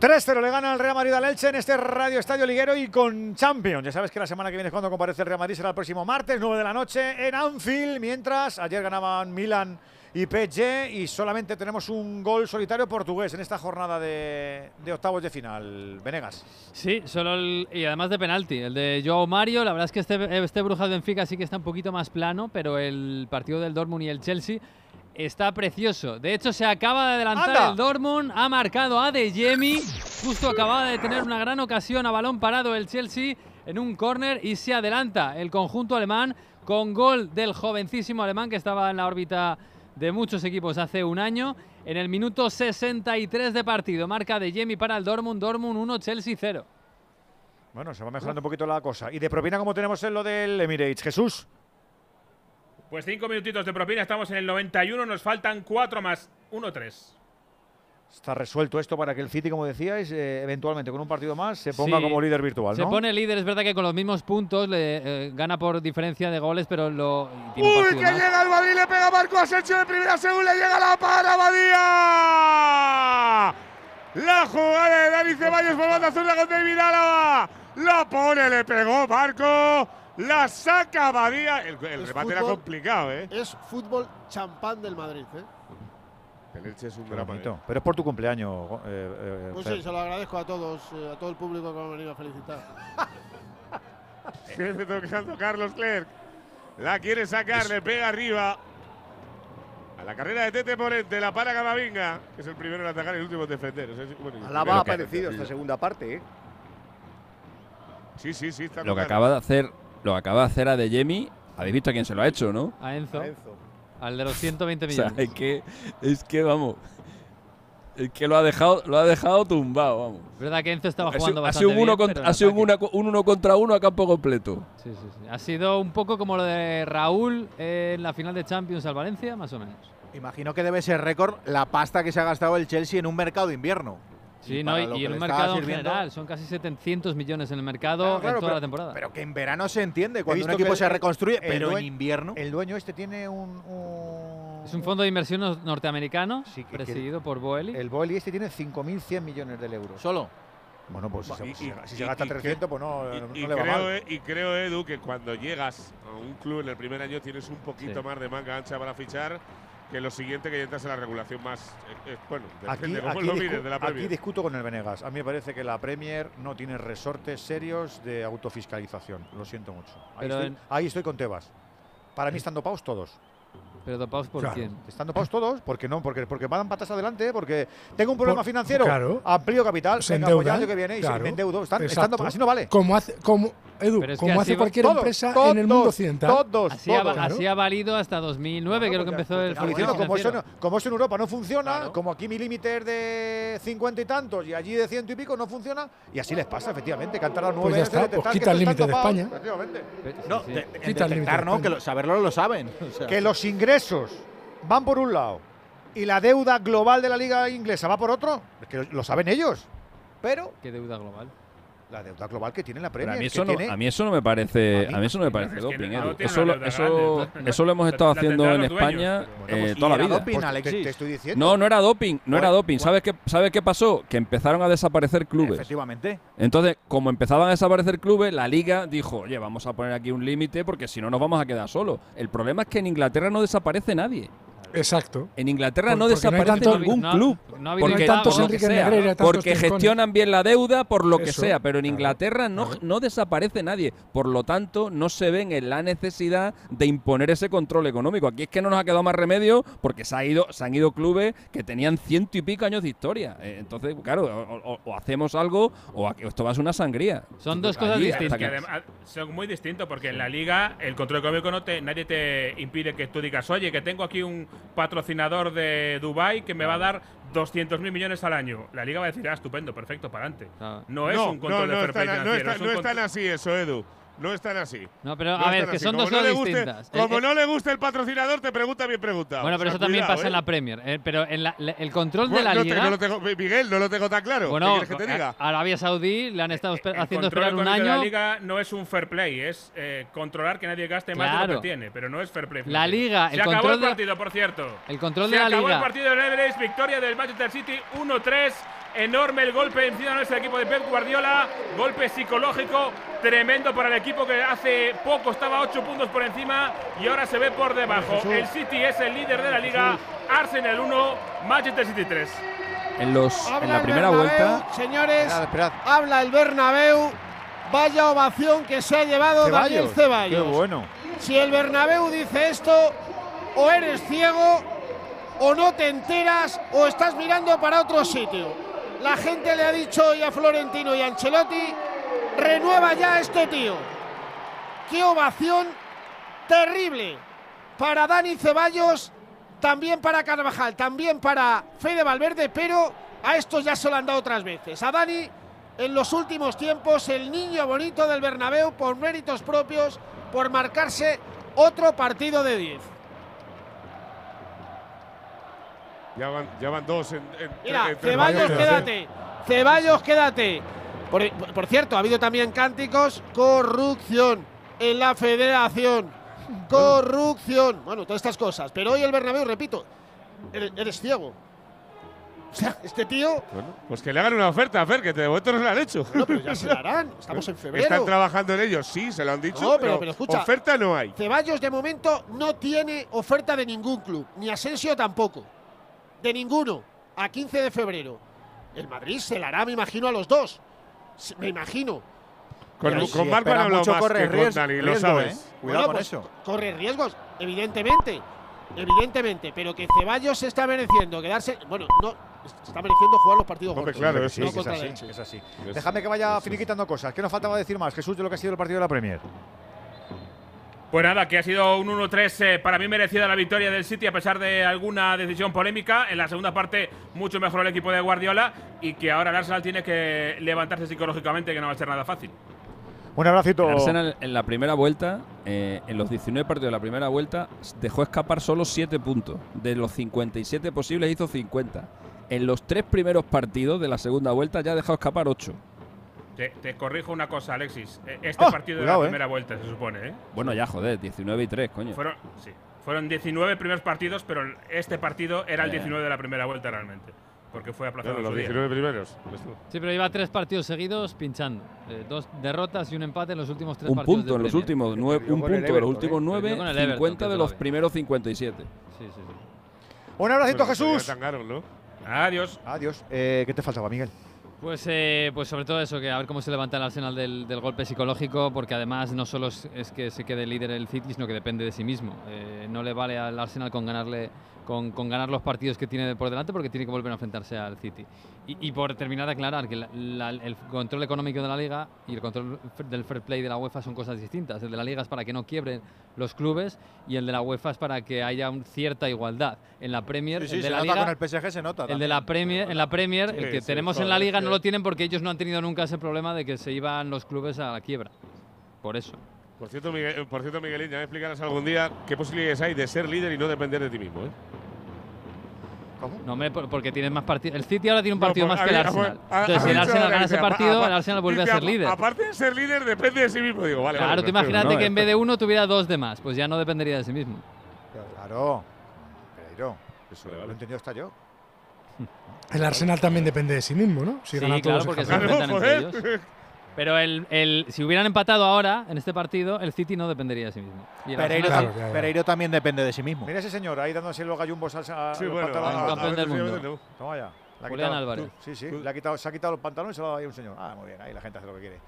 3-0 le gana el Real Madrid al Elche en este Radio Estadio Liguero y con Champions. Ya sabes que la semana que viene es cuando comparece el Real Madrid, será el próximo martes, 9 de la noche en Anfield, mientras ayer ganaban Milan y PSG y solamente tenemos un gol solitario portugués en esta jornada de, octavos de final. Venegas. Sí, solo el- y además de penalti. El de Joao Mario, la verdad es que este, este Brujas Benfica sí que está un poquito más plano, pero el partido del Dortmund y el Chelsea está precioso. De hecho, se acaba de adelantar ¡Anda! el Dortmund, ha marcado a De Jemi, justo acababa de tener una gran ocasión a balón parado el Chelsea en un córner y se adelanta el conjunto alemán con gol del jovencísimo alemán que estaba en la órbita de muchos equipos hace un año. En el minuto 63 de partido, marca De Jemi para el Dortmund, Dortmund 1, Chelsea 0. Bueno, se va mejorando un poquito la cosa. Y de propina, como tenemos en lo del Emirates. Jesús. Pues cinco minutitos de propina, estamos en el 91, nos faltan cuatro más, 1-3. Está resuelto esto para que el City, como decíais, eh, eventualmente con un partido más se ponga Sí, como líder virtual, Se pone líder, es verdad que con los mismos puntos le eh, gana por diferencia de goles, pero lo tiene ¡Uy, partido que más. llega el Madrid! Le pega Marco Asensio de primera según le llega la para Badía. La jugada de Dani Ceballos por banda azul con David Álava. La pone, le pegó Marco. La saca Badía. El, remate era complicado, ¿eh? Es fútbol champán del Madrid, ¿eh? El Elche es un bonito. ¿eh? Pero es por tu cumpleaños. eh, eh, Pues sí, se lo agradezco a todos, eh, a todo el público que me ha venido a felicitar. Sigue tocando Carlos Clerc. La quiere sacar, le pega arriba. A la carrera de Tete Morente, la para Camavinga, que es el primero en atacar y el último en defender. O sea, es- bueno, Alaba ha aparecido esta segunda parte, ¿eh? Sí, sí, sí. Está Lo que acaba de hacer, lo acaba de hacer a De Jemi, habéis visto a quién se lo ha hecho, ¿no? A Enzo, A Enzo. al de los 120 O sea, millones. es que, es que vamos, es que lo ha dejado, lo ha dejado tumbado, vamos. Es verdad que Enzo estaba Ha sido, jugando ha bastante sido un uno, bien, contra, ha sido una- un uno contra uno a campo completo. Sí, sí, sí. Ha sido un poco como lo de Raúl en la final de Champions al Valencia, más o menos. Imagino que debe ser récord la pasta que se ha gastado el Chelsea en un mercado de invierno. Sí, y no, y, y está mercado en general, son casi 700 millones en el mercado Claro, claro, en toda pero- la temporada. Pero que en verano se entiende, cuando un equipo se el- reconstruye, el pero en invierno. El dueño este tiene un. un- es un fondo de inversión nor- norteamericano que- presidido por Boeli. El Boeli este tiene 5.100 millones de euros. ¿Solo? Bueno, pues si, se- Y- si- y- si se y- gasta y 300, cre- pues no, y- no y le va creo, mal. eh, y creo, Edu, que cuando llegas a un club en el primer año tienes un poquito Sí. más de manga ancha para fichar que lo siguiente que ya entras en la regulación más. eh, eh, bueno, Aquí, depende cómo aquí lo discu- mires de la aquí Premier. discuto con el Venegas. A mí me parece que la Premier no tiene resortes serios de autofiscalización. Lo siento mucho. Ahí, estoy, en- ahí estoy con Tebas. Para mí están dopados todos. Pero dopados por Claro. quién? Están dopados todos, porque no, porque, porque van patas adelante, porque tengo un problema Por- financiero, claro. amplío capital, Se venga, pues ya el año que viene y se- claro. me endeudo. Están, están dopados, así no vale. Como hace, como, Edu, Pero es que como hace cualquier Todos, empresa todos, en el mundo occidental. Todos, Así, ha, todos. así ha valido hasta 2009, que es lo que empezó el diciendo, como, eso, financiero. no- como eso en Europa no funciona, como aquí mi límite es de 50 y tantos y allí de ciento y pico no funciona, y así les pasa, efectivamente, que han tardado nueve Pues ya está, pues quita el límite de España. No, sí. de- en Quita el límite detectar, de ¿no? España. Que lo- saberlo lo saben. o sea. Que los ingresos van por un lado y la deuda global de la liga inglesa va por otro, es que lo, lo saben ellos. Pero ¿Qué deuda global? La deuda global que tiene la Premier, a mí que eso no, tiene- a mí eso no me parece, a mí eso no me parece doping, no Eso, lo- eso, eso lo hemos estado la haciendo en dueños, España Bueno, eh, pues, toda la vida. doping, Pues te- Alexis. te estoy diciendo. No, no era doping, no era Bueno, doping. ¿Sabes qué, ¿Sabes qué pasó? Que empezaron a desaparecer clubes. Efectivamente. Entonces, como empezaban a desaparecer clubes, la liga dijo, oye, vamos a poner aquí un límite porque si no nos vamos a quedar solos. El problema es que en Inglaterra no desaparece nadie. Exacto. En Inglaterra Por- no desaparece tanto- ningún no- club. no ha habido porque, tantos por sea, tantos porque gestionan bien la deuda, por lo que Eso, sea. Pero en claro. Inglaterra no, no desaparece nadie. Por lo tanto, no se ven en la necesidad de imponer ese control económico. Aquí es que no nos ha quedado más remedio porque se, ha ido, se han ido clubes que tenían ciento y pico años de historia. Eh, Entonces, claro, o, o- o hacemos algo o aquí- esto va a ser una sangría. Son dos cosas Allí, distintas. que que- además son muy distintos porque en la liga el control económico no te, nadie te impide que tú digas, oye, que tengo aquí un patrocinador de Dubai que me va a dar 200 mil millones al año. La liga va a decir, ah, estupendo, perfecto, para adelante. Claro. No es un control no, de fair play no, financiero, está- es un no control- están así eso, Edu. No están así. No, pero No a ver, que así. son Como dos no le distintas. El- Como el- no le gusta el patrocinador, te pregunta bien preguntado. Bueno, pero O sea, eso también cuidado, pasa en ¿eh? la Premier. eh, pero en la- le- el control de Bueno, la no te- liga. no lo tengo- Miguel, no lo tengo tan claro. bueno, ¿Qué quieres que te a- diga? Arabia Saudí le han estado espe- El haciendo control esperar un económico de año. la liga no es un fair play, es eh, controlar que nadie gaste más de lo Claro. que tiene, pero no es fair play. La liga, Se el acabó control el de- partido, por cierto. El control Se de la acabó liga. el partido del Everest, victoria del Manchester City 1-3. Enorme el golpe encima de nuestro equipo de Pep Guardiola. Golpe psicológico tremendo para el equipo que hace poco estaba 8 puntos por encima y ahora se ve por debajo. El City es el líder de la liga. Arsenal 1, Manchester City 3. En, los, en la primera Bernabéu, vuelta. Señores, Esperad, esperad. habla el Bernabéu. Vaya ovación que se ha llevado Daniel Ceballos. Ceballos. Qué bueno. Si el Bernabéu dice esto, o eres ciego, o no te enteras, o estás mirando para otro sitio. La gente le ha dicho hoy a Florentino y a Ancelotti, renueva ya este tío. Qué ovación terrible para Dani Ceballos, también para Carvajal, también para Fede Valverde, pero a estos ya se lo han dado otras veces. A Dani, en los últimos tiempos, el niño bonito del Bernabéu, por méritos propios, por marcarse otro partido de 10. Ya van, ya van dos en. en- Mira, Ceballos, quédate. Ceballos, quédate. Por, por cierto, ha habido también cánticos. Corrupción en la federación. Corrupción. Bueno, todas estas cosas. Pero hoy el Bernabéu, repito, eres, eres ciego. O sea, este tío. Bueno, pues que le hagan una oferta, Fer, que de momento no se la han hecho. No, pero ya se la harán. Estamos en febrero. Están trabajando en ello, sí, se lo han dicho. No, pero, pero escucha. Oferta no hay. Ceballos de momento no tiene oferta de ningún club, ni Asensio tampoco. De ninguno. A 15 de febrero. El Madrid se la hará, me imagino, a los dos. Me imagino. Con, Pero con si Marco han hablado más corre que con Dani, lo sabes. ¿eh? Bueno, pues, Corre riesgos, evidentemente. Evidentemente. Pero que Ceballos se está mereciendo quedarse. Bueno, no. Se está mereciendo jugar los partidos Hombre, cortos, claro, no sí, que es así. Es así. Déjame que vaya finiquitando cosas. ¿Qué nos faltaba decir más, Jesús, de lo que ha sido el partido de la Premier? Pues nada, que ha sido un 1-3 eh, para mí merecida la victoria del City a pesar de alguna decisión polémica. En la segunda parte mucho mejor el equipo de Guardiola y que ahora el Arsenal tiene que levantarse psicológicamente que no va a ser nada fácil. Un abracito. El Arsenal en la primera vuelta, eh, en los 19 partidos de la primera vuelta, dejó escapar solo 7 puntos. De los 57 posibles hizo 50. en los tres primeros partidos de la segunda vuelta ya ha dejado escapar ocho. Te, te corrijo una cosa, Alexis. Eh, Este Ah, partido cuidado, de la eh. primera vuelta, se supone, ¿eh? Bueno, ya joder, 19 y 3, coño. Fueron, sí, fueron 19 primeros partidos, pero este partido era el Eh. 19 de la primera vuelta realmente. Porque fue aplazado. Claro, los su día. 19 primeros. Sí, pero lleva tres partidos seguidos pinchando. Eh, dos derrotas y un empate en los últimos tres Un partidos. punto de en los últimos nueve, un punto en los últimos nueve, Perdió con el Everton, 50 que de los primeros 57. Sí, sí, sí. Un abracito, Bueno, pues Jesús. ya tangaron, ¿no? Adiós. Adiós. Eh, ¿Qué te faltaba, Miguel? Pues, eh, pues sobre todo eso, que a ver cómo se levanta el Arsenal del, del golpe psicológico, porque además no solo es, que se quede líder el City, sino que depende de sí mismo. Eh, no le vale al Arsenal con ganarle con, con ganar los partidos que tiene por delante, porque tiene que volver a enfrentarse al City. Y, y por terminar de aclarar que la- la- el control económico de la liga y el control del fair play de la UEFA son cosas distintas. El de la liga es para que no quiebren los clubes y el de la UEFA es para que haya un- cierta igualdad. En la Premier, Sí, sí, el de se la nota liga, con el PSG, se nota el de la Premier, en la Premier, Sí, el que tenemos en la liga no lo tienen porque ellos no han tenido nunca ese problema de que se iban los clubes a la quiebra. Por eso. Por cierto, Miguel, por cierto, Miguelín, ya me explicarás algún día qué posibilidades hay de ser líder y no depender de ti mismo, ¿eh? No me, por- porque tienes más partidos. El City ahora tiene un No, partido más que el a- Arsenal. a- Entonces, has si el Arsenal gana ese partido, el Arsenal vuelve a ser líder. Aparte de ser líder, depende de sí mismo. Digo, vale, Claro, vale, tú imagínate no, que en eh. vez de uno tuviera dos de más, pues ya no dependería de sí mismo. Claro. Pereiro. Eso lo he entendido hasta yo. El Arsenal también depende de sí mismo, ¿no? Si Sí, gana claro, todos porque el se enfrentan entre ellos. Pero el, el- si hubieran empatado ahora, en este partido, el City no dependería de sí mismo. Y Pereiro, tam- sí. Pereiro también depende de sí mismo. Mira ese señor ahí dándose los gallumbos al, a, Sí, los bueno, pantalones. a- a- campeón del mundo. Toma ya. Le ha Julián quitado- Álvarez. Sí, sí. Le ha quitado, se ha quitado los pantalones y se lo ha dado ahí un señor. Ah, muy bien. Ahí la gente hace lo que quiere.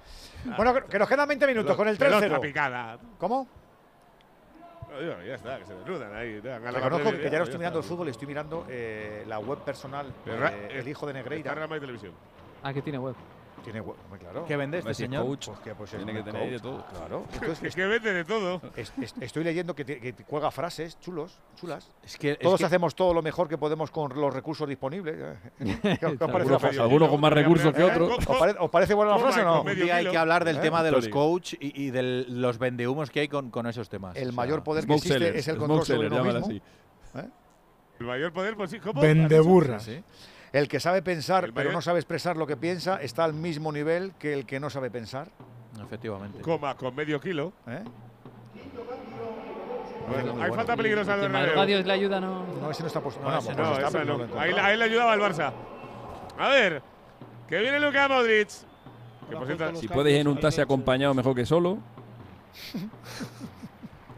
bueno, que- que nos quedan 20 minutos con el Pelota 3-0. picada. ¿Cómo? Ya está, que se desnudan ahí. la Reconozco que ya no estoy mirando el está. fútbol estoy mirando eh, la web personal de El Hijo de Está Negreira. Madrid Televisión. Ah, que tiene web. Tiene claro. ¿Qué vende este Messi es señor? coach. Hostia, pues es Tiene que tener de todo. Claro. Es Entonces, que vende de todo. es- es- estoy leyendo que, te- que te cuelga frases chulos, chulas. Es que, es Todos que- hacemos todo lo mejor que podemos con los recursos disponibles. ¿eh? ¿Qué os- qué os parece Algunos, con más recursos que ¿Eh? otros. ¿Os, pare- os parece buena la frase o no? un día hay que hablar del ¿Eh? tema de los coach y, y de los vendehumos que hay con, con esos temas. El O sea, mayor poder que existe sellers, es el control sobre uno mismo. así. El mayor poder, pues sí. ¿cómo? Vendeburras. sí. El que sabe pensar pero no sabe expresar lo que piensa está al mismo nivel que el que no sabe pensar. Efectivamente. Coma con medio kilo. ¿eh? Bueno, hay bueno. falta peligrosa del. Dios le ayuda, no. No, ese no está puesto. No, No, pues No, no. Ahí, le ayudaba el Barça. A ver, que viene Luka Modric. Que por cierto, Si puedes ir en un taxi acompañado, mejor que solo.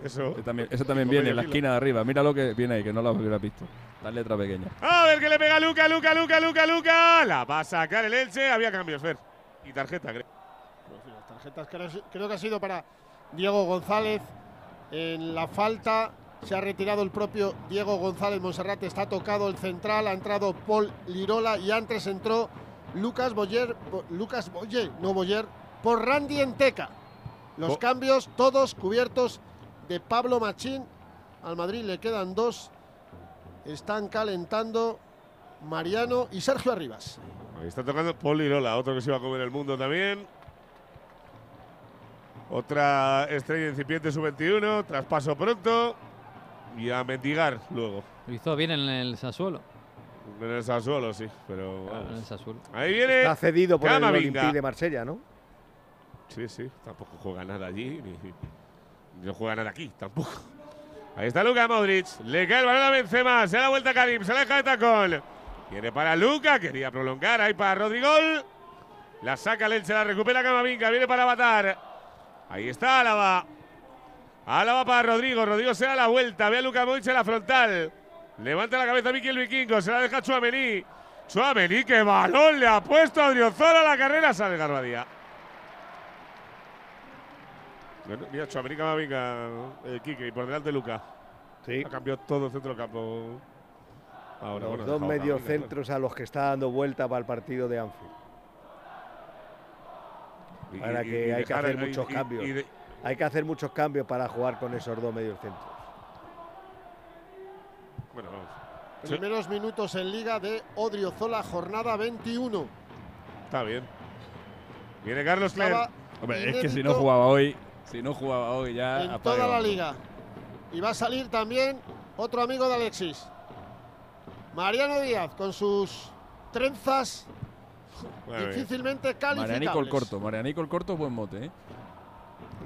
eso. También, ese también viene en la esquina de arriba. Mira lo que viene ahí, que no lo hubiera visto. La letra pequeña. A ver que le pega Luca, Luca, Luca, Luca, Luca. La va a sacar el Elche. Había cambios, Fer. Y tarjeta, creo. Pues las tarjetas creo, creo que ha sido para Diego González. En la falta se ha retirado el propio Diego González Monserrat. Está tocado el central. Ha entrado Paul Lirola y antes entró Lucas Boyer. Bo- Lucas Boyer, no Boyer, por Randy Enteca. Los cambios todos cubiertos de Pablo Machín. Al Madrid le quedan dos. Están calentando Mariano y Sergio Arribas. Ahí está tocando Paul Lirola, otro que se iba a comer el mundo también. Otra estrella incipiente sub-21, traspaso pronto. Y a mendigar luego. Lo hizo bien en el Sassuolo. En el Sassuolo, sí, pero En el. Sassuolo. Ahí viene. Está cedido por el Camavinga. Olympique de Marsella, ¿no? Sí, sí, tampoco juega nada allí, ni, ni no juega nada aquí, tampoco. Ahí está Luka Modric, le cae el balón a Benzema, se da vuelta a Karim, se la deja de tacón. Viene para Luka, quería prolongar, ahí para Rodrigol. La saca el se la recupera Camavinga, viene para Batar. Ahí está Álava. Álava para Rodrigo, Rodrigo se da la vuelta, ve a Luka Modric en la frontal. Levanta la cabeza Miquel Vikingo, se la deja Chuamení. Chuamení, qué balón le ha puesto a la carrera, sale Garbadía. Bueno, Mira, Chuamení Camavinga, eh, Quique, y por delante Luca. Sí. Ha cambiado todo el centro del campo. Ahora, Los bueno, dos dejado medios Camavinga, centros a los que está dando vuelta para el partido de Anfield. Y- Para y- que y hay que hacer muchos y- cambios. y de- Hay que hacer muchos cambios para jugar con esos dos medios centros. bueno, vamos. Primeros minutos en Liga de Odriozola, jornada 21. Está bien. Viene Carlos Cler. Hombre, es que si no jugaba hoy, si no jugaba hoy ya. en toda la liga. Y va a salir también otro amigo de Alexis. Mariano Díaz con sus trenzas difícilmente Marianico el calificables. corto. Marianico el corto es buen mote, ¿eh?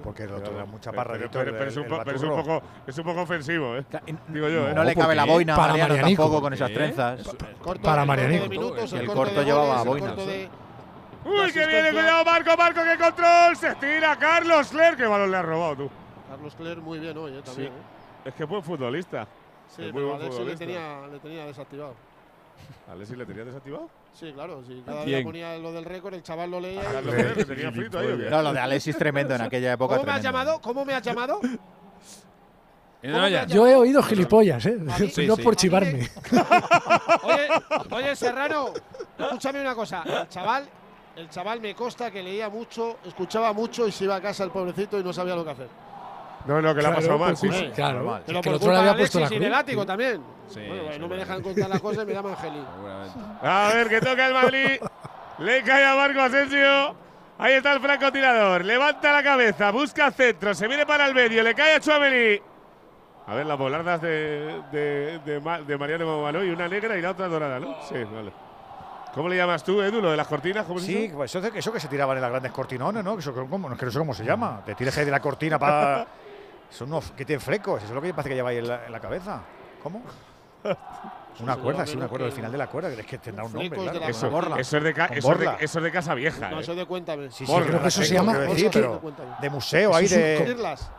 Porque el otro era mucha Pero, parradito. pero- pero es, un, pero es un poco, es un poco ofensivo, ¿eh? Digo yo, ¿eh? No le cabe la boina a Para Mariano Marianico. tampoco con esas ¿Eh? trenzas. Corto- Para el corto Marianico. de minutos, El el corto de llevaba goles, el boinas, corto ¿eh? de- Uy, que viene, cuidado, Marco, Marco, que control. Se estira Carlos Ler. Qué balón le has robado tú. Carlos Cler muy bien hoy, eh, también. Sí. eh. Es que buen futbolista. Sí, Es muy pero buen Alexis le futbolista. tenía, le tenía desactivado. ¿A Alexis le tenía desactivado? Sí, claro, sí. Cada quién? día ponía lo del récord, el chaval lo leía. y- Carlos Ler le tenía frito ahí, ¿o qué? No, lo de Alexis tremendo en aquella época. ¿Cómo me has llamado? ¿Cómo me has llamado? Yo he oído gilipollas, ¿eh? Sí, no sí. por chivarme. Oye, oye, Serrano, escúchame una cosa. El chaval, el chaval me consta que leía mucho, escuchaba mucho y se iba a casa el pobrecito y no sabía lo que hacer. No, no, que le ha Claro, pasado mal, por sí. claro, es Pero que por el otro le culpa había puesto la Alexis y cruz. del látigo también. Sí, Bueno, no me dejan contar las cosas y me llaman Angelín. A ver, que toca el Madrid. Le cae a Marco Asensio. Ahí está el francotirador. Levanta la cabeza, busca centro, se viene para el medio, le cae a Chuamení. A ver, las volardas de, de, de, Ma- de Mariano Mamalo y una negra y la otra dorada, ¿no? Sí, vale. ¿Cómo le llamas tú, Edu, lo de las cortinas? ¿Cómo es Sí, eso? pues eso, de- eso que se tiraban en las grandes cortinones, ¿no? Eso, ¿cómo? No, es que no sé cómo se llama. Te tiras ahí de la cortina para. Son unos que tienen flecos, eso es lo que parece que lleváis en la, en la cabeza. ¿Cómo? Una cuerda, sí, una cuerda, al final de la cuerda, es que tendrá un nombre. claro. la Eso, eso es de, eso es de- eso es de casa vieja. No, ¿eh? eso de cuéntame. Sí, sí, creo que eso se llama- decir, pero de museo ahí es de. Esquirlas.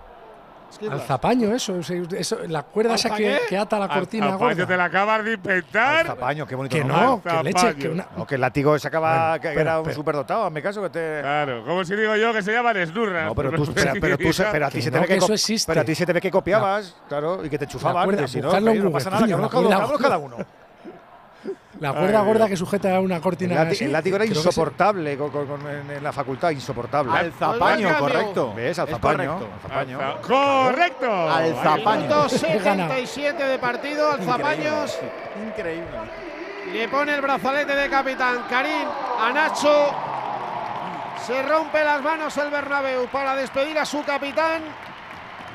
Esquirlas. Alzapaño, eso, eso, eso, la cuerda esa que, que ata la Al- cortina al paño te gorda. la acabas de inventar. Zapaño, qué bonito. Que no, que leche, que una, No, que el látigo sacaba Bueno, que espera, era un espera. superdotado, en mi caso, que te. Claro, como si digo yo que se llaman esnurras. No, pero tú, pero, pero tú se- pero a ti se te ve que, eso existe. pero a ti se te ve que copiabas, claro, y que te no, buscarlo no pasa nada, que cada uno. La cuerda Ay, gorda que sujeta a una El, cortina látigo- así. el látigo era insoportable con- con- con- en, en la facultad, insoportable. Alzapaño, Oiga, correcto. ¿Ves? Es Alzapaño. correcto. He ganado. 77 de partido, Alzapaños. Increíble. Le pone el brazalete de capitán Karim a Nacho. Se rompe las manos el Bernabéu para despedir a su capitán.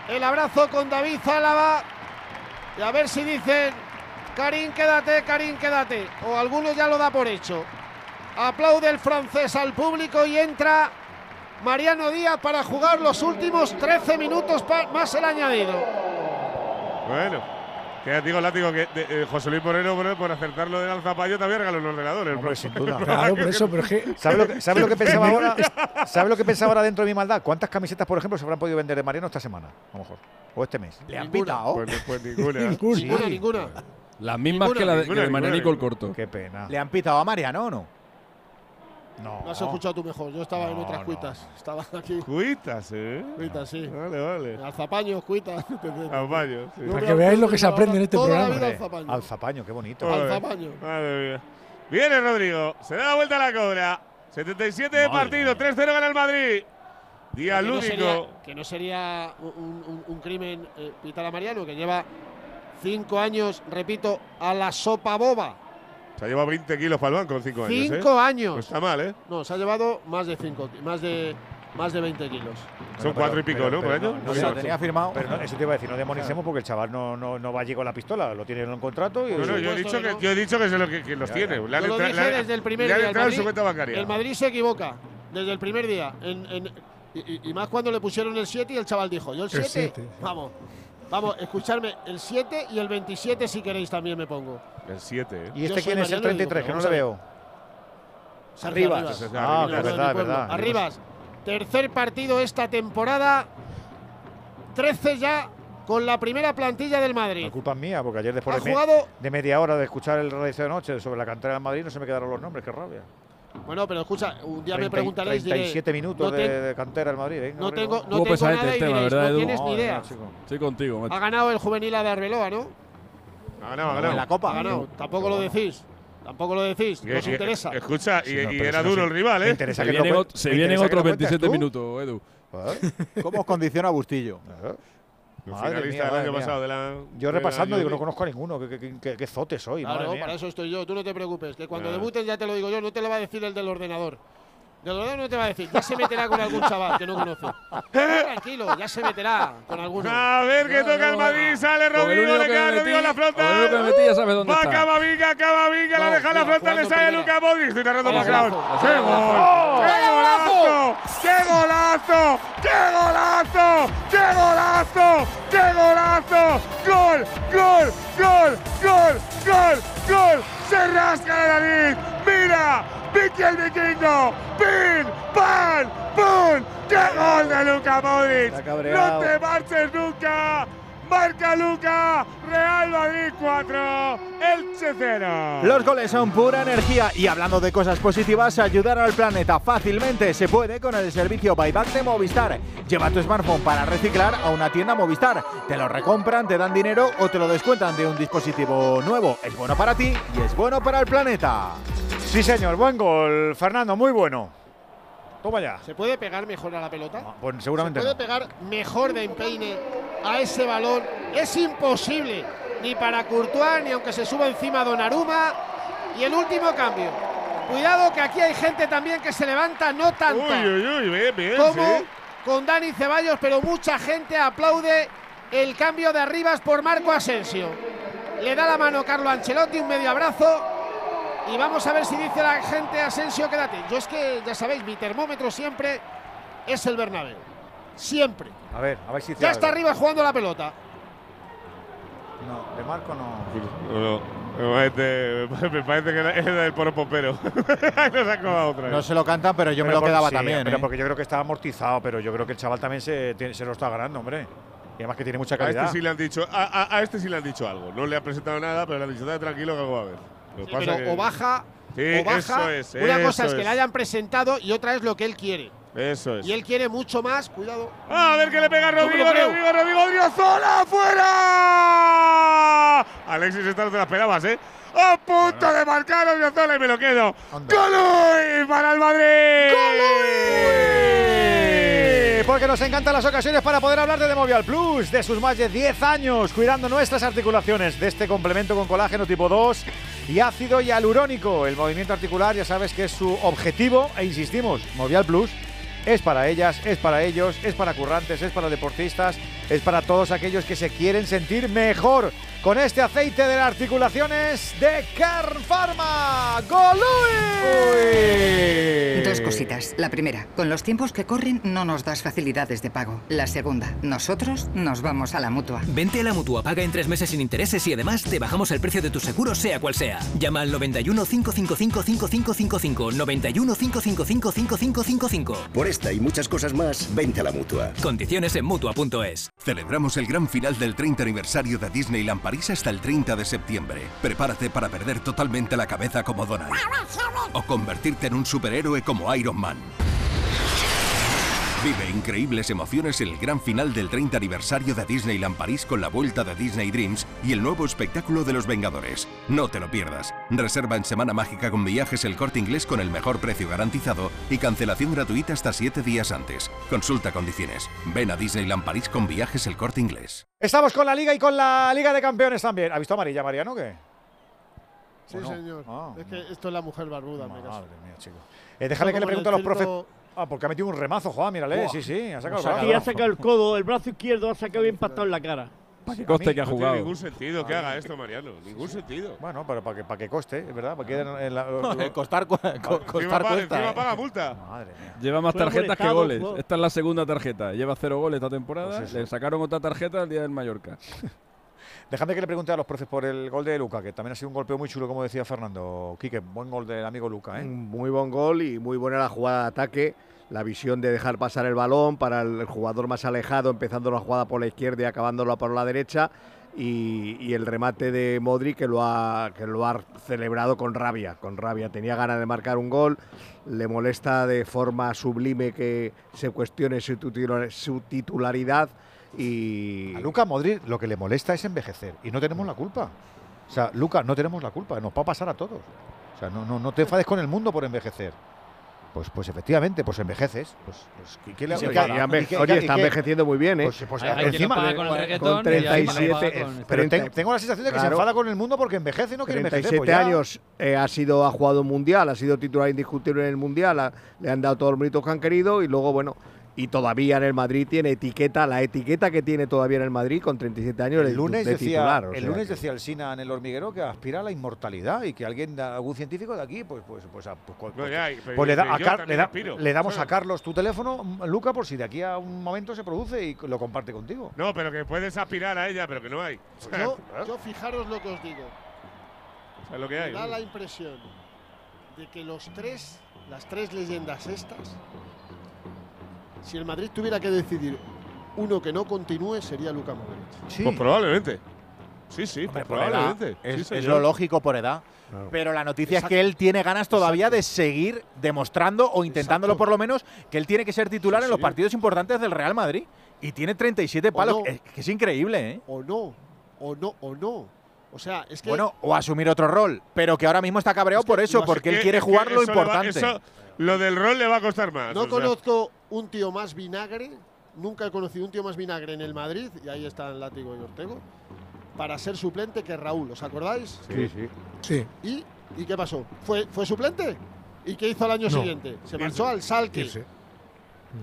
El abrazo con David Zálava. Y a ver si dicen, Karim, quédate, Karim, quédate. O alguno ya lo da por hecho. Aplaude el francés al público y entra Mariano Díaz para jugar los últimos 13 minutos más el añadido. Bueno, que digo, látigo, que de- eh, José Luis Moreno, por, por acertar lo del alzapayo, también regaló un ordenador. el Hombre, sin duda. Claro, por eso, pero es que. ¿Sabes lo, que, sabes lo que pensaba ahora? ¿Sabes lo que pensaba ahora dentro de mi maldad? ¿Cuántas camisetas, por ejemplo, se habrán podido vender de Mariano esta semana? A lo mejor. O este mes. Le han pitado. Pues, pues ninguna. Ninguna. Ninguna, ninguna. Las mismas Ninguna, que la de, que de Marianico el corto. Qué pena. Le han pitado a Mariano o no. No. No has escuchado tú mejor. Yo estaba en No, otras no. cuitas. Estaba aquí. Cuitas, ¿eh? Cuitas, sí. Vale, vale. Alzapaños, cuitas. Alzapayo, sí. Para que veáis lo que se aprende en este Toda programa. La vida alzapaño. Alzapaño, qué bonito. Joder, Alzapaño. Madre mía. Viene Rodrigo, se da la vuelta a la cobra. 77 de Madre partido, 3-0 gana el Madrid. Día que, no lúdico. sería, que no sería un, un- un crimen eh, pitar a Mariano, que lleva cinco años, repito, a la sopa boba. Se ha llevado 20 kilos para el banco en 5 años. Cinco ¿eh? años. No está mal, ¿eh? No, se ha llevado más de cinco, más de más de 20 kilos. Son cuatro y pico, pero- ¿no? Por año. no, O sea, tenía firmado. Pero no, eso te iba a decir, no demonicemos porque el chaval no, no, no va allí con la pistola, lo tiene en un contrato y. No, no, yo he dicho que no. yo he dicho que, se lo, que, que los Ya, tiene. ya. Le han Yo lo dije han- desde el primer día. El en su Madrid, cuenta bancaria. el Madrid se equivoca desde el primer día. En- en- y, y- más cuando le pusieron el 7 y el chaval dijo, yo el El 7, siete. vamos, vamos, escucharme, el 7 y el 27 si queréis también me pongo. El 7, ¿eh? ¿Y este quién es el Mariano y digo, 33? Que no le veo. Arribas. Arribas. Ah, es verdad, es verdad. Arribas, tercer partido esta temporada, 13 ya con la primera plantilla del Madrid. La culpa es mía, porque ayer después de, me- de media hora de escuchar el radio de noche sobre la cantera del Madrid no se me quedaron los nombres, qué rabia. Bueno, pero escucha, un día me 30 preguntaréis, diré, 37 minutos no, de, ten- de cantera del Madrid. venga, no tengo, no. tengo nada el y tema, diréis, ¿verdad, no Edu? tienes ni idea. Estoy contigo, macho. Ha ganado el juvenil de Arbeloa, ¿no? Ha ganado, ha En ganado. la Copa. Ha ganado. Tampoco lo decís. Tampoco lo decís. No os y- interesa. Escucha, y, Sí, no, y era duro se- el rival, me ¿eh? interesa Se que ot- se me vienen otros lo cuentes 27 tú. minutos, Edu. Joder, ¿Cómo os condiciona Bustillo? Joder. El Madre finalista mía, del madre año mía. pasado de la. Yo de la repasando digo, no conozco a ninguno. ¿Qué, qué, qué- qué zote soy? Claro, madre mía. para eso estoy yo. Tú no te preocupes. Que cuando Claro. debuten ya te lo digo yo. No te lo va a decir el del ordenador. De Dorado no te va a decir, ya se meterá con algún chaval que no conoce. Tranquilo, ya se meterá con alguno. A ver que toca el Madrid, sale Con el Rodrigo, le que queda Rodrigo en la frontal. único que me metí ya sabes dónde Va está. Camavinga, Camavinga, la No, deja la no, frontal, le sale. Luca Modric. Estoy Vamos, demasiado. golazo. ¡Qué gol! ¡Oh! ¡Qué golazo! ¡Qué golazo! ¡Qué golazo! ¡Qué golazo! ¡Qué golazo! ¡Gol! ¡Gol! ¡Gol! ¡Gol! ¡Gol! ¡Gol! ¡Se rasca la nariz! ¡Mira! ¡Vicky el vikingo! ¡Pin! ¡Pan! ¡Pum! ¡Qué gol de Luca Modric! ¡No te marches nunca! ¡Marca Luca! ¡Real Madrid 4! ¡Elche 0! Los goles son pura energía y hablando de cosas positivas, ayudar al planeta fácilmente se puede con el servicio Buyback de Movistar. Lleva tu smartphone para reciclar a una tienda Movistar. Te lo recompran, te dan dinero o te lo descuentan de un dispositivo nuevo. Es bueno para ti y es bueno para el planeta. Sí, señor, buen gol, Fernando, muy bueno. Toma ya. ¿Se puede pegar mejor a la pelota? Pues seguramente ¿Se puede no. pegar mejor de empeine a ese balón? Es imposible. Ni para Courtois, ni aunque se suba encima Donnarumma. Y el último cambio. Cuidado que aquí hay gente también que se levanta, no bien, como sí. con Dani Ceballos, pero mucha gente aplaude el cambio de Arribas por Marco Asensio. Le da la mano Carlo Ancelotti, un medio abrazo. Y vamos a ver si dice la gente Asensio, quédate. Yo es que, ya sabéis, mi termómetro siempre es el Bernabéu. Siempre. A ver, a ver si dice Ya algo. está arriba jugando la pelota. No, de Marco no. No, me parece, me parece que era, lo sacó a otra. No se lo cantan, pero yo me Pero lo por- quedaba sí, también. Pero ¿eh? porque yo creo que está amortizado, pero yo creo que el chaval también se, se lo está ganando, hombre. Y además que tiene mucha A calidad. este sí le han dicho, a, a- a este sí le han dicho algo. No le ha presentado nada, pero le han dicho, "Dale tranquilo que algo va a ver. Lo que Sí, pasa pero que- o baja, Sí, o baja. eso es, Una cosa es que le hayan presentado y otra es lo que él quiere. Eso es. Y él quiere mucho más. Cuidado. A ver que le pega No Rodrigo, creo. Rodrigo, Rodrigo, Odriozola, ¡fuera! Alexis, esta no te la esperabas, ¿eh? A punto de marcar Odriozola y me lo quedo. ¡Golui para el Madrid! Eh, Porque nos encantan las ocasiones para poder hablar de Demovial Plus, de sus más de 10 años cuidando nuestras articulaciones, de este complemento con colágeno tipo 2 y ácido hialurónico. El movimiento articular ya sabes que es su objetivo e insistimos, Movial Plus es para ellas, es para ellos, es para currantes, es para deportistas, es para todos aquellos que se quieren sentir mejor con este aceite de las articulaciones de Car Pharma. ¡Golui! Dos cositas. La primera, con los tiempos que corren no nos das facilidades de pago. La segunda, nosotros nos vamos a la mutua. Vente a la mutua, paga en tres meses sin intereses y además te bajamos el precio de tu seguro, sea cual sea. Llama al 91 555 5555. 91 555 5555. Por esta y muchas cosas más, vente a la mutua. Condiciones en mutua.es. Celebramos el gran final del 30 aniversario de Disneyland París hasta el 30 de septiembre. Prepárate para perder totalmente la cabeza como Donald. O convertirte en un superhéroe como Iron Man. Vive increíbles emociones en el gran final del 30 aniversario de Disneyland París con la vuelta de Disney Dreams y el nuevo espectáculo de los Vengadores. No te lo pierdas. Reserva en Semana Mágica con viajes el corte inglés con el mejor precio garantizado y cancelación gratuita hasta 7 días antes. Consulta condiciones. Ven a Disneyland París con viajes el corte inglés. Estamos con la Liga y con la Liga de Campeones también. ¿Ha visto amarilla, Mariano, qué? Sí, señor. Ah, es que esto es la mujer barbuda. Madre mía, chico. Eh, déjale que le pregunte a los profes. Ah, porque ha metido un remazo, Juan, mírale. Buah. Sí, sí, ha sacado el Sí, brazo. ha sacado el codo, el brazo izquierdo ha sacado bien impactado en la cara. Para que coste que ha No tiene jugado. ningún sentido que haga esto, Mariano. Ningún sentido. Bueno, pero para que, para que coste, es verdad. Para que en- en la- lo- costar, Encima costar paga- cuesta. encima ¿eh? paga multa. Madre mía. Lleva más tarjetas que goles. Esta es la segunda tarjeta. Lleva cero goles esta temporada. Pues. Le sacaron otra tarjeta el día del Mallorca. Déjame que le pregunte a los profes por el gol de Luca, que también ha sido un golpeo muy chulo, como decía Fernando. Quique, buen gol del amigo Luca, ¿eh? Muy buen gol y muy buena la jugada de ataque. La visión de dejar pasar el balón para el jugador más alejado, empezando la jugada por la izquierda y acabándola por la derecha. Y, el remate de Modric que lo, ha, que lo ha celebrado con rabia, con rabia. Tenía ganas de marcar un gol, le molesta de forma sublime que se cuestione su titularidad y... A Luca Modric lo que le molesta es envejecer y no tenemos la culpa. O sea, Luca, no tenemos la culpa, nos va a pasar a todos. O sea, no, no, no te enfades con el mundo por envejecer. Pues, pues efectivamente, pues envejeces. Pues, pues, ¿y qué le- Sí, oye, está qué- envejeciendo muy bien, ¿eh? Pues, pues, encima, con el reggaetón con y hay quien lo 37, paga con- pero 30. ten- tengo la sensación de que se enfada con el mundo porque envejece y no quiere envejecer. 37 pues años, eh, ha sido ha jugado un mundial, ha sido titular indiscutible en el mundial, ha- le han dado todos los méritos que han querido y luego, bueno, y todavía en el Madrid tiene etiqueta, la etiqueta que tiene todavía en el Madrid con 37 años El lunes, de decía, titular. o el sea lunes que- decía el Sina en el hormiguero que aspira a la inmortalidad y que alguien, algún científico de aquí, pues, pues, pues, pues, pues le, da da- damos a. Carlos tu teléfono, Luca, por si de aquí a un momento se produce y lo comparte contigo. No, pero que puedes aspirar a ella, pero que no hay. Sea, Yo, yo fijaros lo que os digo. ¿sabes lo que Me hay? da ¿no? la impresión de que los tres, las tres leyendas estas, si el Madrid tuviera que decidir uno que no continúe, sería Luka Modric. Pues probablemente. Sí, sí, Hombre, pues por edad, probablemente. es, Sí, es lo lógico por edad. Pero la noticia es que él tiene ganas todavía de seguir demostrando o intentándolo por lo menos que él tiene que ser titular en los partidos importantes del Real Madrid. Y tiene 37 palos, no. que, que es increíble, ¿eh? O no, o no, o no. O sea, es que. Bueno, o asumir otro rol, pero que ahora mismo está cabreado por eso, porque es él quiere es jugar lo va- importante. eso- lo del rol le va a costar más. no sea. conozco un tío más vinagre, nunca he conocido un tío más vinagre en el Madrid, y ahí están Látigo y Ortego, para ser suplente que Raúl, ¿os acordáis? Sí, sí. Sí. ¿Y, ¿y qué pasó? ¿Fue, ¿Fue suplente? ¿Y qué hizo al año No. siguiente? Se marchó al Salque. Irse.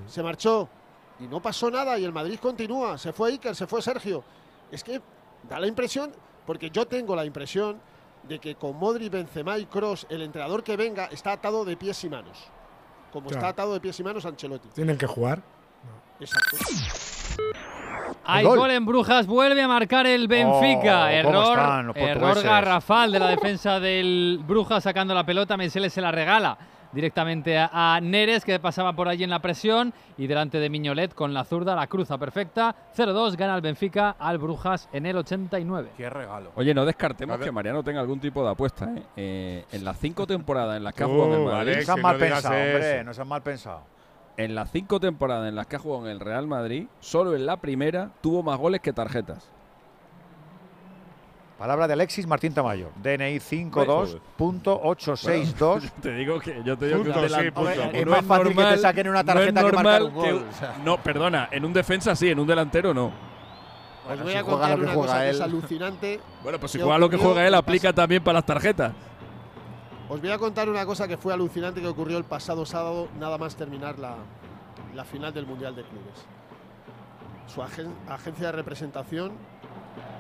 Se marchó y no pasó nada y el Madrid continúa. Se fue Iker, se fue Sergio. Es que da la impresión, porque yo tengo la impresión de que con Modri, Benzema y Cross, el entrenador que venga está atado de pies y manos. Como Claro. está atado de pies y manos Ancelotti. Tienen que jugar. Exacto. Hay gol. gol. en Brujas, vuelve a marcar el Benfica. Oh, ¿cómo error error garrafal de la defensa del Brujas sacando la pelota. Meseles se la regala directamente a, a Neres que pasaba por allí en la presión y delante de Miñolet con la zurda la cruza perfecta. 0-2 gana el Benfica al Brujas en el 89. Qué regalo. Oye, no descartemos que Mariano tenga algún tipo de apuesta. ¿eh? Eh, en las cinco temporadas en las que ha Uh, jugado en el Madrid, Alex, No que mal no pensado, hombre, eso. no sean mal pensado. en las cinco temporadas en las que ha jugado en el Real Madrid, solo en la primera tuvo más goles que tarjetas. Palabra de Alexis Martín Tamayo. DNI 52.862. Te digo que yo te digo que Punto, sí, punto. no Es más fácil que te saquen una no tarjeta que marcar normal un gol. que- o sea. No, perdona, en un defensa sí, en un delantero no. Os Bueno, voy si a contar lo que una juega cosa que es él. alucinante. Bueno, pues si ¿Qué juega lo que juega él, aplica también para las tarjetas. Os voy a contar una cosa que fue alucinante que ocurrió el pasado sábado, nada más terminar la, la final del Mundial de Clubes. Su agen- agencia de representación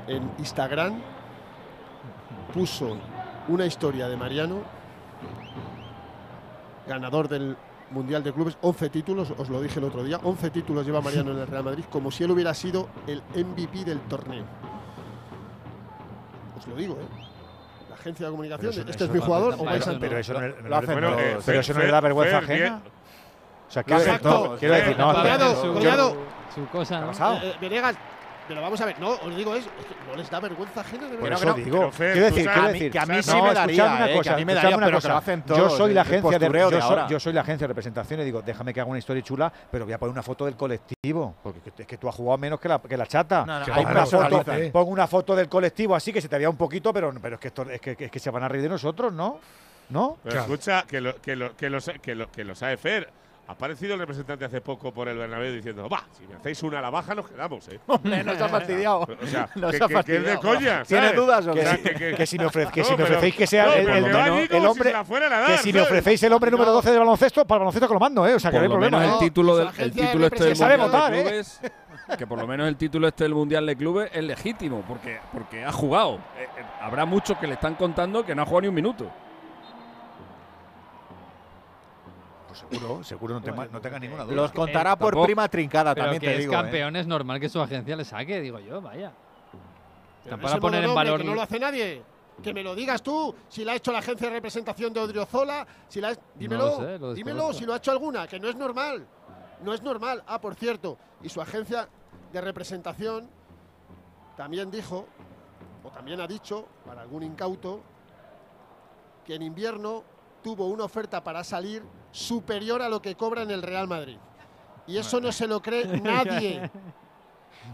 en Instagram puso una historia de Mariano, ganador del Mundial de Clubes, 11 títulos, os lo dije el otro día, 11 títulos lleva Mariano en el Real Madrid, como si él hubiera sido el MVP del torneo. Os lo digo, ¿eh? La agencia de comunicación, eso- este es mi no- jugador, o pero vais a eso no- Pero eso no, no- bueno, eh, Fer, pero eso no le da vergüenza Fer, ajena. bien. O sea, quiero, Exacto. no, quiero decir, no, Collado, yo- Collado. Su cosa, ¿Qué ha ¿no? pasado? Eh, Venegas, pero vamos a ver, no, os digo es, no les da vergüenza ajena de verdad. no, digo, pero Fer, quiero decir, quiero decir, que a mí no, sí me daría, una eh, que cosa, a mí me escuchadme daría, una pero cosa. que lo hacen Yo soy la agencia de, de yo, soy, ahora. yo soy la agencia de representación y digo, déjame que haga una historia chula, pero voy a poner una foto del colectivo, porque es que tú has jugado menos que la, que la chata. No, no, hay pongo, una foto, pongo una foto del colectivo así que se te vea un poquito, pero, pero es, que esto, es, que, es que se van a reír de nosotros, ¿no? ¿No? Pero escucha, que lo, que, lo, que, lo, sa- que, lo, que lo sabe Fer. Ha aparecido el representante hace poco por el Bernabéu diciendo, va, si me hacéis una a la baja nos quedamos, ¿eh? Hombre, nos ha fastidiado. O sea, Nos que, ha que- que es de coña, ¿Tiene dudas o Que qué? que- que- Que si me, No, si ofrecéis que sea no, el, si hombre, se la fueran a dar, que si me ofrecéis el hombre número No. 12 del baloncesto, para el baloncesto que lo mando, ¿eh? O sea, que Por no hay lo menos problema. el título, del, el de título este del Que sabe Mundial votar, de ¿eh? Clubes, que por lo menos el título este del Mundial de Clubes es legítimo, porque, porque ha jugado. Eh, eh, habrá muchos que le están contando que no ha jugado ni un minuto. Pues seguro, seguro, no, te- no tengas ninguna duda. Los contará por tampoco- prima trincada, Pero también que te es digo. ¿eh? campeón, es normal que su agencia le saque, digo yo, vaya. Pero para poner en no, valor. que no lo hace nadie. Que me lo digas tú, si la ha hecho la agencia de representación de Odriozola, si la ha- dímelo, lo sé, lo dímelo si lo ha hecho alguna, que no es normal. No es normal. Ah, por cierto, y su agencia de representación también dijo, o también ha dicho, para algún incauto, que en invierno tuvo una oferta para salir superior a lo que cobra en el Real Madrid. Y eso no se lo cree nadie.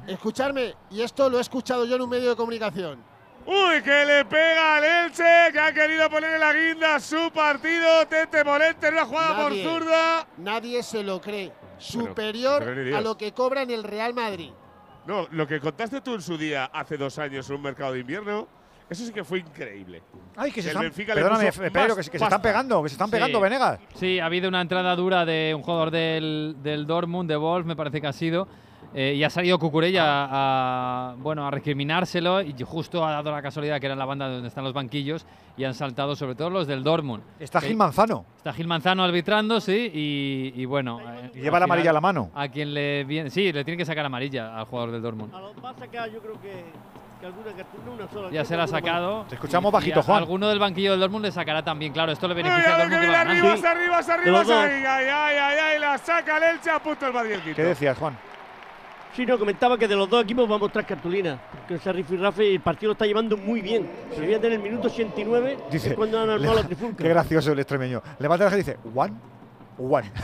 Escucharme, y esto lo he escuchado yo en un medio de comunicación. Uy, que le pega al Elche, que ha querido poner en la guinda su partido. Tete Morente en una jugada por Nadie- zurda. Nadie se lo cree. Superior pero a lo que cobra en el Real Madrid. No, lo que contaste tú en su día hace dos años en un mercado de invierno, eso sí que fue increíble. Ay, que se están, perdóname, Pedro, que, se- que se están pegando, que se están Sí. pegando, Venegas. Sí, ha habido una entrada dura de un jugador del, del Dortmund, de Wolf, me parece que ha sido. eh, y ha salido Cucurella a, bueno, a recriminárselo y justo ha dado la casualidad que era la banda donde están los banquillos y han saltado sobre todo los del Dortmund. Está Eh, Gil Manzano. Está Gil Manzano arbitrando, sí, y, y bueno. eh, Y lleva la amarilla a la mano. A quien le viene, sí, le tiene que sacar amarilla al jugador del Dortmund. A sacar, yo creo que, que alguna cartulina, una sola. Ya se la ha sacado. Te escuchamos bajito, Juan. Alguno del banquillo del Dortmund le sacará también, claro. Esto le beneficia al Dortmund arriba, ganando. arriba, arriba, los dos. ay, ay, ay, ay, ay, la saca el Elche, a punto el Madrid el. ¿Qué decías, Juan? Sí, no, comentaba que de los dos equipos va a mostrar cartulina. Porque ese rifirrafe el partido lo está llevando muy bien. Se debía tener el minuto 89 Dice, es cuando han armado la trifulca. Qué gracioso el extremeño. Levanta la gente y dice, one, one.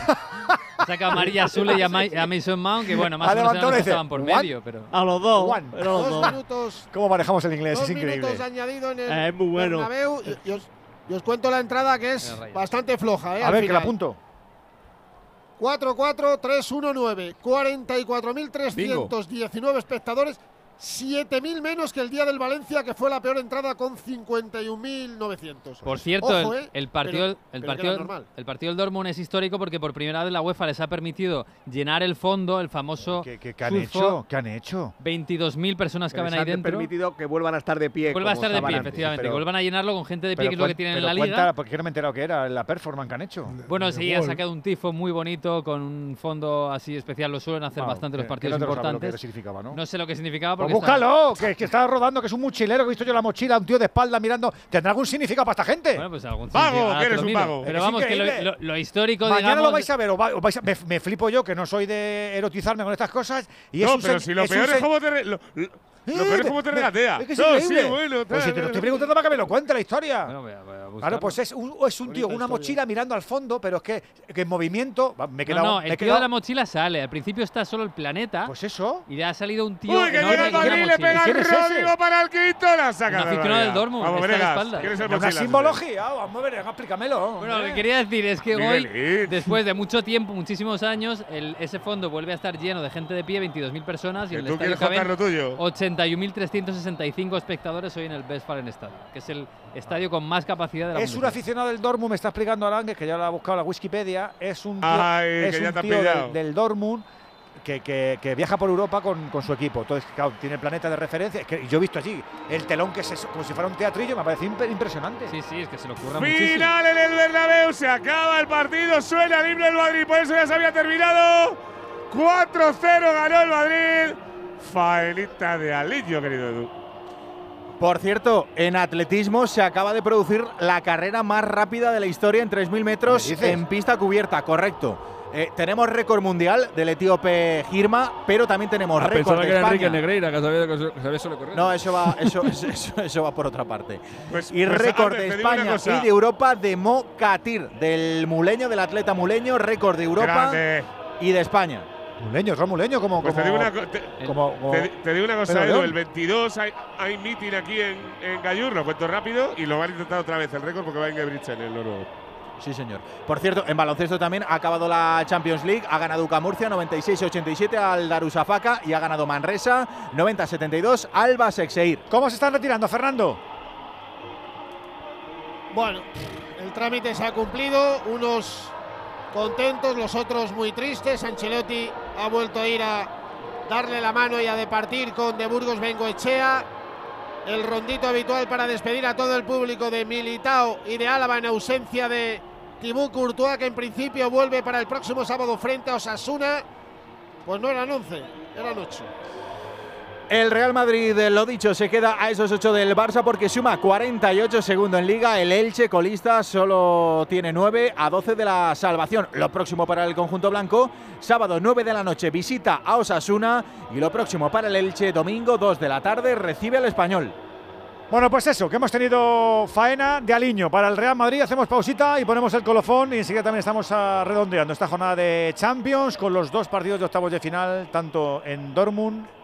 Saca amarilla a Zule y a, Ma- a Mason Mount, que bueno, más o menos dice, estaban por "What?". medio, pero. A los dos. One. Los Dos dos. minutos, ¿Cómo manejamos el inglés? dos es increíble. minutos añadido en el Eh, es muy bueno. Bernabéu. Y, y os, y os cuento la entrada que es bastante floja. ¿eh? A ver, que la final. apunto. 4-4-3-1-9. 44.319 espectadores. 7.000 menos que el día del Valencia, que fue la peor entrada con 51.900. Por cierto, Ojo, el, ¿eh? el partido, Pero- el, partido, el partido del Dortmund es histórico porque por primera vez la UEFA les ha permitido llenar el fondo, el famoso. ¿Qué, qué- qué han hecho? ¿Qué han hecho? 22.000 personas Que caben les ahí han dentro. permitido que vuelvan a estar de pie. Vuelva a estar de pie, antes. efectivamente. pero- que vuelvan a llenarlo con gente de pie, Pero que es lo que tienen en la liga. cuenta, porque no me he enterado que era la performance que han hecho. Bueno, sí, han sacado un tifo muy bonito con un fondo así especial. Lo suelen hacer Wow, bastante los partidos lo lo importantes. significaba, ¿no? No sé lo que significaba Pues está- búscalo, que, que está rodando, que es un mochilero, que he visto yo la mochila, un tío de espalda mirando. ¿Tendrá algún significado para esta gente? Bueno, pues algún Vago, que eres un vago. Pero Es vamos, que lo, lo- lo histórico, Mañana digamos. lo vais a ver, o va- o vais a- me, me flipo yo, que no soy de erotizarme con estas cosas. Y es no, un pero si lo es un peor es cómo te. re- lo, lo peor es cómo te regatea. Es que es no, sí, bueno. Pues si te lo estoy preguntando para que me lo cuente la historia. Bueno, voy a, voy a buscarlo. claro, pues es un, es un tío con una mochila mirando al fondo, pero es que, que en movimiento. Me he quedado. No, no el me he tío de la mochila sale. Al principio está solo el planeta. Pues eso. Y le ha salido un tío. Uy, que llega Madrid, le pega el Rodrigo para el quinto. La saca. Un aficionado del Dortmund. Vamos, Venegas. ¿Quieres el mochila? Una simbología. Vamos, Venegas, explícamelo. Bueno, lo que quería decir es que hoy, después de mucho tiempo, muchísimos años, ese fondo vuelve a estar lleno de gente de pie, 22.000 personas. Y tú quieres contar lo tuyo? 80 51.365 espectadores hoy en el Westfalen Stadium, que es el estadio con más capacidad de la Es un aficionado del Dortmund, me está explicando Arangues, que ya lo ha buscado la Wikipedia, es un tío, del, del, Dortmund que, que, que, viaja por Europa con, con, su equipo. Entonces, claro, tiene el planeta de referencia. Que yo he visto allí el telón que es como si fuera un teatrillo, me parece impresionante. Sí, sí, es que se lo ocurra Final muchísimo. Final en el Bernabéu, se acaba el partido, suena libre el Madrid, por eso ya se había terminado. 4-0 ganó el Madrid. Faenita de alivio, querido Edu. Por cierto, en atletismo se acaba de producir la carrera más rápida de la historia en 3.000 metros en pista cubierta, correcto. Eh, tenemos récord mundial del etíope Girma, pero también tenemos Ah, récord pensaba de que era Enrique España. Negreira, que sabía, que sabía solo correr. No, eso va, eso, eso, eso- eso va por otra parte. Pues- y pues, récord de España y de Europa de Mo Katir, del muleño, del atleta muleño, récord de Europa Grande. y de España. Muleño, Romuleño, como. Pues te digo una, co- te- como- como- te, te digo una cosa, Edu. El 22 hay, hay meeting aquí en, en Gallur, lo cuento rápido, y lo van a intentar otra vez el récord porque va en Gebritz en el oro. Sí, señor. Por cierto, en baloncesto también ha acabado la Champions League. Ha ganado UCA Murcia 96-87 al Darusafaka y ha ganado Manresa 90-72 al Basexeir. ¿Cómo se están retirando, Fernando? Bueno, el trámite se ha cumplido, unos contentos, los otros muy tristes. Ancelotti ha vuelto a ir a darle la mano y a departir con De Burgos Bengoechea. El rondito habitual para despedir a todo el público de Militao y de Álava en ausencia de Thibaut Courtois, que en principio vuelve para el próximo sábado frente a Osasuna. Pues no eran 11, eran 8. El Real Madrid, lo dicho, se queda a esos 8 del Barça porque suma 48 segundos en Liga. El Elche, colista, solo tiene 9 a 12 de la salvación. Lo próximo para el conjunto blanco, sábado 9 de la noche, visita a Osasuna. Y lo próximo para el Elche, domingo 2 de la tarde, recibe al Español. Bueno, pues eso, que hemos tenido faena de aliño para el Real Madrid. Hacemos pausita y ponemos el colofón y enseguida también estamos redondeando esta jornada de Champions con los dos partidos de octavos de final, tanto en Dortmund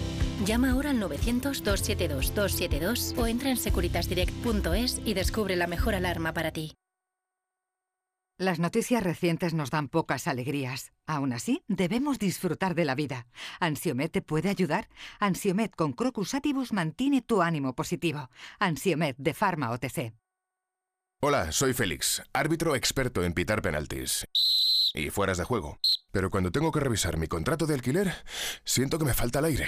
Llama ahora al 900-272-272 o entra en securitasdirect.es y descubre la mejor alarma para ti. Las noticias recientes nos dan pocas alegrías. Aún así, debemos disfrutar de la vida. ¿Ansiomet te puede ayudar? Ansiomet con Crocus Atibus mantiene tu ánimo positivo. Ansiomet de Pharma OTC. Hola, soy Félix, árbitro experto en pitar penaltis y fueras de juego. Pero cuando tengo que revisar mi contrato de alquiler, siento que me falta el aire.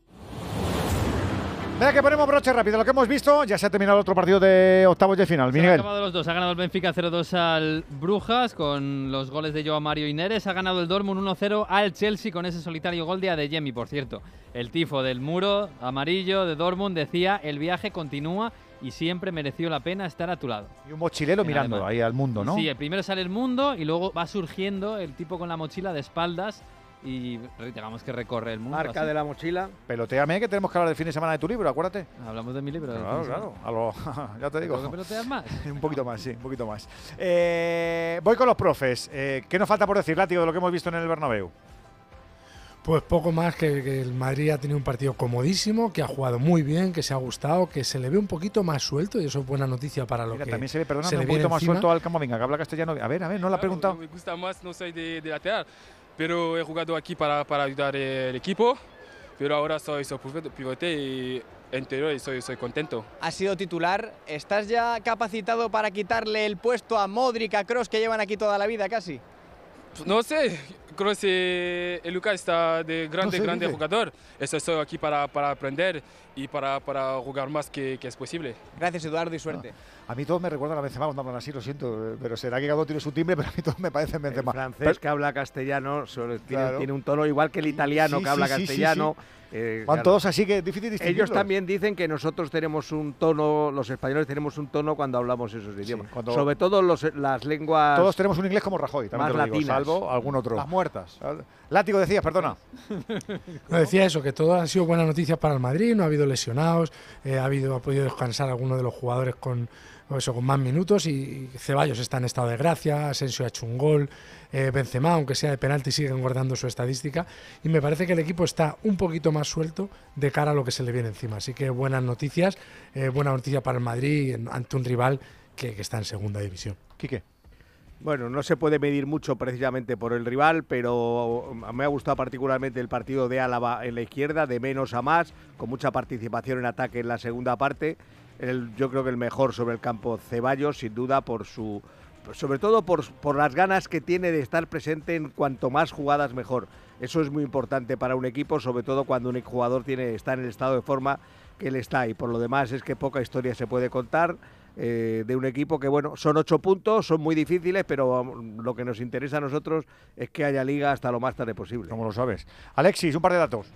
Venga, que ponemos broche rápido. Lo que hemos visto, ya se ha terminado el otro partido de octavos de final. Se han Miguel. acabado los dos. Ha ganado el Benfica 0-2 al Brujas con los goles de Joao Mario y Neres. Ha ganado el Dortmund 1-0 al Chelsea con ese solitario gol de Adeyemi, por cierto. El tifo del muro amarillo de Dortmund decía el viaje continúa y siempre mereció la pena estar a tu lado. Y un mochilero En mirando ahí al mundo, ¿no? Sí, el primero sale el mundo y luego va surgiendo el tipo con la mochila de espaldas y digamos que recorre el mundo. Marca así. de la mochila. Peloteame, que tenemos que hablar del fin de semana de tu libro, acuérdate. Hablamos de mi libro. Claro, claro. a lo- ya te digo. ¿Tengo que pelotear más? un poquito más, sí, un poquito más. Eh, voy con los profes. Eh, ¿Qué nos falta por decir, Látigo, de lo que hemos visto en el Bernabéu? Pues poco más que, que el Madrid ha tenido un partido comodísimo, que ha jugado muy bien, que se ha gustado, que se le ve un poquito más suelto y eso es buena noticia para lo Mira, que también se ve, perdóname, se le un poquito más encima. suelto al Camavinga, que habla castellano. A ver, a ver, no la ha preguntado. Me gusta más, no soy de, de lateral, pero he jugado aquí para, para ayudar el equipo, pero ahora soy, soy pivote y interior y soy, soy contento. Has sido titular, ¿estás ya capacitado para quitarle el puesto a Modric, a Kroos, que llevan aquí toda la vida casi? Pues No sé, creo que el Lucas está de grande, sé, grande jugador. Eso estoy aquí para, para aprender y para, para jugar más que, que es posible. Gracias Eduardo y suerte. A mí todos me recuerdan a Benzema cuando hablan así, lo siento, eh, pero será que cada uno tiene su timbre, pero a mí todos me parecen Benzema. francés que habla castellano sobre- tiene, Claro. tiene un tono igual que el italiano Sí, que habla sí, sí, sí, castellano. sí. Eh, Van claro. todos así que es difícil distinguirlos. Ellos también dicen que nosotros tenemos un tono, los españoles tenemos un tono cuando hablamos esos idiomas. cuando- Sobre todo los- las lenguas. Todos tenemos un inglés como Rajoy, también más te lo digo, latinas. salvo algún otro. Las muertas. Látigo decías, perdona. No, decía eso, que todo han sido buenas noticias para el Madrid, no ha habido lesionados, eh, ha, habido, ha podido descansar alguno de los jugadores con, eso, con más minutos y, Ceballos está en estado de gracia, Asensio ha hecho un gol, eh, Benzema, aunque sea de penalti, sigue engordando su estadística y me parece que el equipo está un poquito más suelto de cara a lo que se le viene encima. Así que buenas noticias, eh, buena noticia para el Madrid ante un rival que, que está en segunda división. Quique. Bueno, no se puede medir mucho precisamente por el rival, pero me ha gustado particularmente el partido de Álava en la izquierda, de menos a más, con mucha participación en ataque en la segunda parte. El- yo creo que el mejor sobre el campo Ceballos, sin duda, por su, sobre todo por, por las ganas que tiene de estar presente en cuanto más jugadas mejor. Eso es muy importante para un equipo, sobre todo cuando un jugador tiene, está en el estado de forma que él está. Y por lo demás es que poca historia se puede contar eh, de un equipo que, bueno, son ocho puntos, son muy difíciles, pero lo que nos interesa a nosotros es que haya liga hasta lo más tarde posible. Como lo sabes. Alexis, un par de datos.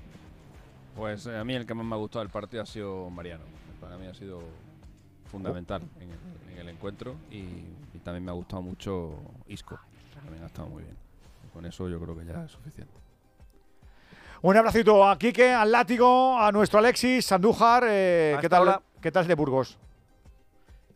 Pues eh, a mí el que más me ha gustado del partido ha sido Mariano. Para mí ha sido fundamental en el, en el encuentro y, y también me ha gustado mucho Isco. También ha estado muy bien. Con eso yo creo que ya es suficiente. Un abracito a Quique, al Látigo, a nuestro Alexis, Andújar. eh, ¿qué, tal, ahora. ¿Qué tal de Burgos?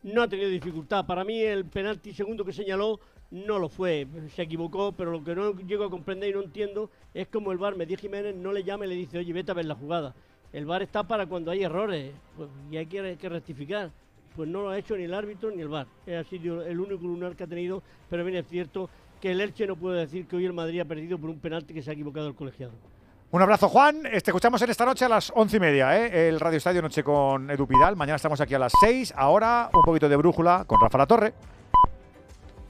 No ha tenido dificultad. Para mí el penalti segundo que señaló no lo fue. Se equivocó, pero lo que no llego a comprender y no entiendo es como el VAR, Medí Jiménez, no le llama y le dice, oye, vete a ver la jugada. El VAR está para cuando hay errores pues, y hay que, rectificar. Pues no lo ha hecho ni el árbitro ni el VAR. Ha sido el único lunar que ha tenido, pero bien es cierto que el Elche no puede decir que hoy el Madrid ha perdido por un penalti que se ha equivocado el colegiado. Un abrazo, Juan. Te escuchamos en esta noche a las once y media, ¿eh? el Radio Estadio Noche con Edu Pidal. Mañana estamos aquí a las seis. Ahora un poquito de brújula con Rafa La Torre.